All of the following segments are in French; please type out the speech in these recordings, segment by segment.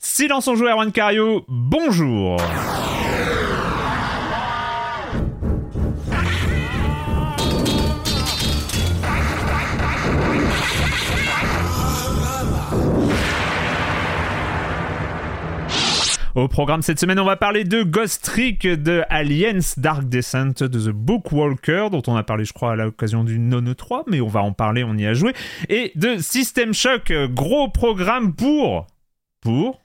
Silence en joue, Erwan Cario, bonjour Au programme cette semaine, on va parler de Ghost Trick, de Aliens Dark Descent, de The Bookwalker, dont on a parlé, je crois, à l'occasion du Non 3, mais on va en parler, on y a joué, et de System Shock, gros programme pour. pour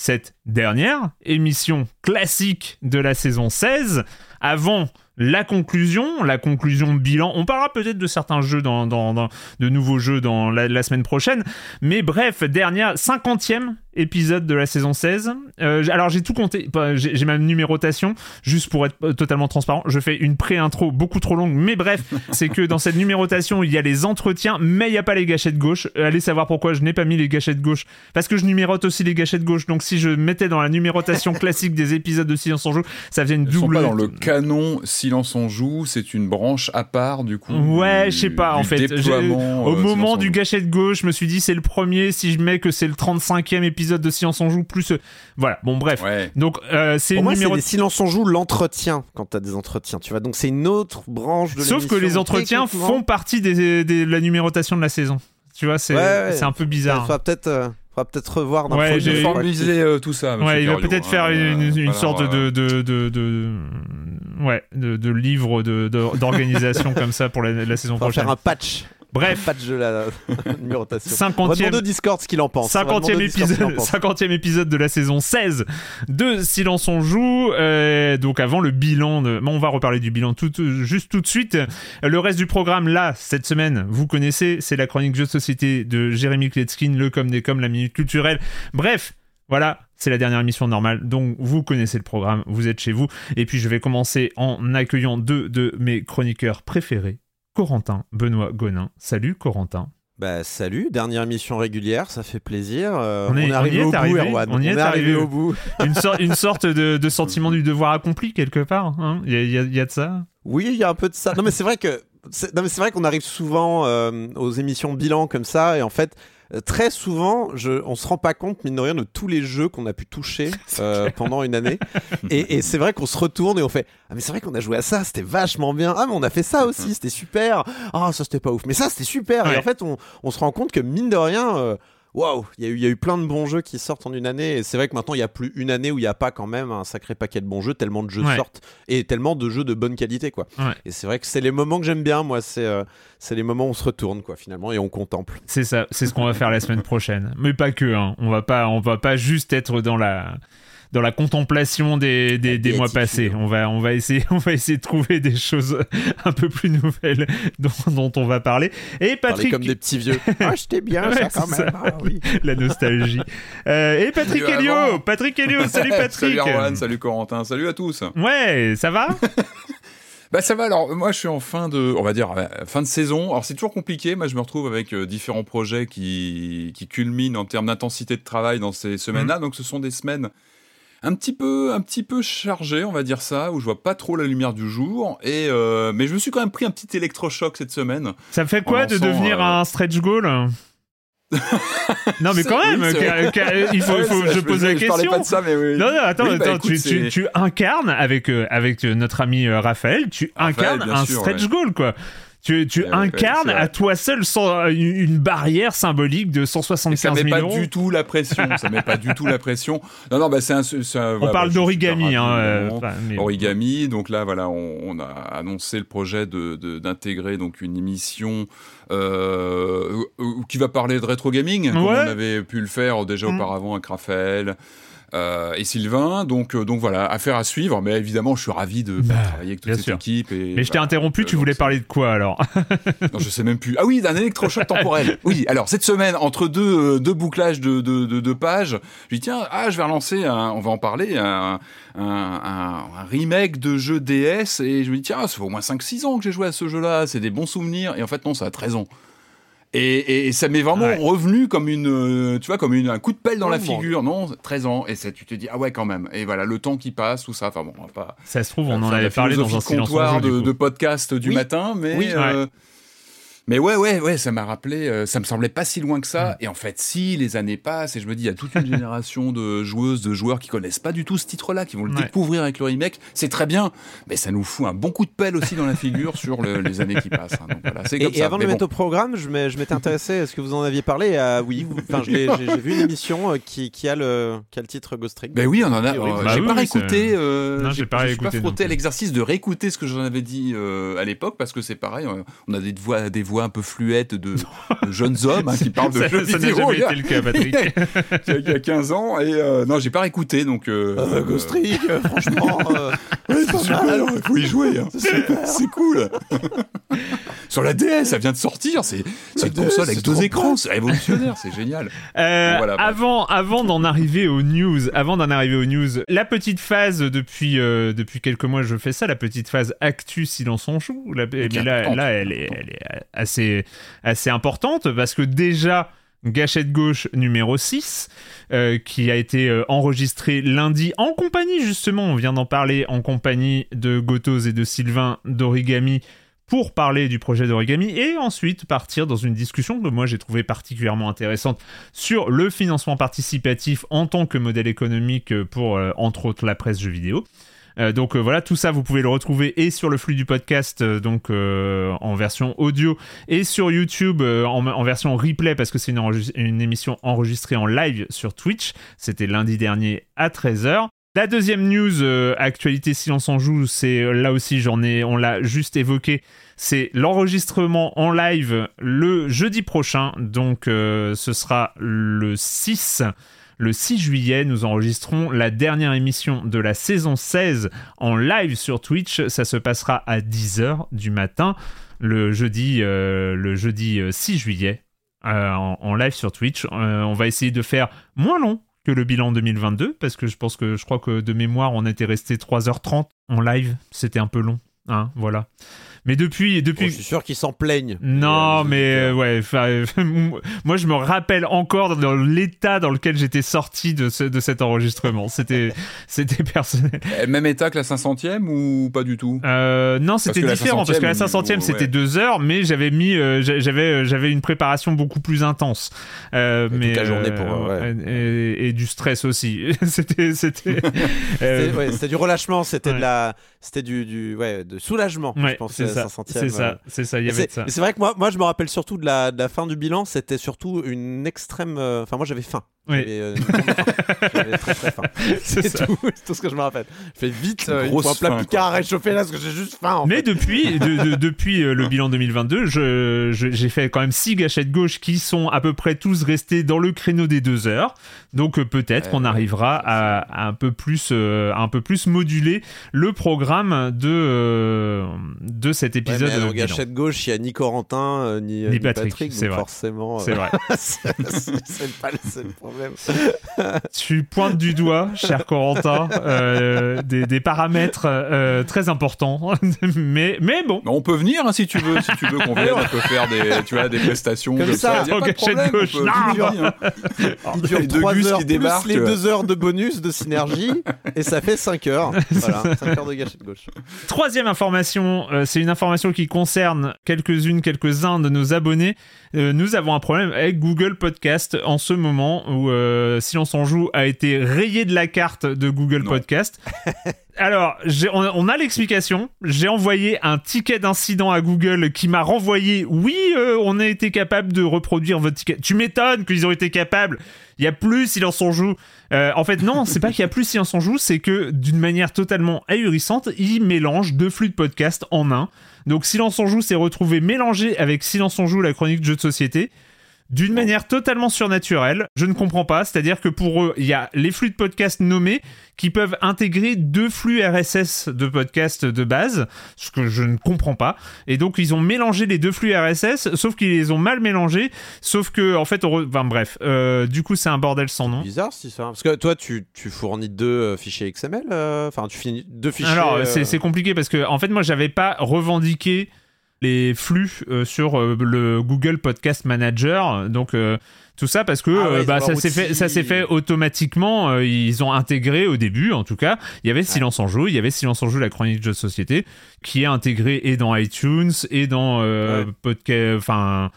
cette dernière émission classique de la saison 16, avant la conclusion, la conclusion bilan. On parlera peut-être de certains jeux, dans, de nouveaux jeux dans la, la semaine prochaine. Mais bref, dernière, 50e épisode de la saison 16. Euh, alors j'ai tout compté, Bah, j'ai ma numérotation, juste pour être totalement transparent. Je fais une pré-intro beaucoup trop longue, mais bref, c'est que dans cette numérotation, il y a les entretiens, mais il n'y a pas les gâchettes gauche. Euh, allez savoir pourquoi je n'ai pas mis les gâchettes gauche. Parce que je numérote aussi les gâchettes gauche. Donc si je mettais dans la numérotation classique des épisodes de Silence en Joue, ça faisait une sont double... pas dans le canon Silence on joue, c'est une branche à part du coup. Ouais, du- je sais pas, en fait. Au euh, moment du gâchette gauche, je me suis dit c'est le premier. Si je mets que c'est le 35e épisode de Silence on joue, plus. euh, Voilà, bon, bref. Ouais. Donc, euh, c'est Pour une moi, c'est numéro. des silences on joue l'entretien quand t'as des entretiens, tu vois. Donc c'est une autre branche de Sauf que les entretiens font partie de la numérotation de la saison. Tu vois, c'est Ouais, ouais. c'est un peu bizarre. Faudra peut-être, euh, faudra peut-être revoir. d'un Ouais, j'ai- Formaliser euh, tout ça. monsieur Ouais, il va peut-être hein, faire une, sorte de, de, de, de- ouais, de, de livre de- de- d'organisation comme ça pour la, la saison prochaine. faire un patch. Bref, patch de la numérotation. On va 50e demander au Discord ce qu'il en pense. On va demander 50e au Discord ce qu'il en épisode, pense. 50e épisode de la saison 16 de Silence on joue. Euh, donc avant le bilan, de... bon, on va reparler du bilan tout, juste tout de suite. Le reste du programme là cette semaine, vous connaissez, c'est la chronique jeux de société de Jérémy Kletskin, le com des com, la minute culturelle. Bref. Voilà, c'est la dernière émission normale, donc vous connaissez le programme, vous êtes chez vous. Et puis je vais commencer en accueillant deux de mes chroniqueurs préférés, Corentin, Benoît Gonin. Salut Corentin. Bah salut, dernière émission régulière, ça fait plaisir. Euh, On est- est, on y arrivé est au bout, Erwan. on y est est arrivé arrivé. au bout. une, sor- une sorte de, de sentiment du devoir accompli quelque part. hein. Il y, a- y y de ça. Oui, il y a un peu de ça. Non, mais c'est vrai que c'est non, mais c'est vrai qu'on arrive souvent euh, aux émissions bilan comme ça, et en fait. Euh, Très souvent, je, on se rend pas compte, mine de rien, de tous les jeux qu'on a pu toucher euh, pendant une année. Et, et c'est vrai qu'on se retourne et on fait Ah, mais c'est vrai qu'on a joué à ça, c'était vachement bien. Ah, mais on a fait ça aussi, c'était super. Ah, ça c'était pas ouf. Mais ça c'était super. Ouais. Et en fait, on, on se rend compte que, mine de rien, euh, waouh, il y, a eu- il y a eu plein de bons jeux qui sortent en une année. Et c'est vrai que maintenant, il y a plus une année où il n'y a pas quand même un sacré paquet de bons jeux, tellement de jeux Ouais. sortent et tellement de jeux de bonne qualité, quoi. Ouais. Et c'est vrai que c'est les moments que j'aime bien, moi. C'est euh, c'est les moments où on se retourne, quoi, finalement, et on contemple. C'est ça, c'est ce qu'on va faire la semaine prochaine. Mais pas que, hein. on va pas, on va pas juste être dans la dans la contemplation des, des, des mois passés. On va, on va essayer, on va essayer de trouver des choses un peu plus nouvelles dont, dont on va parler. Et Parler Patrick, comme des petits vieux. ah, j'étais bien, Ouais, ça, quand même. ça. Ah, oui. la nostalgie. Euh, et Patrick Mieux Helio, avant. Patrick Helio, salut Patrick. salut Erwan, salut Corentin, salut à tous. Ouais, ça va Bah ça va. Alors moi, je suis en fin de, on va dire euh, fin de saison. Alors c'est toujours compliqué. Moi, je me retrouve avec euh, différents projets qui qui culminent en termes d'intensité de travail dans ces semaines-là. Mhm. Donc ce sont des semaines un petit peu un petit peu chargées, on va dire ça, où je vois pas trop la lumière du jour. Et euh, mais je me suis quand même pris un petit électrochoc cette semaine. Ça me fait quoi de devenir euh, un stretch goal? Non mais quand même, oui, c'est ca- ca- il faut, Ouais, je pose la je question. pas de ça, mais oui. Non, non, attends, Oui, bah, attends, écoute, tu, c'est- tu, tu incarnes avec, euh, avec notre ami Raphaël, tu Raphaël, incarnes un sûr, stretch ouais. goal, quoi. Tu, tu Ouais, ouais, incarnes à toi seul sans, euh, une barrière symbolique de Et ça 175 met 000 pas du tout la pression. ça met pas du tout la pression. Non, non, bah c'est un. un- On parle suis d'origami, hein. euh, mais- Origami, donc là voilà, on, on a annoncé le projet de de- d'intégrer donc une émission euh, qui va parler de rétro gaming, comme on avait pu le faire déjà Mm. auparavant avec Raphaël. Euh, et Sylvain, donc euh, donc voilà, affaire à suivre. Mais évidemment, je suis ravi de Bah, travailler avec toute cette sûr. équipe. Et, Mais je t'ai interrompu, euh, tu donc voulais parler de quoi alors? Non, je sais même plus. Ah oui, d'un électrochoc temporel. Oui, alors cette semaine, entre deux, euh, deux bouclages de, de, de, de pages, je dis tiens, ah, je vais relancer, un, on va en parler, un, un, un- un remake de jeu DS. Et je me dis tiens, ça fait au moins 5-6 ans que j'ai joué à ce jeu-là, c'est des bons souvenirs. Et en fait, non, ça a 13 ans. Et, et ça m'est vraiment Ouais. revenu comme une, euh, tu vois, comme une, un coup de pelle dans la Oh, figure. Non, 13 ans. Et ça, tu te dis, ah ouais, quand même. Et voilà, le temps qui passe, tout ça. Enfin bon, on va pas, Ça se trouve, on en avait parlé dans un comptoir de, de podcast du Oui. matin, mais Oui. euh, mais ouais ouais ouais, ça m'a rappelé, euh, ça me semblait pas si loin que ça. Et en fait, si les années passent, et je me dis, il y a toute une génération de joueuses, de joueurs qui connaissent pas du tout ce titre-là, qui vont le Ouais. découvrir avec le remake. C'est très bien, mais ça nous fout un bon coup de pelle aussi dans la figure sur le- les années qui passent. hein. Donc voilà, c'est comme Et, ça. avant de le bon. mettre au programme, je m'ai- je m'étais intéressé. Est-ce que vous en aviez parlé Ah Oui, enfin, j'ai j'ai vu une émission euh, qui, qui a le, qui a le titre Ghost Trick. Ben oui, on en a. euh, Bah j'ai oui, pas réécouté. euh, Non, j'ai pas pas frotté l'exercice de réécouter ce que j'en avais dit euh, à l'époque parce que c'est pareil. euh, on a des voix, des voix un peu fluettes de, de jeunes hommes hein, qui parlent de Ça jeux ça vidéo. jamais il y a- été le cas, Patrick. il y a 15 ans et euh, non j'ai pas réécouté donc euh, Euh, Ghost Trick, euh, franchement. euh, ouais, c'est super il faut y jouer hein. c'est cool sur la DS ça vient de sortir c'est une console avec deux écrans c'est révolutionnaire c'est génial Euh, voilà, avant, avant d'en arriver aux news, avant d'en arriver aux news, la petite phase depuis euh, depuis quelques mois, je fais ça, la petite phase actu silence on joue. La- mais là, là, elle est, elle est assez assez importante parce que déjà. Gâchette gauche numéro 6, euh, qui a été euh, enregistré lundi en compagnie, justement, on vient d'en parler, en compagnie de Gotos et de Sylvain d'Origami pour parler du projet d'Origami et ensuite partir dans une discussion que moi j'ai trouvé particulièrement intéressante sur le financement participatif en tant que modèle économique pour, euh, entre autres, la presse jeux vidéo. Euh, donc euh, voilà, tout ça vous pouvez le retrouver et sur le flux du podcast, donc en version audio, et sur YouTube en, version replay parce que c'est une, une émission enregistrée en live sur Twitch. C'était lundi dernier à 13h. La deuxième news, euh, actualité silence en joue, c'est euh, là aussi j'en ai, on l'a juste évoqué, c'est l'enregistrement en live le jeudi prochain, donc euh, ce sera le 6. Le 6 juillet, nous enregistrons la dernière émission de la saison 16 en live sur Twitch. Ça se passera à 10h du matin le jeudi, le jeudi euh, 6 juillet en, live sur Twitch. On va essayer de faire moins long que le bilan 2022 parce que je pense que je crois que de mémoire on était resté 3h30 en live. C'était un peu long. Hein, voilà. Mais depuis, depuis, Bon, je suis sûr qu'ils s'en plaignent. non, Euh, mais euh, ouais, enfin, moi je me rappelle encore dans l'état dans lequel j'étais sorti de, ce- de cet enregistrement. C'était, c'était personnel. Eh, même état que la 500e ou pas du tout? Euh, non, c'était différent parce que la 500e, 500e c'était ouais. deux heures, mais j'avais mis, euh, j'a- j'avais, j'avais une préparation beaucoup plus intense. Euh, Et toute mais la journée pour, euh, et, et du stress aussi. c'était, c'était. euh, C'était ouais, c'était du relâchement, c'était ouais. de la, c'était du, du, ouais, de soulagement. ouais, je pense c'est à ça, 500e, c'est euh. ça, c'est ça. Il y avait de ça. mais c'est vrai que moi, moi, je me rappelle surtout de la, de la fin du bilan. C'était surtout une extrême. euh, Enfin, moi, j'avais faim. Oui. J'avais euh. J'avais très très faim. C'est tout, c'est tout ce que je me rappelle. Je fais vite, euh, il faut un plat picard à réchauffer là parce que j'ai juste faim. en Mais fait. depuis, de- de- depuis euh, le bilan 2022, je, je- j'ai fait quand même six gâchettes gauche qui sont à peu près tous restés dans le créneau des deux heures. Donc euh, peut-être Ouais, qu'on arrivera à, à un peu plus, euh, à un peu plus moduler le programme programme de, euh, de cet Ouais, épisode. en bilan. gâchette gauche, il y a ni Corentin, euh, ni, euh, Ni ni Patrick, Patrick, c'est forcément. C'est euh, vrai. c'est c'est pas le seul problème. Tu pointes du doigt, cher Corentin, euh, des, des paramètres euh, très importants. mais, mais bon. Mais on peut venir hein, si tu veux, si tu veux qu'on vienne, on peut faire des, tu vois, des prestations Comme comme, ça, ça. De gâchette gauche. peut- Non, hein. Il dure Les deux 3 gus heures qui plus les 2 heures de bonus de synergie et ça fait 5 heures. Voilà, 5 heures de gâchette Troisième information, euh, c'est une information qui concerne quelques-unes, quelques-uns de nos abonnés. Euh, nous avons un problème avec Google Podcast en ce moment où euh, Silence en joue a été rayé de la carte de Google Non. Podcast. Alors, on, on a l'explication. J'ai envoyé un ticket d'incident à Google qui m'a renvoyé. Oui, euh, on a été capable de reproduire votre ticket. Tu m'étonnes qu'ils ont été capables. Il y a plus Silence en joue. Euh, en fait, non, c'est pas qu'il y a plus Silence en joue, c'est que d'une manière totalement ahurissante, ils mélangent deux flux de podcast en un. Donc Silence en joue s'est retrouvé mélangé avec Silence en joue, la chronique de jeux de société. D'une manière totalement surnaturelle, je ne comprends pas, c'est-à-dire que pour eux, il y a les flux de podcast nommés qui peuvent intégrer deux flux RSS de podcast de base, ce que je ne comprends pas. Et donc ils ont mélangé les deux flux RSS, sauf qu'ils les ont mal mélangés, sauf que en fait, on re- enfin bref, euh, du coup c'est un bordel sans nom. Bizarre si ça. Parce que toi, tu, tu fournis deux euh, fichiers XML. euh, Enfin, tu finis deux fichiers. Alors, c'est c'est compliqué parce que, en fait, moi, j'avais pas revendiqué les flux euh, sur euh, le Google Podcast Manager. Donc, euh, tout ça parce que Ah ouais, bah, ça s'est fait, ça s'est fait automatiquement. euh, ils ont intégré au début, en tout cas, il y avait Silence en jeu, il y avait Silence en jeu, la chronique de de société, qui est intégré et dans iTunes et dans euh, Ouais. podcast, enfin.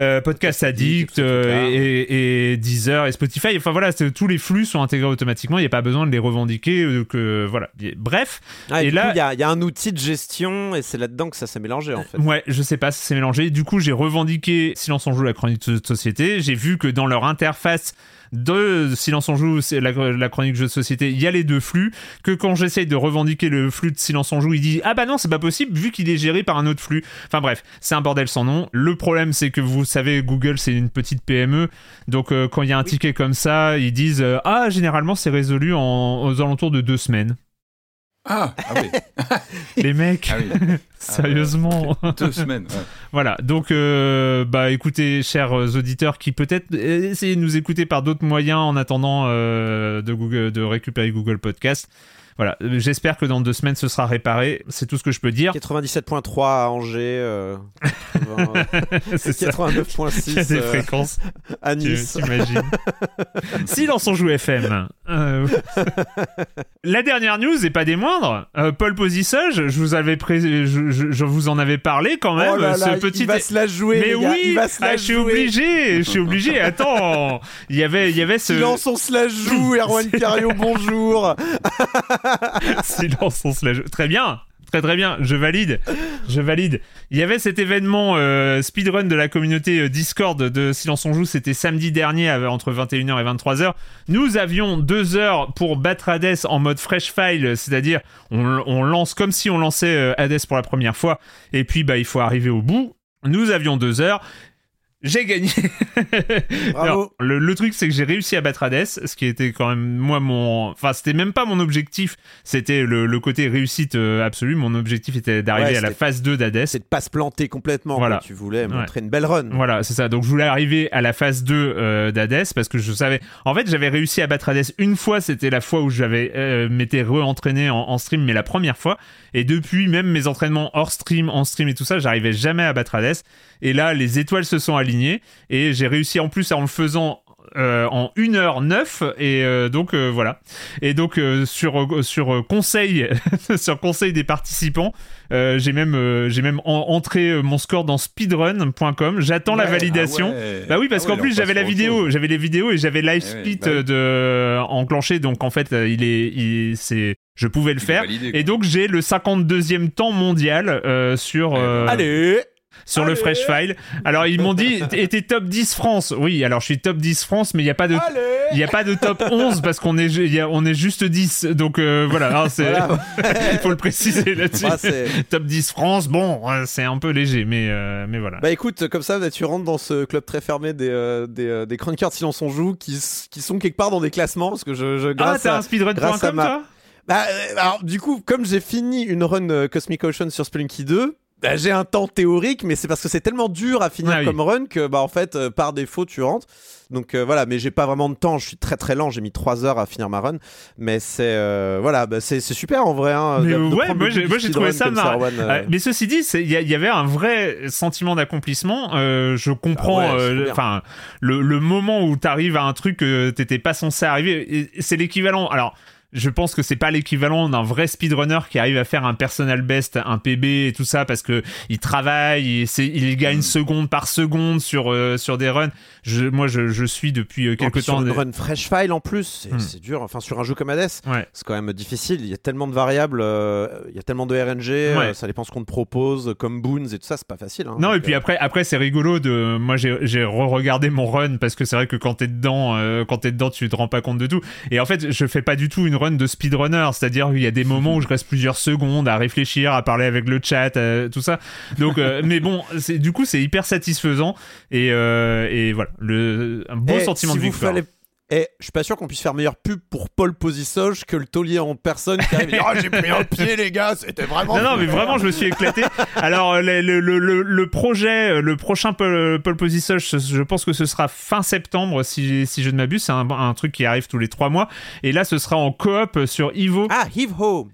Euh, Podcast Addict euh, et, et Deezer et Spotify. Enfin voilà, tous les flux sont intégrés automatiquement. Il n'y a pas besoin de les revendiquer. euh, que voilà. Bref, Ah, et là- il y a, il y a un outil de gestion et c'est là-dedans que ça s'est mélangé en fait. Ouais, je sais pas si c'est mélangé. Du coup, j'ai revendiqué Silence en joue la chronique de société. J'ai vu que dans leur interface de Silence en joue, c'est la, la chronique jeu de société, il y a les deux flux. Que quand j'essaye de revendiquer le flux de Silence en joue, il dit ah bah non, c'est pas possible vu qu'il est géré par un autre flux. Enfin bref, c'est un bordel sans nom. Le problème, c'est que vous savez, Google c'est une petite PME, donc euh, quand il y a un ticket comme ça, ils disent euh, ah généralement c'est résolu en, aux alentours de deux semaines. Ah, ah oui, Les mecs, ah oui. sérieusement. Deux semaines. ouais. Voilà, donc euh, bah écoutez, chers auditeurs qui peut-être euh, essayez de nous écouter par d'autres moyens en attendant euh, de, Google, de récupérer Google Podcast. Voilà, j'espère que dans deux semaines ce sera réparé, c'est tout ce que je peux dire. 97.3 à Angers, euh, 80, c'est ça. Il y a 89.6 des euh, fréquences, à Nice. t'imagines. Silence on joue FM. Euh, La dernière news, et pas des moindres, euh, Paul Posissage, je vous avais pré- je, je- je vous en avais parlé quand même. oh là là, ce petit il va se la jouer, Mais oui, il va se la ah, je suis jouer. obligé, je suis obligé. Attends, il y avait, il y avait ce Silence, on se la joue, Erwan Cario, bonjour. silence, on se la joue. Très bien, très très bien. Je valide, je valide. Il y avait cet événement euh, speedrun de la communauté euh, Discord de Silence on joue. C'était samedi dernier entre 21h et 23h. Nous avions deux heures pour battre Hades en mode fresh file, c'est-à-dire on, on lance comme si on lançait euh, Hades pour la première fois. Et puis bah il faut arriver au bout. Nous avions deux heures. J'ai gagné. Bravo. Le, le truc, c'est que j'ai réussi à battre Hades, ce qui était quand même, moi, mon. Enfin, c'était même pas mon objectif, c'était le, le côté réussite euh, absolue. Mon objectif était d'arriver Ouais, à la phase 2 d'Hades. C'est de pas se planter complètement. Voilà. quoi. Tu voulais montrer une belle run. Voilà, c'est ça. Donc, je voulais arriver à la phase 2 euh, d'Hades parce que je savais. En fait, j'avais réussi à battre Hades une fois, c'était la fois où j'avais euh, m'étais re-entraîné en, en stream, mais la première fois. Et depuis, même mes entraînements hors stream, en stream et tout ça, j'arrivais jamais à battre Hades. Et là, les étoiles se sont alignées et j'ai réussi en plus en le faisant euh, en 1h09 et euh, donc euh, voilà. Et donc euh, sur euh, sur conseil sur conseil des participants euh, j'ai même euh, j'ai même en- entré mon score dans speedrun.com j'attends la validation Ah ouais. bah oui parce Ah qu'en plus j'avais la vidéo. j'avais les vidéos et j'avais live oui, split bah oui. euh, de enclenché. Donc en fait il est il c'est je pouvais le Il faire. validé, et donc j'ai le 52e temps mondial euh, sur Eh Allez sur le fresh file. Alors ils m'ont dit était top 10 France. Oui, alors je suis top 10 France mais il y a pas de y a pas de top 11 parce qu'on est il y a- on est juste 10. Donc euh, voilà, hein, Voilà. il faut le préciser là-dessus. Ah, top 10 France, bon, euh, c'est un peu léger mais euh, mais voilà. Bah écoute, comme ça, tu rentres dans ce club très fermé des, euh, des, euh, des chroniqueurs de silence on joue qui, sont quelque part dans des classements parce que je, je ah, grâce t'as à un speedrun.com grâce à ma- toi? Bah, alors, du coup, comme j'ai fini une run Cosmic Ocean sur Spelunky 2, bah, j'ai un temps théorique, mais c'est parce que c'est tellement dur à finir Ah oui. comme run que, bah, en fait, euh, par défaut, tu rentres. Donc euh, voilà, mais j'ai pas vraiment de temps. Je suis très très lent. J'ai mis 3 heures à finir ma run, mais c'est euh, voilà, bah, c'est super en vrai. Hein, Mais de- ouais, moi, j'ai- trouvé ça marrant. Erwan, euh, mais ceci dit, il y, avait un vrai sentiment d'accomplissement. Euh, je comprends, Ah ouais, euh, enfin, le, le moment où t'arrives à un truc que t'étais pas censé arriver, c'est l'équivalent. Alors. Je pense que c'est pas l'équivalent d'un vrai speedrunner qui arrive à faire un personal best, un PB et tout ça parce que il travaille, il, il Mm. gagne seconde par seconde sur euh, sur des runs. Je, moi, je, je suis depuis euh, quelques puis sur temps. une run fresh file en plus, c'est Hmm. c'est dur. Enfin, sur un jeu comme Hades, Ouais. c'est quand même difficile. Il y a tellement de variables, euh, il y a tellement de RNG, euh, ça dépend ce qu'on te propose, comme boons et tout ça, c'est pas facile. hein. Non, et puis après, après c'est rigolo de. Moi, j'ai re-regardé mon run parce que c'est vrai que quand t'es dedans, quand t'es dedans, tu te rends pas compte de tout. Et en fait, je fais pas du tout une run de speedrunner, c'est-à-dire qu'il y a des moments où je reste plusieurs secondes à réfléchir, à parler avec le chat, euh, tout ça. Donc, euh, mais bon, c'est du coup, c'est hyper satisfaisant et, euh, et voilà, le un beau eh, sentiment si de vous victoire. fallait- Eh, je suis pas sûr qu'on puisse faire meilleure pub pour Paul Posisoge que le taulier en personne qui arrive et dit Oh, j'ai pris un pied, les gars, c'était vraiment. Non, non, mais vraiment, je me suis éclaté. Alors, euh, le, le, le, le- le projet, euh, le prochain Pole, Pole Position, je, pense que ce sera fin septembre, si, si je ne m'abuse. C'est un, un truc qui arrive tous les trois mois. Et là, ce sera en coop sur Ivo. Ah, Heave Ho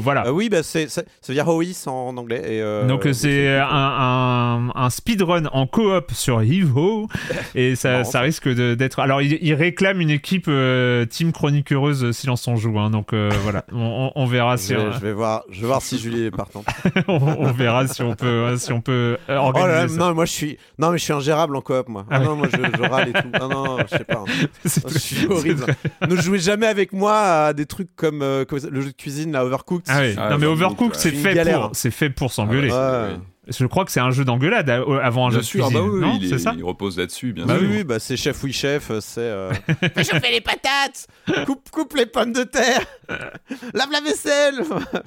voilà. Euh, oui, bah, c'est, ça veut dire Hois en anglais. Et, euh, Donc euh, c'est un, un, un speedrun en coop sur Evo et ça, risque d'être. Alors il, il réclame une équipe euh, team chronique heureuse euh, silence on joue. hein. donc euh, voilà, on, on- verra si Je vais, on, je vais voir, je vais voir si Julie est partante. on, on verra si on peut hein, si on peut euh, Oh là là, organiser ça. non, moi je suis, non mais je suis ingérable en coop moi. Ah Ah oui. non, moi je, je râle et tout. Non, non, je sais pas. C'est Je suis horrible. Ne jouez jamais avec moi à des trucs comme, euh, comme le jeu de cuisine, la Overcooked. Ah oui. Ah, non mais Overcooked, c'est fait galère, pour hein. c'est fait pour s'engueuler. Ouais. Je crois que c'est un jeu d'engueulade euh, avant un jeu de sûr, ah cuisine. bah oui, non, il, c'est est- ça il repose là-dessus, bien Bah sûr. oui, oui, bah c'est chef oui chef, c'est euh... fais chauffer les patates, coupe coupe les pommes de terre, lave la vaisselle.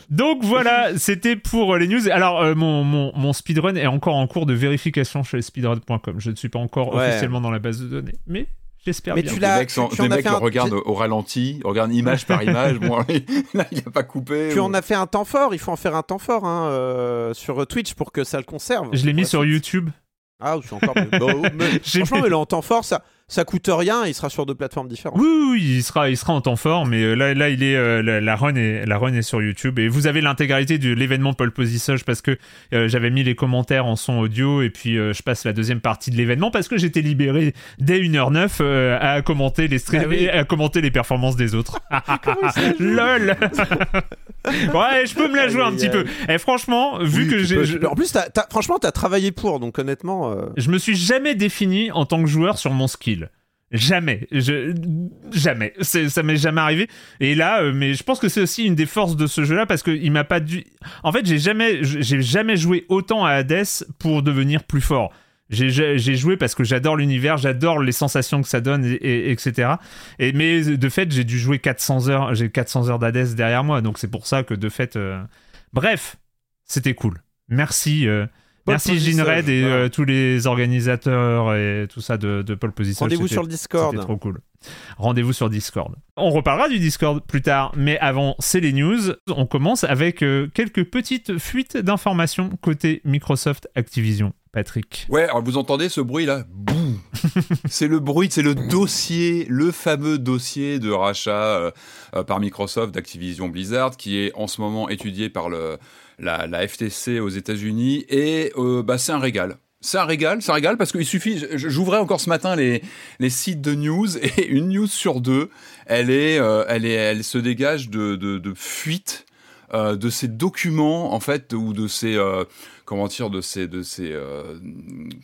Donc voilà, c'était pour les news. Alors euh, mon, mon, mon speedrun est encore en cours de vérification chez speedrun.com. Je ne suis pas encore Ouais. officiellement dans la base de données, mais j'espère Mais bien. tu Des l'as- mecs, sont- tu des mecs un- regardent au ralenti, regardent image par image. bon, là, il n'y a pas coupé. Tu ou- en as fait un temps fort, il faut en faire un temps fort hein, euh, sur Twitch pour que ça le conserve. Je l'ai mis sur YouTube. Ah, je suis encore. bah, mais- franchement, mais le en temps fort, ça, ça coûte rien, il sera sur deux plateformes différentes. Oui, oui, oui, il sera, il sera en temps fort, mais euh, là, là, il est, euh, la, la run est, la run est sur YouTube et vous avez l'intégralité de l'événement Pole Position parce que euh, j'avais mis les commentaires en son audio et puis euh, je passe la deuxième partie de l'événement parce que j'étais libéré dès 1h09 euh, à commenter les streams Ah oui. et à commenter les performances des autres. Lol. ouais, je peux me la jouer un petit peu. Et franchement, vu Oui, que j'ai, je. En plus, t'as- t'as- franchement, t'as travaillé pour, donc honnêtement. je me suis jamais défini en tant que joueur sur mon skill. Jamais, jamais, ça m'est jamais arrivé. Et là, euh, mais je pense que c'est aussi une des forces de ce jeu-là parce que il m'a pas dû. En fait, j'ai jamais, j'ai jamais joué autant à Hades pour devenir plus fort. J'ai- joué parce que j'adore l'univers, j'adore les sensations que ça donne, et, et- etc. Et, mais de fait, j'ai dû jouer 400 heures, j'ai 400 heures d'Hades derrière moi, donc c'est pour ça que de fait. euh, Bref, c'était cool. Merci. euh, Merci Ginred et voilà. euh, tous les organisateurs et tout ça de, de Pole Position. Rendez-vous sur le Discord. C'était trop cool. Rendez-vous sur Discord. On reparlera du Discord plus tard, mais avant, c'est les news. On commence avec euh, quelques petites fuites d'informations côté Microsoft Activision. Patrick. Ouais, alors vous entendez ce bruit là Boum C'est le bruit, c'est le dossier, le fameux dossier de rachat euh, euh, par Microsoft d'Activision Blizzard qui est en ce moment étudié par le, la, FTC aux États-Unis et euh, bah, c'est un régal. C'est un régal, c'est un régal parce qu'il suffit. J'ouvrais encore ce matin les, les sites de news et une news sur deux, elle est, euh, elle est, elle se dégage de, de, de fuites euh, de ces documents en fait ou de ces comment dire de ces de ces euh,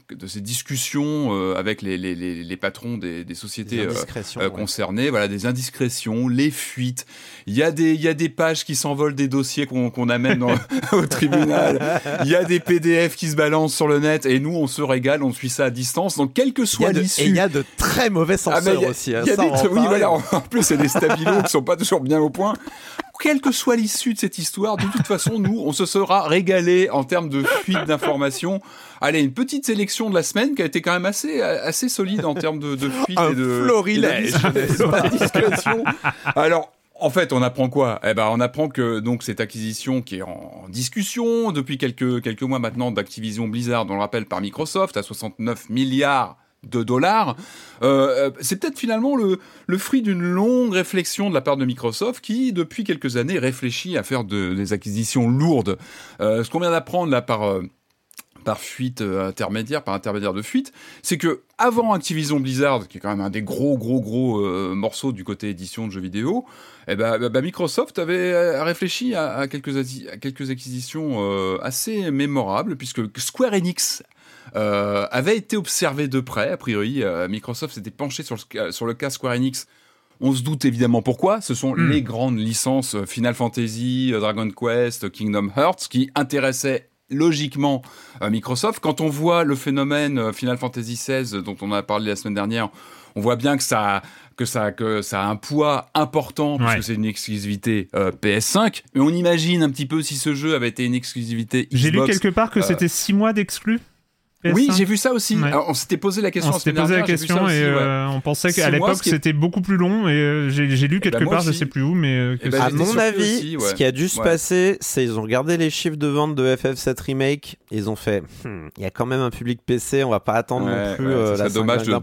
de ces discussions euh, avec les, les, les, les patrons des, des sociétés Des euh, euh, ouais. concernées, voilà des indiscrétions, les fuites. Il y a des il y a des pages qui s'envolent des dossiers qu'on qu'on amène dans- au tribunal. Il y a des PDF qui se balancent sur le net et nous on se régale, on suit ça à distance. Donc quelle que soit l'issue. et il y a de très mauvais Ah, censeurs il y a- aussi. hein, y a ça, des on oui, voilà, en plus, il y a des stabilos qui sont pas toujours bien au point. Quelle que soit l'issue de cette histoire, de toute façon, nous, on se sera régalé en termes de fuite d'informations. Allez, une petite sélection de la semaine qui a été quand même assez, assez solide en termes de, de fuite Un et de florilège. Alors, En fait, on apprend quoi? Eh ben, on apprend que donc cette acquisition qui est en discussion depuis quelques quelques mois maintenant d'Activision Blizzard, on le rappelle par Microsoft à 69 milliards de dollars, euh, euh, c'est peut-être finalement le, fruit d'une longue réflexion de la part de Microsoft qui, depuis quelques années, réfléchit à faire de- des acquisitions lourdes. Euh, ce qu'on vient d'apprendre là par par fuite intermédiaire, par intermédiaire de fuite, c'est que avant Activision Blizzard, qui est quand même un des gros gros gros morceaux du côté édition de jeux vidéo, eh ben, bah, bah, Microsoft avait réfléchi à, quelques, quelques acquisitions assez mémorables, puisque Square Enix euh, avait été observé de près, a priori. euh, Microsoft s'était penché sur le, sur le cas Square Enix. On se doute évidemment pourquoi. Ce sont Hmm. les grandes licences euh, Final Fantasy, euh, Dragon Quest, Kingdom Hearts qui intéressaient logiquement Microsoft. Quand on voit le phénomène Final Fantasy XVI dont on a parlé la semaine dernière, on voit bien que ça que ça que ça a un poids important parce Ouais. que c'est une exclusivité euh, PS5. Mais on imagine un petit peu si ce jeu avait été une exclusivité Xbox. J'ai lu quelque part que euh, c'était 6 mois d'exclus. Oui, PS5. j'ai vu ça aussi. Ouais. Alors, on s'était posé la question On s'était posé la question et aussi, ouais. euh, on pensait qu'à l'époque qui c'était beaucoup plus long et euh, j'ai lu ben, quelque part, je aussi. sais plus où, mais euh, que Eh ben, à mon avis, aussi, ouais. ce qui a dû se Ouais. passer, c'est ils ont regardé les chiffres de vente de FF7 Remake et ils ont fait Hmm, il y a quand même un public PC, on va pas attendre non plus ouais, euh, la dommage de ne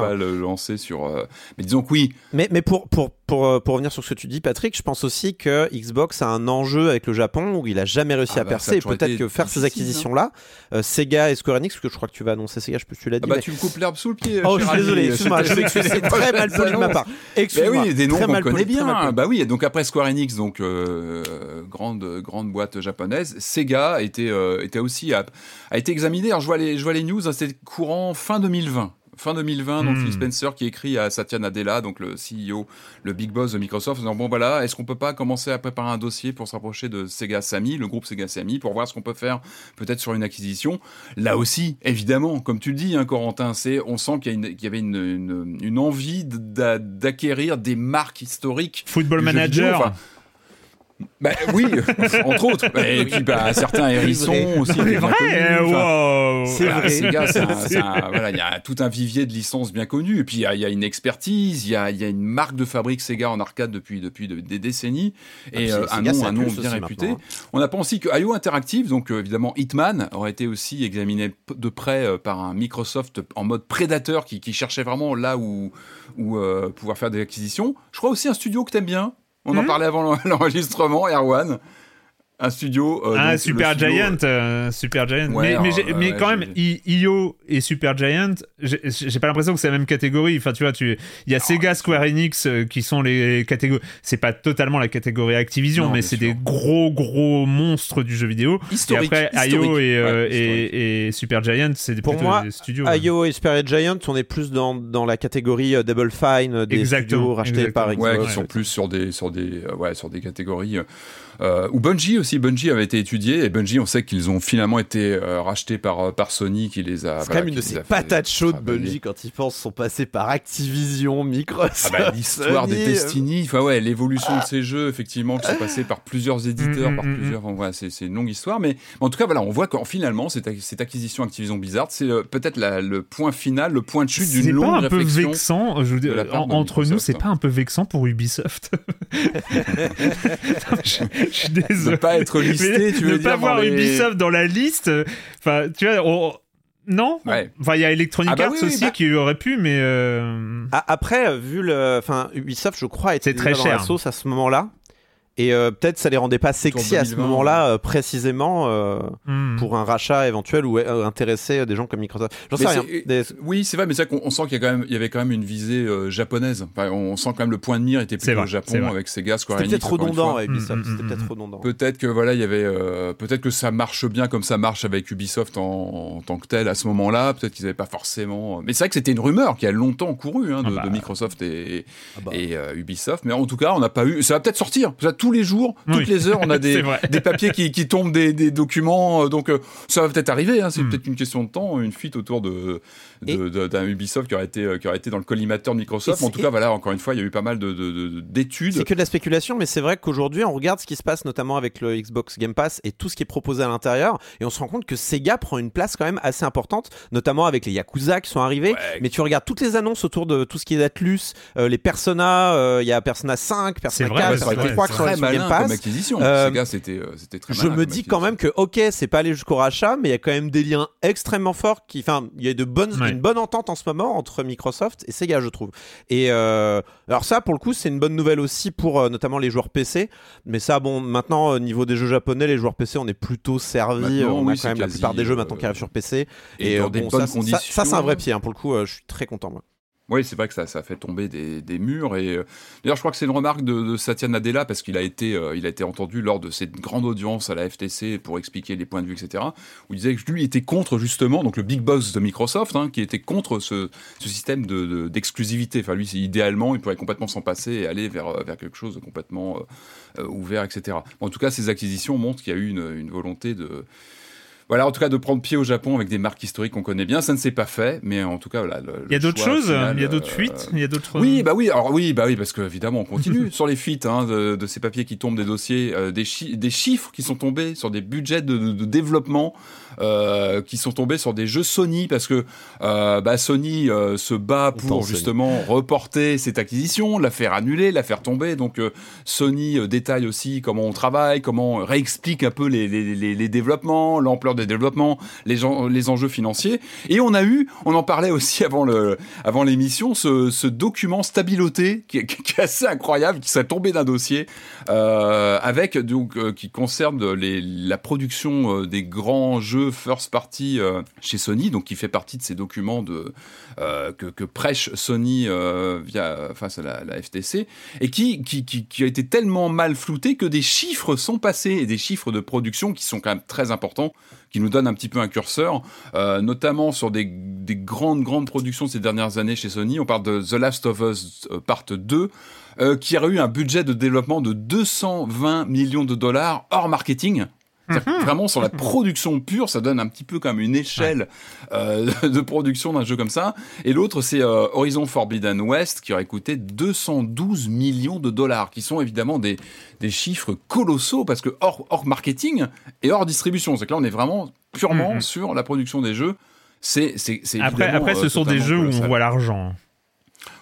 pas le lancer sur. Mais disons que oui, Mais, mais pour, pour, pour, euh, pour revenir sur ce que tu dis, Patrick, je pense aussi que Xbox a un enjeu avec le Japon où il a jamais réussi Ah à bah, percer. Et peut-être que faire ces difficile, acquisitions-là, euh, Sega et Square Enix, parce que je crois que tu vas annoncer Sega, je si tu l'as dit. ah bah, mais- tu me coupes l'herbe sous le pied. Oh, je suis désolé, excuse-moi, c'est très mal poli de ma part. Excuse-moi. oui, des noms qu'on connaît bien. Bah oui, et donc après Square Enix, donc euh, grande grande boîte japonaise, Sega était euh, était aussi a, a été examiné. Alors je vois les je vois les news, hein, c'était courant fin 2020. Fin 2020, donc Hmm. Phil Spencer qui écrit à Satya Nadella, donc le CEO, le big boss de Microsoft, en disant bon voilà, est-ce qu'on peut pas commencer à préparer un dossier pour se rapprocher de Sega Sammy, le groupe Sega Sammy, pour voir ce qu'on peut faire peut-être sur une acquisition? Là aussi, évidemment, comme tu le dis, hein, Corentin, c'est on sent qu'il y, avait une, une- une envie d'a- d'acquérir des marques historiques Football Manager. vidéo, bah, oui, entre autres. Et puis bah, certains hérissons aussi. C'est bien vrai, wow. C'est vrai. Sega, c'est un- c'est un- voilà, il y a tout un vivier de licences bien connues. Et puis il y a, y a une expertise, il y a, y a une marque de fabrique Sega en arcade depuis, depuis de- des décennies et puis, euh, un Sega, nom, c'est un bien réputé. maintenant, On apprend aussi que IO Interactive, donc euh, évidemment Hitman, aurait été aussi examiné p- de près euh, par un Microsoft en mode prédateur qui, qui cherchait vraiment là où, où euh, pouvoir faire des acquisitions. Je crois aussi un studio que t'aimes bien. On en Mhm. parlait avant l'en- l'enregistrement, Erwan. Un studio. euh, Ah, donc, le Super studio- Giant, euh, Super Giant. Ouais, mais mais, mais quand même, IO et Super Giant, j'ai pas l'impression que c'est la même catégorie. Enfin, tu vois, tu, il y a Sega, Square Enix euh, qui sont les catégories. C'est pas totalement la catégorie Activision, Non, mais c'est des gros gros monstres du jeu vidéo. Historique, et après. IO et, euh, Ouais, et, et Super Giant, c'est plutôt moi, des studios. IO et Spirit Giant, on est plus dans, dans la catégorie euh, Double Fine euh, des Exactement, studios rachetés par exactement. Xbox. Ouais, qui sont plus sur des sur des euh, ouais sur des catégories. Euh, ou Bungie aussi, Bungie avait été étudié et Bungie, on sait qu'ils ont finalement été euh, rachetés par euh, par Sony qui les a. C'est voilà, quand même une de ces patates chaudes. Bungie, quand ils pensent, sont passés par Activision, Microsoft. Ah bah, l'histoire des Destiny, enfin ouais, l'évolution de ces jeux, effectivement, qui sont passés par plusieurs éditeurs, Mm, par mm, mm, plusieurs, enfin, voilà, c'est c'est une longue histoire, mais en tout cas, voilà, on voit qu'en finalement, cette, cette acquisition Activision Blizzard, c'est euh, peut-être le point final, le point de chute d'une C'est longue pas un peu vexant, je en- de entre nous, c'est pas un peu vexant pour Ubisoft Non, je, je suis désolé. Ne pas être listé, Mais tu veux ne dire pas voir les- Ubisoft dans la liste. Enfin, tu vois, on- non? Ouais. Enfin, il y a Electronic Ah bah Arts oui, oui, aussi bah- qui aurait pu, mais euh, Ah, Après, vu le. Enfin, Ubisoft, je crois, était très dans la cher. sauce à ce moment-là. Et euh, peut-être ça les rendait pas sexy à ce 2020, moment-là, euh, précisément, euh, hmm. pour un rachat éventuel ou euh, intéresser des gens comme Microsoft. J'en sais rien. Des- Oui, c'est vrai, mais c'est vrai qu'on on sent qu'il y, a quand même- il y avait quand même une visée euh, japonaise. Enfin, on sent quand même le point de mire était plutôt vrai, au Japon avec Sega, Square C'était Enix. peut-être encore une redondant fois. avec Ubisoft. Mm, C'était mm, peut-être redondant. Peut-être que voilà, il y avait euh, peut-être que ça marche bien comme ça marche avec Ubisoft en, en tant que tel à ce moment-là. Peut-être qu'ils n'avaient pas forcément. Mais c'est vrai que c'était une rumeur qui a longtemps couru hein, de, Ah bah. de Microsoft et, Ah bah. et euh, Ubisoft. Mais en tout cas, on n'a pas eu. Ça va peut-être sortir. Ça, tout tous les jours, toutes Oui. les heures, on a des, papiers qui, qui tombent, des, des documents. euh, Donc, euh, ça va peut-être arriver. hein, c'est Hmm. peut-être une question de temps, une fuite autour de d'un Ubisoft qui aurait été euh, qui aurait été dans le collimateur de Microsoft. En tout cas, voilà, encore une fois, il y a eu pas mal de- de- de- d'études. C'est que de la spéculation, mais c'est vrai qu'aujourd'hui, on regarde ce qui se passe notamment avec le Xbox Game Pass et tout ce qui est proposé à l'intérieur, et on se rend compte que Sega prend une place quand même assez importante, notamment avec les Yakuza qui sont arrivés. Ouais. Mais tu regardes toutes les annonces autour de tout ce qui est Atlus, euh, les Persona, euh, il y a Persona 5, Persona vrai, 4, ouais, ça aurait c'est été Persona 3 qui sont très malin Pass. comme acquisition. Euh, Sega, c'était euh, c'était très Je malin me dis quand même que, ok, c'est pas allé jusqu'au rachat, mais il y a quand même des liens extrêmement forts qui, enfin, il y a de bonnes, Ouais. une bonne entente en ce moment entre Microsoft et Sega, je trouve. Et euh, alors ça, pour le coup, c'est une bonne nouvelle aussi pour euh, notamment les joueurs PC. Mais ça, bon, maintenant, au niveau des jeux japonais, les joueurs PC, on est plutôt servi. On a quand même la plupart des jeux euh, maintenant qui arrivent sur PC. et dans euh, des bon, bonnes ça, conditions. Ça, c'est un vrai pied. hein, pour le coup, euh, je suis très content. Moi. Oui, c'est vrai que ça, ça fait tomber des, des murs. Et euh, d'ailleurs, je crois que c'est une remarque de, de Satya Nadella parce qu'il a été, euh, il a été entendu lors de cette grande audience à la FTC pour expliquer les points de vue, etc. Où il disait que lui était contre justement, donc le big boss de Microsoft, hein, qui était contre ce, ce système de- de- d'exclusivité. enfin, lui, idéalement, il pourrait complètement s'en passer et aller vers, vers quelque chose de complètement euh, ouvert, etc. En tout cas, ces acquisitions montrent qu'il y a eu une, une volonté de voilà, en tout cas, de prendre pied au Japon avec des marques historiques qu'on connaît bien, ça ne s'est pas fait, mais en tout cas, voilà. le- Il y a d'autres choses, final, il y a d'autres euh, fuites, il y a d'autres. oui, bah oui, alors oui, bah oui, parce que évidemment, on continue sur les fuites hein, de, de ces papiers qui tombent des dossiers, euh, des, chi- des chiffres qui sont tombés sur des budgets de, de- de développement euh, qui sont tombés sur des jeux Sony, parce que euh, bah, Sony euh, se bat pour justement reporter cette acquisition, la faire annuler, la faire tomber. Donc Sony détaille aussi comment on travaille, comment on réexplique un peu les, les, les, les développements, l'ampleur des développements, les, enjeux financiers. Et on a eu, on en parlait aussi avant le, avant l'émission, ce, ce document stabiloté qui, est- qui est assez incroyable, qui serait tombé d'un dossier avec donc qui concerne les, la production des grands jeux first party euh, chez Sony, donc qui fait partie de ces documents euh, que, prêche Sony euh, via face à la, FTC et qui, a été tellement mal flouté que des chiffres sont passés et des chiffres de production qui sont quand même très importants qui nous donnent un petit peu un curseur, notamment sur des, des grandes, grandes productions ces dernières années chez Sony. On parle de The Last of Us Part 2, euh, qui a eu un budget de développement de 220 millions de dollars hors marketing. Que Vraiment sur la production pure, ça donne un petit peu comme une échelle euh, de production d'un jeu comme ça. Et l'autre, c'est euh, Horizon Forbidden West, qui aurait coûté 212 millions de dollars, qui sont évidemment des, des chiffres colossaux, parce que hors, hors marketing et hors distribution. C'est que là, on est vraiment purement Mhm. sur la production des jeux. C'est, c'est, c'est Après, après, ce euh, sont des jeux où on voit l'argent.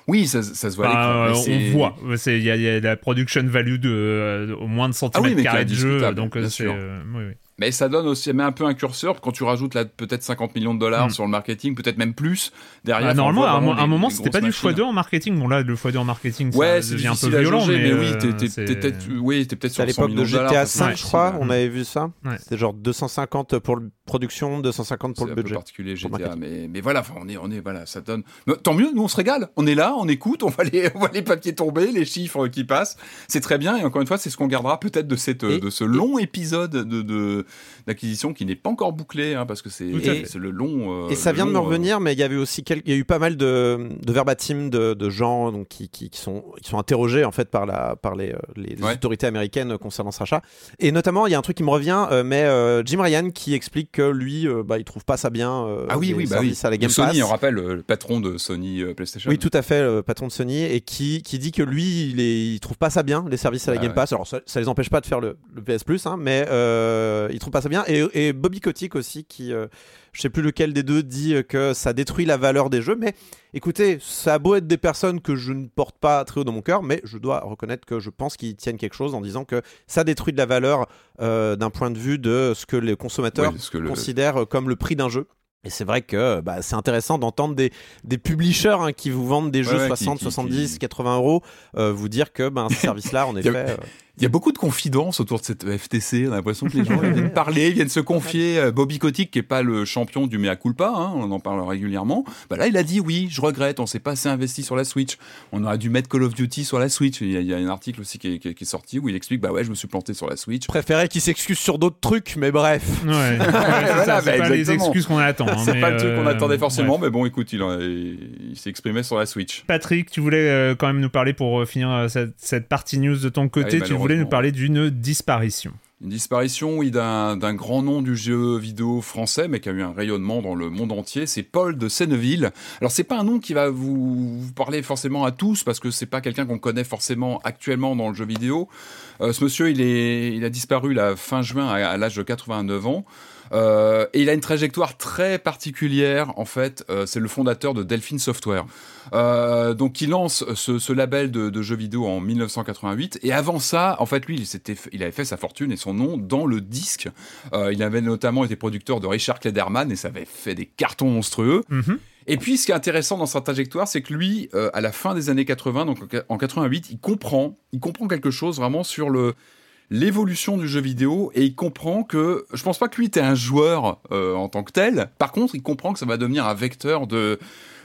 Oui, ça, ça se voit à euh, c'est- on voit. Il y, y a la production value de euh, au moins de centimètres Ah oui, carrés de jeu, donc euh, c'est. euh, oui, oui. Mais ça donne aussi, ça met un peu un curseur quand tu rajoutes là peut-être 50 millions de dollars Mm. sur le marketing, peut-être même plus derrière. Ah, normalement, à un, à moment, c'était pas du grosses machines. x2 en marketing. Bon, là, le x2 en marketing, Ouais, ça c'est devient un peu difficile à violent, mais, mais, oui, t'es, euh, t'es- c'est- t'es peut-être, oui, t'es peut-être C'est à sur 100 l'époque de. GTA ça, c'est 5, je crois, on avait vu ça. Ouais. C'était genre 250 pour le production, 250 pour C'est le un peu budget. particulier pour GTA, mais, mais voilà, enfin, on est, on est, voilà, ça donne. Mais tant mieux, nous on se régale, on est là, on écoute, on voit les, on voit les papiers tomber, les chiffres qui passent, c'est très bien. Et encore une fois, c'est ce qu'on gardera peut-être de cette, Et- de ce long épisode de, de d'acquisition qui n'est pas encore bouclé, hein, parce que c'est, le long. euh, Et ça vient de me euh, revenir, mais il y avait aussi quel- il y a eu pas mal de, de verbatim de, de gens donc, qui, qui, qui sont, qui sont interrogés en fait par, la, par les, euh, les, les Ouais. autorités américaines concernant ce rachat. Et notamment, il y a un truc qui me revient, euh, mais euh, Jim Ryan qui explique que lui, euh, bah, il trouve pas ça bien. euh, Ah oui, les oui, bah oui. à la Game Sony, Pass. on rappelle, le patron de Sony euh, PlayStation. Oui, tout à fait, le patron de Sony, et qui, qui dit que lui, il, est, il trouve pas ça bien, les services à la Ah Game ouais. Pass. Alors, ça, ça les empêche pas de faire le, le PS Plus, hein, mais euh, il trouve pas ça bien. Et, et Bobby Kotick aussi, qui, euh, je sais plus lequel des deux, dit euh, que ça détruit la valeur des jeux. Mais écoutez, ça a beau être des personnes que je ne porte pas très haut dans mon cœur, mais je dois reconnaître que je pense qu'ils tiennent quelque chose en disant que ça détruit de la valeur euh, d'un point de vue de ce que les consommateurs Oui, parce que le- considèrent comme le prix d'un jeu. Et c'est vrai que bah, c'est intéressant d'entendre des, des publishers hein, qui vous vendent des jeux Ouais, ouais, qui- 60, qui- 70, qui- 80 euros euh, vous dire que ben, ce service-là, en Il y a- effet. euh, Il y a beaucoup de confidences autour de cette FTC. On a l'impression que les gens viennent parler, viennent se confier. Euh, Bobby Kotick, qui est pas le champion du mea culpa, hein, on en parle régulièrement. Bah là, il a dit oui, je regrette, on s'est pas assez investi sur la Switch. On aurait dû mettre Call of Duty sur la Switch. Il y a, il y a un article aussi qui est, qui est- qui est sorti où il explique bah ouais, je me suis planté sur la Switch. préférais qu'ils s'excusent sur d'autres trucs, mais bref. Ouais, ouais, c'est Voilà, ça, c'est bah, pas les excuses qu'on attend. C'est pas le truc qu'on euh, attendait forcément, bref. mais bon, écoute, il, s'est exprimé sur la Switch. Patrick, tu voulais euh, quand même nous parler pour euh, finir cette, cette partie news de ton côté. Ah tu voulais nous parler d'une disparition. Une disparition, oui, d'un d'un grand nom du jeu vidéo français, mais qui a eu un rayonnement dans le monde entier. C'est Paul de Senneville. Alors, c'est pas un nom qui va vous, vous parler forcément à tous, parce que c'est pas quelqu'un qu'on connaît forcément actuellement dans le jeu vidéo. Euh, ce monsieur, il, est, il a disparu la fin juin à, à l'âge de 89 ans. Euh, et il a une trajectoire très particulière, en fait. Euh, c'est le fondateur de Delphine Software. Euh, donc, il lance ce, ce label de, de jeux vidéo en 1988. Et avant ça, en fait, lui, il, avait fait sa fortune et son nom dans le disque. Il avait notamment été producteur de Richard Klederman et ça avait fait des cartons monstrueux. Mhm. Et puis, ce qui est intéressant dans sa trajectoire, c'est que lui, à la fin des années 80, donc en 88, il comprend, il comprend quelque chose vraiment sur le l'évolution du jeu vidéo et il comprend que je pense pas que lui était un joueur euh, en tant que tel. Par contre, il comprend que ça va devenir un vecteur de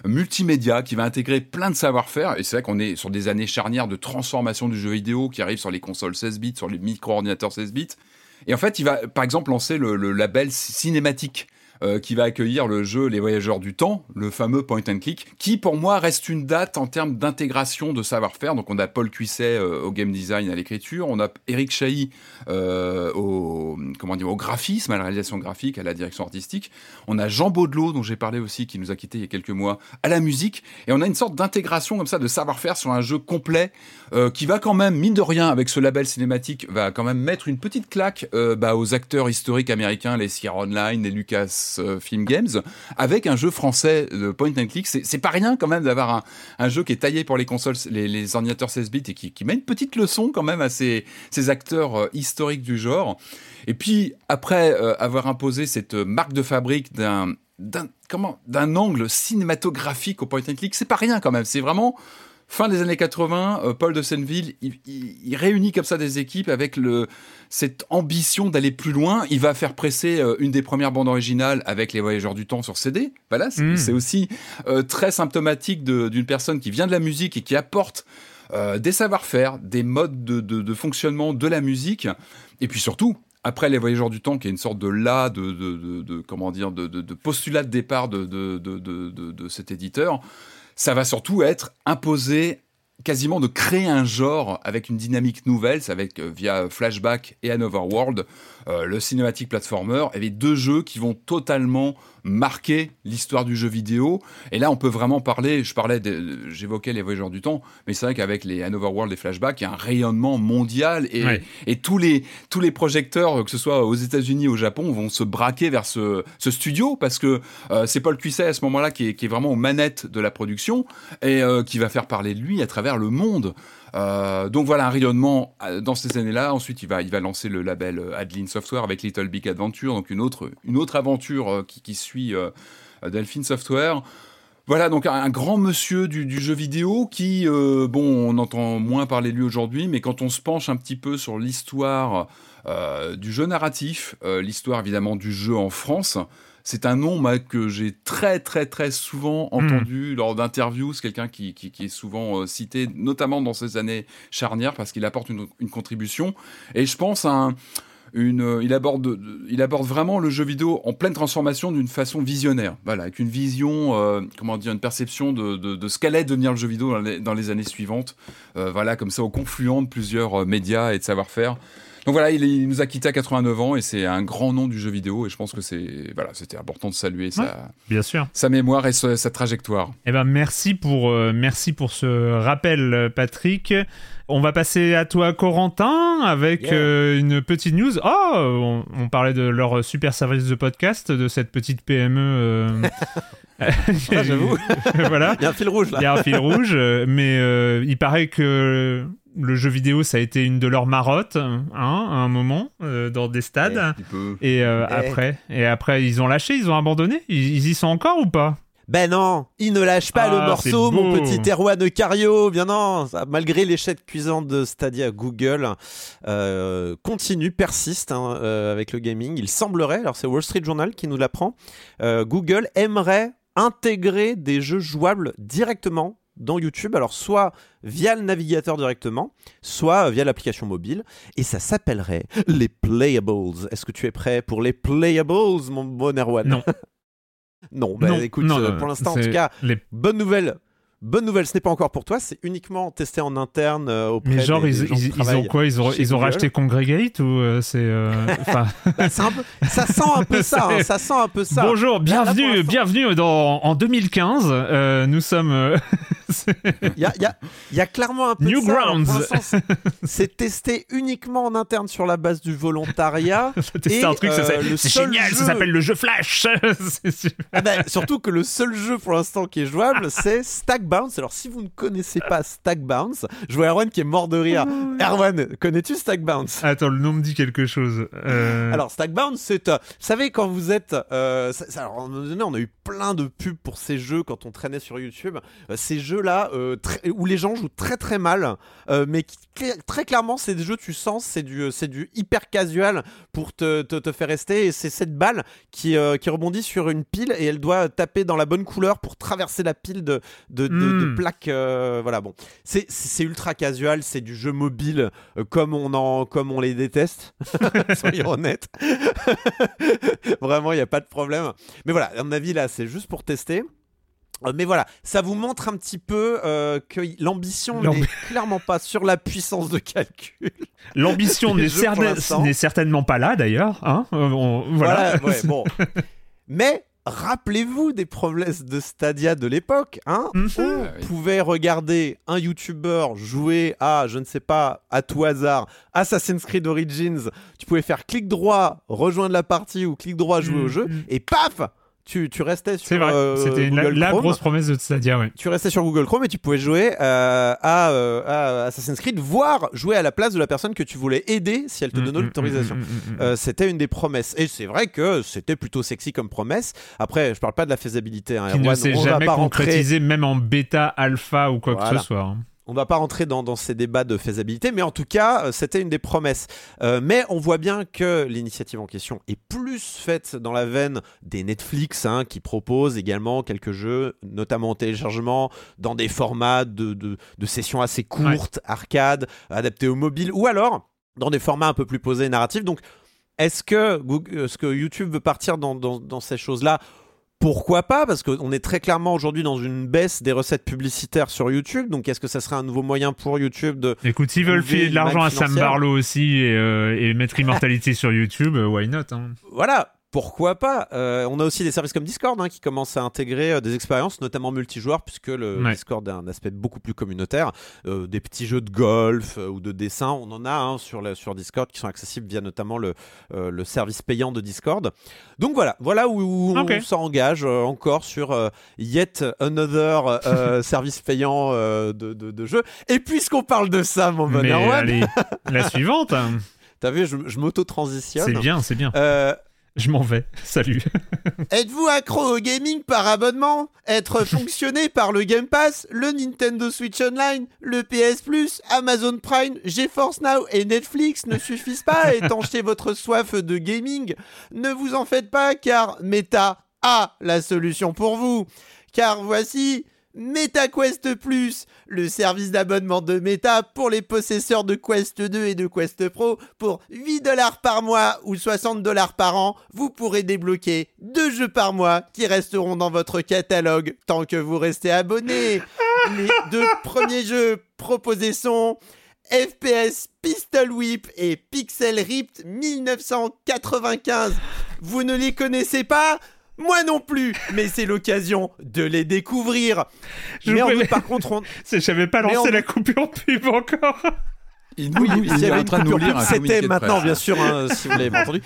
multimédia qui va intégrer plein de savoir-faire et c'est vrai qu'on est sur des années charnières de transformation du jeu vidéo qui arrive sur les consoles 16 bits, sur les micro-ordinateurs 16 bits. Et en fait, il va par exemple lancer le, le label cinématique euh, qui va accueillir le jeu Les Voyageurs du Temps, le fameux point and click, qui pour moi reste une date en termes d'intégration de savoir-faire. Donc on a Paul Cuisset euh, au game design, à l'écriture, on a Eric Chahi euh, au comment dire au graphisme, à la réalisation graphique, à la direction artistique. On a Jean Baudelot dont j'ai parlé aussi, qui nous a quitté il y a quelques mois, à la musique. Et on a une sorte d'intégration comme ça de savoir-faire sur un jeu complet euh, qui va quand même mine de rien avec ce label cinématique va quand même mettre une petite claque euh, bah, aux acteurs historiques américains, les Sierra Online, les Lucas euh, Film Games, avec un jeu français de point and click. C'est pas rien quand même d'avoir un, jeu qui est taillé pour les consoles, les, ordinateurs 16 bits et qui, met une petite leçon quand même à ces, acteurs historiques du genre. Et puis après avoir imposé cette marque de fabrique d'un d'un angle cinématographique au point and click, c'est pas rien quand même. C'est vraiment fin des années 80, euh, Paul de Senneville, il, il- il réunit comme ça des équipes avec le, cette ambition d'aller plus loin. Il va faire presser euh, une des premières bandes originales avec les Voyageurs du Temps sur CD. Voilà, c'est Mm. c'est aussi euh, très symptomatique d'une personne qui vient de la musique et qui apporte euh, des savoir-faire, des modes de, de- de fonctionnement de la musique, et puis surtout. Après les Voyageurs du Temps, qui est une sorte de là, de, de, de- de- comment dire, de, postulat de départ de, de, de- de- de- de cet éditeur, ça va surtout être imposé quasiment de créer un genre avec une dynamique nouvelle, avec euh, via Flashback et Another World, euh, le cinématique platformer, et les deux jeux qui vont totalement marquer l'histoire du jeu vidéo. Et là, on peut vraiment parler, je parlais, j'évoquais les Voyageurs du Temps, mais c'est vrai qu'avec les Another World et Flashback, il y a un rayonnement mondial et, Ouais. et tous les tous les projecteurs, que ce soit aux États-Unis, au Japon, vont se braquer vers ce, ce studio parce que euh, c'est Paul Cuisset à ce moment-là qui est, qui est vraiment aux manettes de la production et euh, qui va faire parler de lui à travers le monde. Euh, donc voilà un rayonnement euh, dans ces années-là. Ensuite, il va, lancer le label euh, Adeline Software avec Little Big Adventure, donc une autre, aventure qui, suit Delphine Software. Voilà, donc un, grand monsieur du, jeu vidéo qui, bon, on entend moins parler de lui aujourd'hui, mais quand on se penche un petit peu sur l'histoire du jeu narratif, l'histoire évidemment du jeu en France, c'est un nom que j'ai très très très souvent entendu lors d'interviews. C'est quelqu'un qui, qui, qui est souvent euh, cité, notamment dans ces années charnières, parce qu'il apporte une, une contribution. Et je pense à un, une, euh, il aborde, il aborde vraiment le jeu vidéo en pleine transformation d'une façon visionnaire. Voilà, avec une vision, euh, comment dire, une perception de, de, de ce qu'allait devenir le jeu vidéo dans les, dans les années suivantes. Euh, voilà, comme ça, au confluent de plusieurs médias et de savoir-faire. Donc voilà, il, il nous a quitté à 89 ans et c'est un grand nom du jeu vidéo et je pense que c'est voilà, c'était important de saluer sa, Bien sûr. sa mémoire et sa, sa trajectoire. Eh ben merci pour euh, merci pour ce rappel, Patrick. On va passer à toi, Corentin, avec Yeah. euh, une petite news. Oh, on, on parlait de leur super service de podcast, de cette petite PME. euh, Ah, j'avoue. voilà. Il y a un fil rouge là. Il y a un fil rouge, mais euh, il paraît que le jeu vidéo, ça a été une de leurs marottes, hein, à un moment, euh, dans des stades. Un petit peu. Et euh, Eh. après, et après, ils ont lâché, ils ont abandonné. Ils, ils y sont encore ou pas? Ben non, il ne lâche pas Ah, le morceau, c'est mon petit Erwan Cario. Bien non, ça, malgré l'échec cuisant de Stadia, Google euh, continue, persiste hein, avec le gaming. Il semblerait, alors c'est Wall Street Journal qui nous l'apprend, Google aimerait intégrer des jeux jouables directement dans YouTube, alors soit via le navigateur directement, soit via l'application mobile, et ça s'appellerait les Playables. Est-ce que tu es prêt pour les Playables, mon bon Erwan? Non. non, bah Non, écoute, non, euh, non, pour l'instant, en tout cas, les- bonne nouvelle. Bonne nouvelle, ce n'est pas encore pour toi, c'est uniquement testé en interne euh, auprès Mais genre, des, ils, des gens qui ils- ils ont quoi Ils ont, ils ont racheté Congregate ou euh, c'est. euh, Bah, ça sent un peu ça, hein, ça sent un peu ça. Bonjour, là, bienvenue, bienvenue dans, en 2015. euh, nous sommes. euh, Il y a, y y clairement un peu de ça. Pour Newgrounds. l'instant, c'est- testé uniquement en interne sur la base du volontariat. c'est un truc, euh, c'est génial, jeu- ça s'appelle le jeu Flash. Ah ben, surtout que le seul jeu pour l'instant qui est jouable, c'est Stack Bounce. Alors, si vous ne connaissez pas Stack Bounce, je vois Erwan qui est mort de rire. Erwan, connais-tu Stack Bounce Attends, le nom me dit quelque chose. Euh, Alors, Stack Bounce, c'est. euh, vous savez, quand vous êtes. euh, ça- ça- alors, à un moment donné, on a eu plein de pubs pour ces jeux quand on traînait sur YouTube. Euh, ces jeux-là, euh, où les gens jouent très très mal, euh, mais qui, très clairement, c'est des jeux, tu sens, c'est du, c'est du hyper casual pour te, te, te faire rester. Et c'est cette balle qui, euh, qui rebondit sur une pile et elle doit taper dans la bonne couleur pour traverser la pile de, de, de- de Mm. plaques. euh, voilà, bon. C'est, c'est ultra casual, c'est du jeu mobile euh, comme, on en, comme on les déteste. Soyons honnêtes. Vraiment, il n'y a pas de problème. Mais voilà, à mon avis, là, c'est juste pour tester. Euh, Mais voilà, ça vous montre un petit peu euh, que l'ambition L'ambi- n'est clairement pas sur la puissance de calcul. L'ambition n'est certain- certainement pas là d'ailleurs. Hein Euh, on- voilà. Voilà, ouais, bon. Mais rappelez-vous des problèmes de Stadia de l'époque, hein. On Ah oui. pouvait regarder un YouTuber jouer à, je ne sais pas, à tout hasard, Assassin's Creed Origins. Tu pouvais faire clic droit, rejoindre la partie ou clic droit, jouer au Mhm. jeu, et paf tu, tu restais sur C'est vrai. euh, C'était la, Google la Chrome. grosse promesse de Stadia, ouais. Tu restais sur Google Chrome et tu pouvais jouer euh, à, euh, à Assassin's Creed, voire jouer à la place de la personne que tu voulais aider si elle te donnait Mm, mm, l'autorisation. mm, mm, mm, mm. C'était une des promesses. Et c'est vrai que c'était plutôt sexy comme promesse. Après, je parle pas de la faisabilité. Hein. qui ne s'est jamais pas rentrer, concrétisé, même en bêta, alpha ou quoi que ce soit. hein. On va pas rentrer dans, dans ces débats de faisabilité, mais en tout cas, euh, c'était une des promesses. Euh, mais on voit bien que l'initiative en question est plus faite dans la veine des Netflix, hein, qui proposent également quelques jeux, notamment en téléchargement, dans des formats de, de, de sessions assez courtes, arcade, adaptés au mobile, ou alors dans des formats un peu plus posés et narratifs. Donc, est-ce que, Google- est-ce que YouTube veut partir dans, dans, dans ces choses-là? Pourquoi pas Parce qu'on est très clairement aujourd'hui dans une baisse des recettes publicitaires sur YouTube. Donc, est-ce que ça serait un nouveau moyen pour YouTube de. Écoute, s'ils veulent filer de l'argent à Sam. Barlow aussi et, euh, et mettre Immortality sur YouTube, euh, why not hein. Voilà pourquoi pas? Euh, On a aussi des services comme Discord hein, qui commencent à intégrer euh, des expériences, notamment multijoueurs, puisque le Ouais. Discord a un aspect beaucoup plus communautaire. Euh, des petits jeux de golf ou de dessin, on en a hein, sur, la- sur Discord qui sont accessibles via notamment le, le service payant de Discord. Donc voilà, voilà où, on s'engage encore sur yet another service payant de, de, de jeu. Et puisqu'on parle de ça, mon bon allez, la suivante, t'as vu, je, je m'auto-transitionne. c'est bien, c'est bien. Euh, Je m'en vais. Salut. Êtes-vous accro au gaming par abonnement? Être fonctionné par le Game Pass, le Nintendo Switch Online, le PS Plus, Amazon Prime, GeForce Now et Netflix ne suffisent pas à étancher votre soif de gaming Ne vous en faites pas car Meta a la solution pour vous. Car voici MetaQuest Plus, le service d'abonnement de Meta pour les possesseurs de Quest 2 et de Quest Pro. Pour 8 dollars par mois ou 60 dollars par an, vous pourrez débloquer deux jeux par mois qui resteront dans votre catalogue tant que vous restez abonné. Les deux premiers jeux proposés sont FPS Pistol Whip et Pixel Ripped 1995. Vous ne les connaissez pas? Moi non plus, mais c'est l'occasion de les découvrir. Je mais en préfère- août, par contre, on... C'est- J'avais pas lancé la coupure pub encore. Il nous, il S'il y est avait en train de nous lire c'était maintenant, bien sûr, hein, si vous l'avez entendu.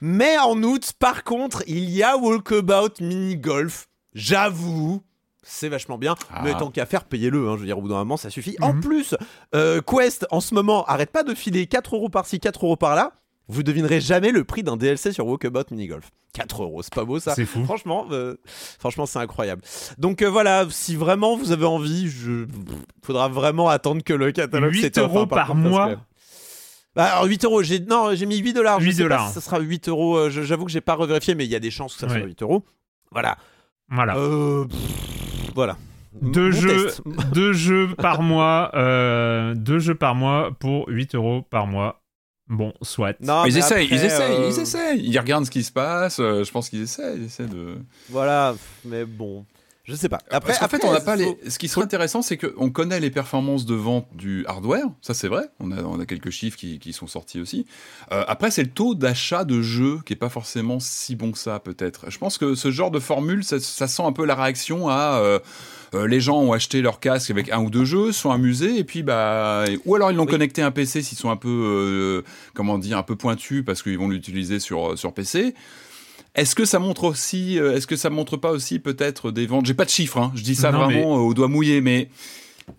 Mais en août, par contre, il y a Walkabout Mini Golf. J'avoue. C'est vachement bien, Ah. mais tant qu'à faire, payez-le. hein, je veux dire, au bout d'un moment, ça suffit. En Mhm. plus, euh, Quest, en ce moment, arrête pas de filer 4 euros par-ci, 4 euros par-là. Vous devinerez jamais le prix d'un DLC sur Walkabout Mini Golf. 4 euros, c'est pas beau ça C'est fou. Franchement, euh, franchement, c'est incroyable. Donc euh, voilà, si vraiment vous avez envie, je... faudra vraiment attendre que le catalogue 8 s'étoffe, euros hein, par contre, parce mois. que- Bah, alors 8 euros, j'ai non, j'ai mis 8 dollars. 8 je sais pas dollars. si ça sera 8 euros. euh, J'avoue que j'ai pas revérifié, mais il y a des chances que ça soit Ouais. 8 euros. Voilà. Voilà. Euh, pff, voilà. deux, jeux, deux jeux par mois. euh, deux jeux par mois pour 8 euros par mois. Bon, soit. Non, Ils mais essayent, après, ils essayent, euh, ils essayent. Ils regardent ce qui se passe. euh, je pense qu'ils essayent, ils essaient de. Voilà, mais bon. Je sais pas. Après, qu'en fait, on n'a pas les. Ce qui serait intéressant, c'est qu'on connaît les performances de vente du hardware. Ça, c'est vrai. On a, on a quelques chiffres qui, qui sont sortis aussi. Euh, après, c'est le taux d'achat de jeux qui est pas forcément si bon que ça, peut-être. Je pense que ce genre de formule, ça, sent un peu la réaction à. Euh, euh, les gens ont acheté leur casque avec un ou deux jeux, sont amusés et puis bah ou alors ils l'ont connecté à un PC s'ils sont un peu comment dire un peu pointus parce qu'ils vont l'utiliser sur sur PC. Est-ce que ça montre aussi, euh, est-ce que ça montre pas aussi peut-être des ventes? J'ai pas de chiffres, hein, je dis ça vraiment au doigt mouillé, mais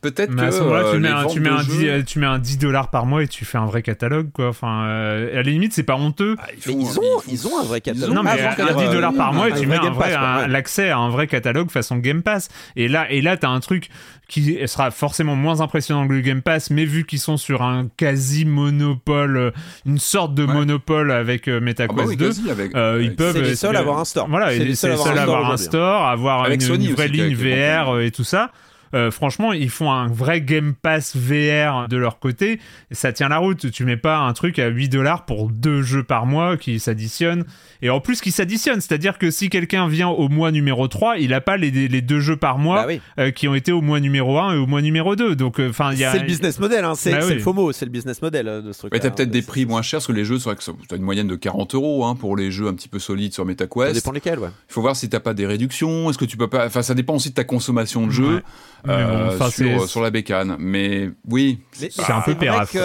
Peut-être que. À ce moment-là, tu, mets un, tu, mets un 10, tu mets un 10 dollars par mois et tu fais un vrai catalogue, quoi. Enfin, euh, à la limite, c'est pas honteux. Ah, ils, ont, ils, ont, un vrai catalogue. Non, mais à, 10 dollars par mois, et tu mets un vrai, l'accès à un vrai catalogue façon Game Pass. Et là, et là, t'as un truc qui sera forcément moins impressionnant que le Game Pass, mais vu qu'ils sont sur un quasi monopole, une sorte de monopole avec euh, MetaQuest 2, ah bah euh, ils peuvent. C'est les seuls à avoir un store. Voilà, c'est les seuls à avoir un store, avoir une vraie ligne VR et tout ça. Euh, franchement, ils font un vrai Game Pass VR de leur côté. ça tient la route. Tu mets pas un truc à 8 dollars pour deux jeux par mois qui s'additionnent. Et en plus, qui s'additionnent. C'est-à-dire que si quelqu'un vient au mois numéro 3, il a pas les, les deux jeux par mois bah euh, qui ont été au mois numéro 1 et au mois numéro 2. Donc, euh, enfin, a. C'est le business model, hein. c'est bah le FOMO, c'est le business model de ce truc. Mais t'as peut-être des prix moins chers parce que les jeux, c'est vrai que t'as une moyenne de 40 euros hein, pour les jeux un petit peu solides sur MetaQuest. Ça dépend lesquels, ouais. Il faut voir si t'as pas des réductions. Est-ce que tu peux pas. Enfin, ça dépend aussi de ta consommation de jeu. Euh, sur, la bécane. Mais oui, c'est un peu péraph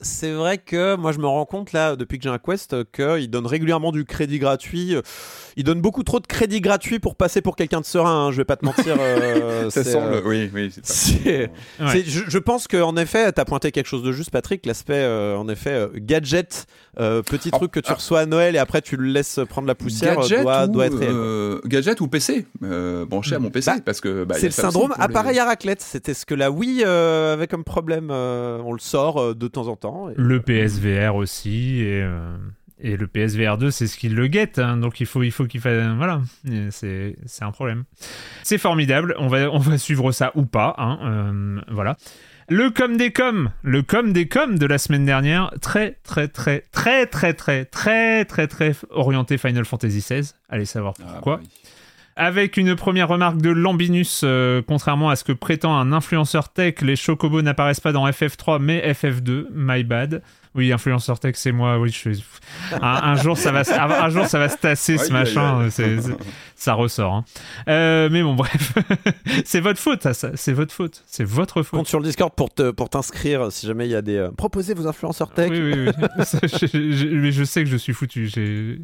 c'est vrai que moi je me rends compte là depuis que j'ai un Quest qu'il donne régulièrement du crédit gratuit. Il donne beaucoup trop de crédit gratuit pour passer pour quelqu'un de serein. Hein, je vais pas te mentir. Euh, ça semble. Euh, oui, oui. je, je, pense qu'en effet, tu as pointé quelque chose de juste, Patrick. L'aspect, euh, en effet, gadget, petit truc que tu ah. reçois à Noël et après tu le laisses prendre la poussière, doit, doit, être réel. gadget ou PC branché à mon PC bah, parce que bah, c'est le syndrome appareil à raclette. C'était ce que la Wii avait comme problème. on le sort de temps en temps. Le PSVR aussi, et, euh, et le PSVR 2, c'est ce qu'il le guette, hein, donc il faut qu'il faut qu'il fasse... Voilà, c'est un problème. C'est formidable, on va, on va suivre ça ou pas, hein, euh, voilà. Le com des com, le com des com de la semaine dernière, très très très très très très très très très orienté Final Fantasy XVI. Allez savoir ah, pourquoi. Bah avec une première remarque de Lambinus, euh, contrairement à ce que prétend un influenceur tech, les chocobos n'apparaissent pas dans FF3 mais FF2, my bad. Oui, influenceur tech, c'est moi. Oui, je un, jour, ça va, un jour, ça va se tasser ce machin. ça ressort. Hein. Euh, mais bon, bref, c'est votre faute, ça. C'est votre faute. C'est votre faute. Compte sur le Discord pour te, pour t'inscrire si jamais il y a des. Euh, proposez vos influenceurs tech. Oui, oui, oui. mais je sais que je suis foutu. J'ai.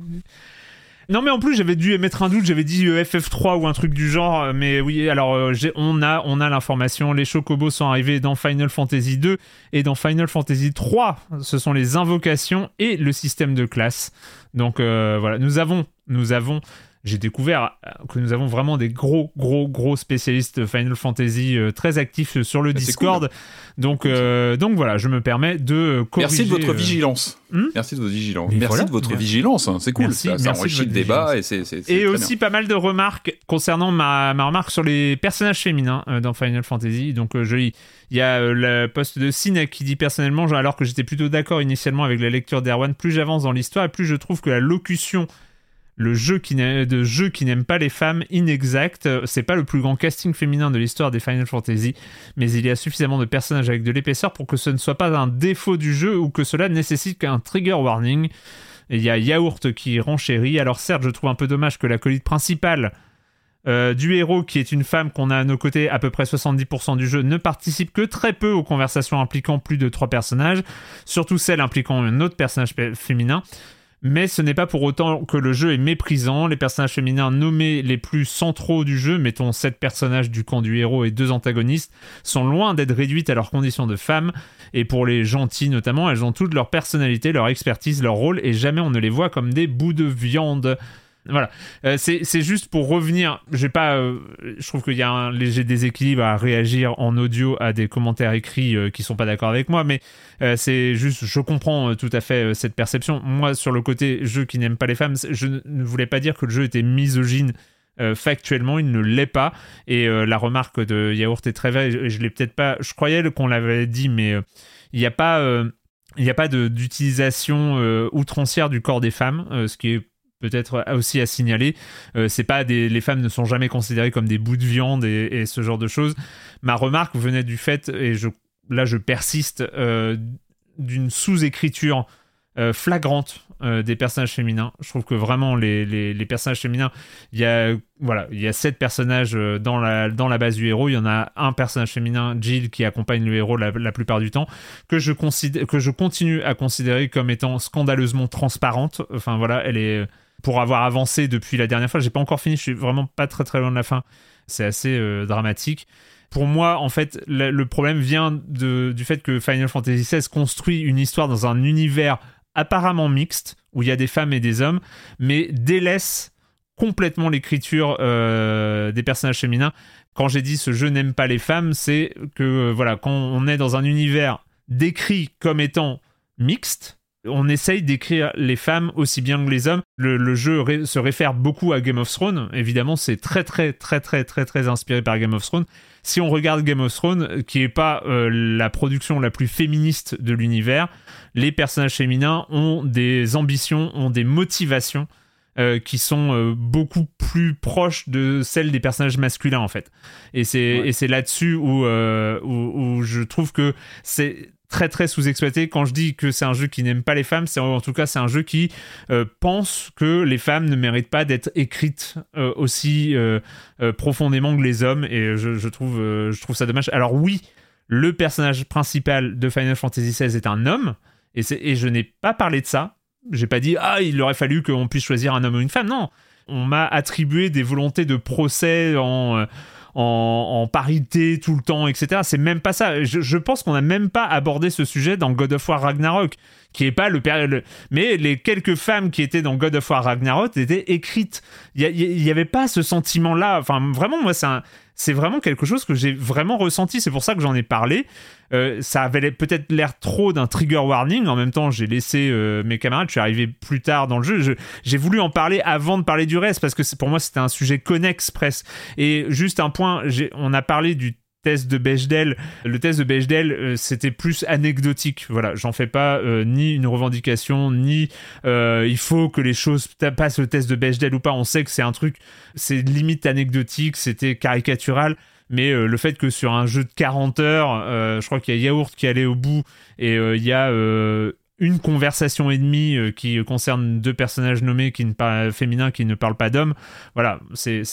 Non, mais en plus, j'avais dû émettre un doute, j'avais dit euh, FF3 ou un truc du genre, euh, mais oui, alors euh, on a, on a l'information, les chocobos sont arrivés dans Final Fantasy 2 et dans Final Fantasy 3, ce sont les invocations et le système de classe. Donc voilà, nous avons, nous avons j'ai découvert que nous avons vraiment des gros, gros, gros spécialistes Final Fantasy très actifs sur le bah, Discord. Donc, donc voilà, je me permets de corriger. Merci de votre vigilance. Hmm merci de votre vigilance. merci de votre vigilance. Hein, c'est cool. Merci, ça, enrichit le débat et c'est. Et aussi pas mal de remarques concernant ma, ma remarque sur les personnages féminins euh, dans Final Fantasy. Donc euh, je il y a euh, le poste de Sinek qui dit personnellement, alors que j'étais plutôt d'accord initialement avec la lecture d'Erwan, plus j'avance dans l'histoire et plus je trouve que la locution le jeu qui de pas les femmes inexact. C'est pas le plus grand casting féminin de l'histoire des Final Fantasy, mais il y a suffisamment de personnages avec de l'épaisseur pour que ce ne soit pas un défaut du jeu ou que cela nécessite qu'un trigger warning. Il y a Yaourt qui renchérit. Alors certes, je trouve un peu dommage que la colite principale euh, du héros, qui est une femme qu'on a à nos côtés à peu près 70% du jeu, ne participe que très peu aux conversations impliquant plus de trois personnages, surtout celles impliquant un autre personnage féminin mais ce n'est pas pour autant que le jeu est méprisant. Les personnages féminins nommés les plus centraux du jeu, mettons 7 personnages du camp du héros et deux antagonistes, sont loin d'être réduites à leur condition de femmes. Et pour les gentils notamment, elles ont toutes leur personnalité, leur expertise, leur rôle, et jamais on ne les voit comme des bouts de viande. Voilà, euh, c'est juste pour revenir. Pas, euh, je trouve qu'il y a un léger déséquilibre à réagir en audio à des commentaires écrits euh, qui sont pas d'accord avec moi, mais c'est juste, je comprends tout à fait cette perception. Moi, sur le côté jeu qui n'aime pas les femmes, je ne voulais pas dire que le jeu était misogyne. factuellement, il ne l'est pas. Et la remarque de Yaourt est très vraie. Je l'ai peut-être pas. Je croyais qu'on l'avait dit, mais il n'y a pas. il n'y a pas d'utilisation outrancière du corps des femmes, ce qui est peut-être aussi à signaler. Euh, c'est pas des, les femmes ne sont jamais considérées comme des bouts de viande et, ce genre de choses. Ma remarque venait du fait, et je, là je persiste, euh, d'une sous-écriture euh, flagrante des personnages féminins. Je trouve que vraiment les, les, personnages féminins, il y a voilà, il y a sept personnages dans la dans la base du héros. Il y en a un personnage féminin, Jill, qui accompagne le héros la, la plupart du temps, que je considère que je continue à considérer comme étant scandaleusement transparente. Enfin voilà, elle est pour avoir avancé depuis la dernière fois. J'ai pas encore fini. Je suis vraiment pas très très loin de la fin. C'est assez euh, dramatique pour moi, en fait, le, problème vient de, du fait que Final Fantasy XVI construit une histoire dans un univers apparemment mixte, où il y a des femmes et des hommes, mais délaisse complètement l'écriture euh, des personnages féminins. Quand j'ai dit ce jeu n'aime pas les femmes, c'est que euh, voilà, quand on est dans un univers décrit comme étant mixte, on essaye d'écrire les femmes aussi bien que les hommes. Le, le jeu ré- se réfère beaucoup à Game of Thrones. Évidemment, c'est très très très très très très inspiré par Game of Thrones. Si on regarde Game of Thrones, qui est pas euh, la production la plus féministe de l'univers, les personnages féminins ont des ambitions, ont des motivations euh, qui sont euh, beaucoup plus proches de celles des personnages masculins en fait. Et c'est Ouais. là-dessus où, où où je trouve que c'est très très sous-exploité. Quand je dis que c'est un jeu qui n'aime pas les femmes, c'est en tout cas c'est un jeu qui euh, pense que les femmes ne méritent pas d'être écrites euh, aussi euh, profondément que les hommes. Et je, trouve je trouve ça dommage. Alors oui, le personnage principal de Final Fantasy XVI est un homme, et, et je n'ai pas parlé de ça. J'ai pas dit ah il aurait fallu qu'on puisse choisir un homme ou une femme. Non, on m'a attribué des volontés de procès en en, parité tout le temps, etc. C'est même pas ça. Je, pense qu'on n'a même pas abordé ce sujet dans God of War Ragnarok, qui est pas le, le- mais les quelques femmes qui étaient dans God of War Ragnarok étaient écrites. Il y, a- il y avait pas ce sentiment-là. Enfin, vraiment, moi, c'est un- c'est vraiment quelque chose que j'ai vraiment ressenti. C'est pour ça que j'en ai parlé. Euh, ça avait peut-être l'air trop d'un trigger warning. En même temps, j'ai laissé euh, mes camarades. Je suis arrivé plus tard dans le jeu. Je- J'ai voulu en parler avant de parler du reste parce que pour moi, c'était un sujet connexe presque. Et juste un point, on a parlé du test de Bechdel. Le test de Bechdel, euh, c'était plus anecdotique. Voilà, j'en fais pas euh, ni une revendication, ni euh, il faut que les choses passent le test de Bechdel ou pas. On sait que c'est un truc, c'est limite anecdotique, c'était caricatural. Mais le fait que sur un jeu de 40 heures, je crois qu'il y a Yaourt qui allait au bout et il y a une conversation et demie euh, qui concerne deux personnages nommés qui ne parlent féminins qui ne parlent pas d'hommes. Voilà, c'est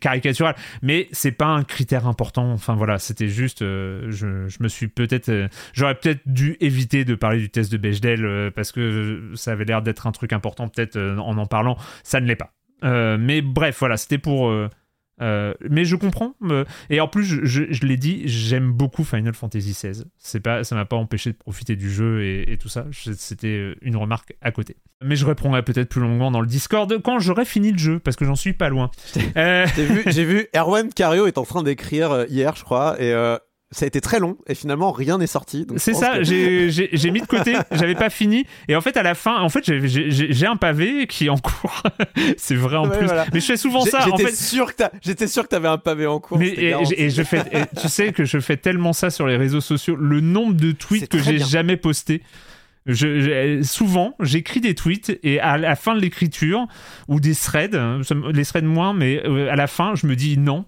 caricatural, mais c'est pas un critère important. Enfin voilà, c'était juste, euh, je, me suis peut-être, euh, j'aurais peut-être dû éviter de parler du test de Bechdel parce que ça avait l'air d'être un truc important. Peut-être en en parlant, ça ne l'est pas. Mais bref, voilà, c'était pour. Euh, mais je comprends. et en plus, je, l'ai dit, j'aime beaucoup Final Fantasy XVI. C'est pas, ça m'a pas empêché de profiter du jeu et, tout ça. C'était euh, une remarque à côté. Mais je répondrai peut-être plus longuement dans le Discord quand j'aurai fini le jeu, parce que j'en suis pas loin. J'ai vu, vu Erwan Cario est en train d'écrire euh, hier, je crois, et ça a été très long, et finalement rien n'est sorti. C'est ça, que- j'ai- mis de côté, j'avais pas fini, et en fait à la fin, en fait j'ai- un pavé qui est en cours, c'est vrai en Ouais, plus, voilà. mais je fais souvent ça, en J'étais fait, sûr que t'as- j'étais sûr que t'avais un pavé en cours. Mais et, garanti. et je fais, et tu sais que je fais tellement ça sur les réseaux sociaux, le nombre de tweets que j'ai jamais postés. Je, je- souvent, j'écris des tweets et à la fin de l'écriture ou des threads, hein, les threads moins, mais euh, à la fin, je me dis non,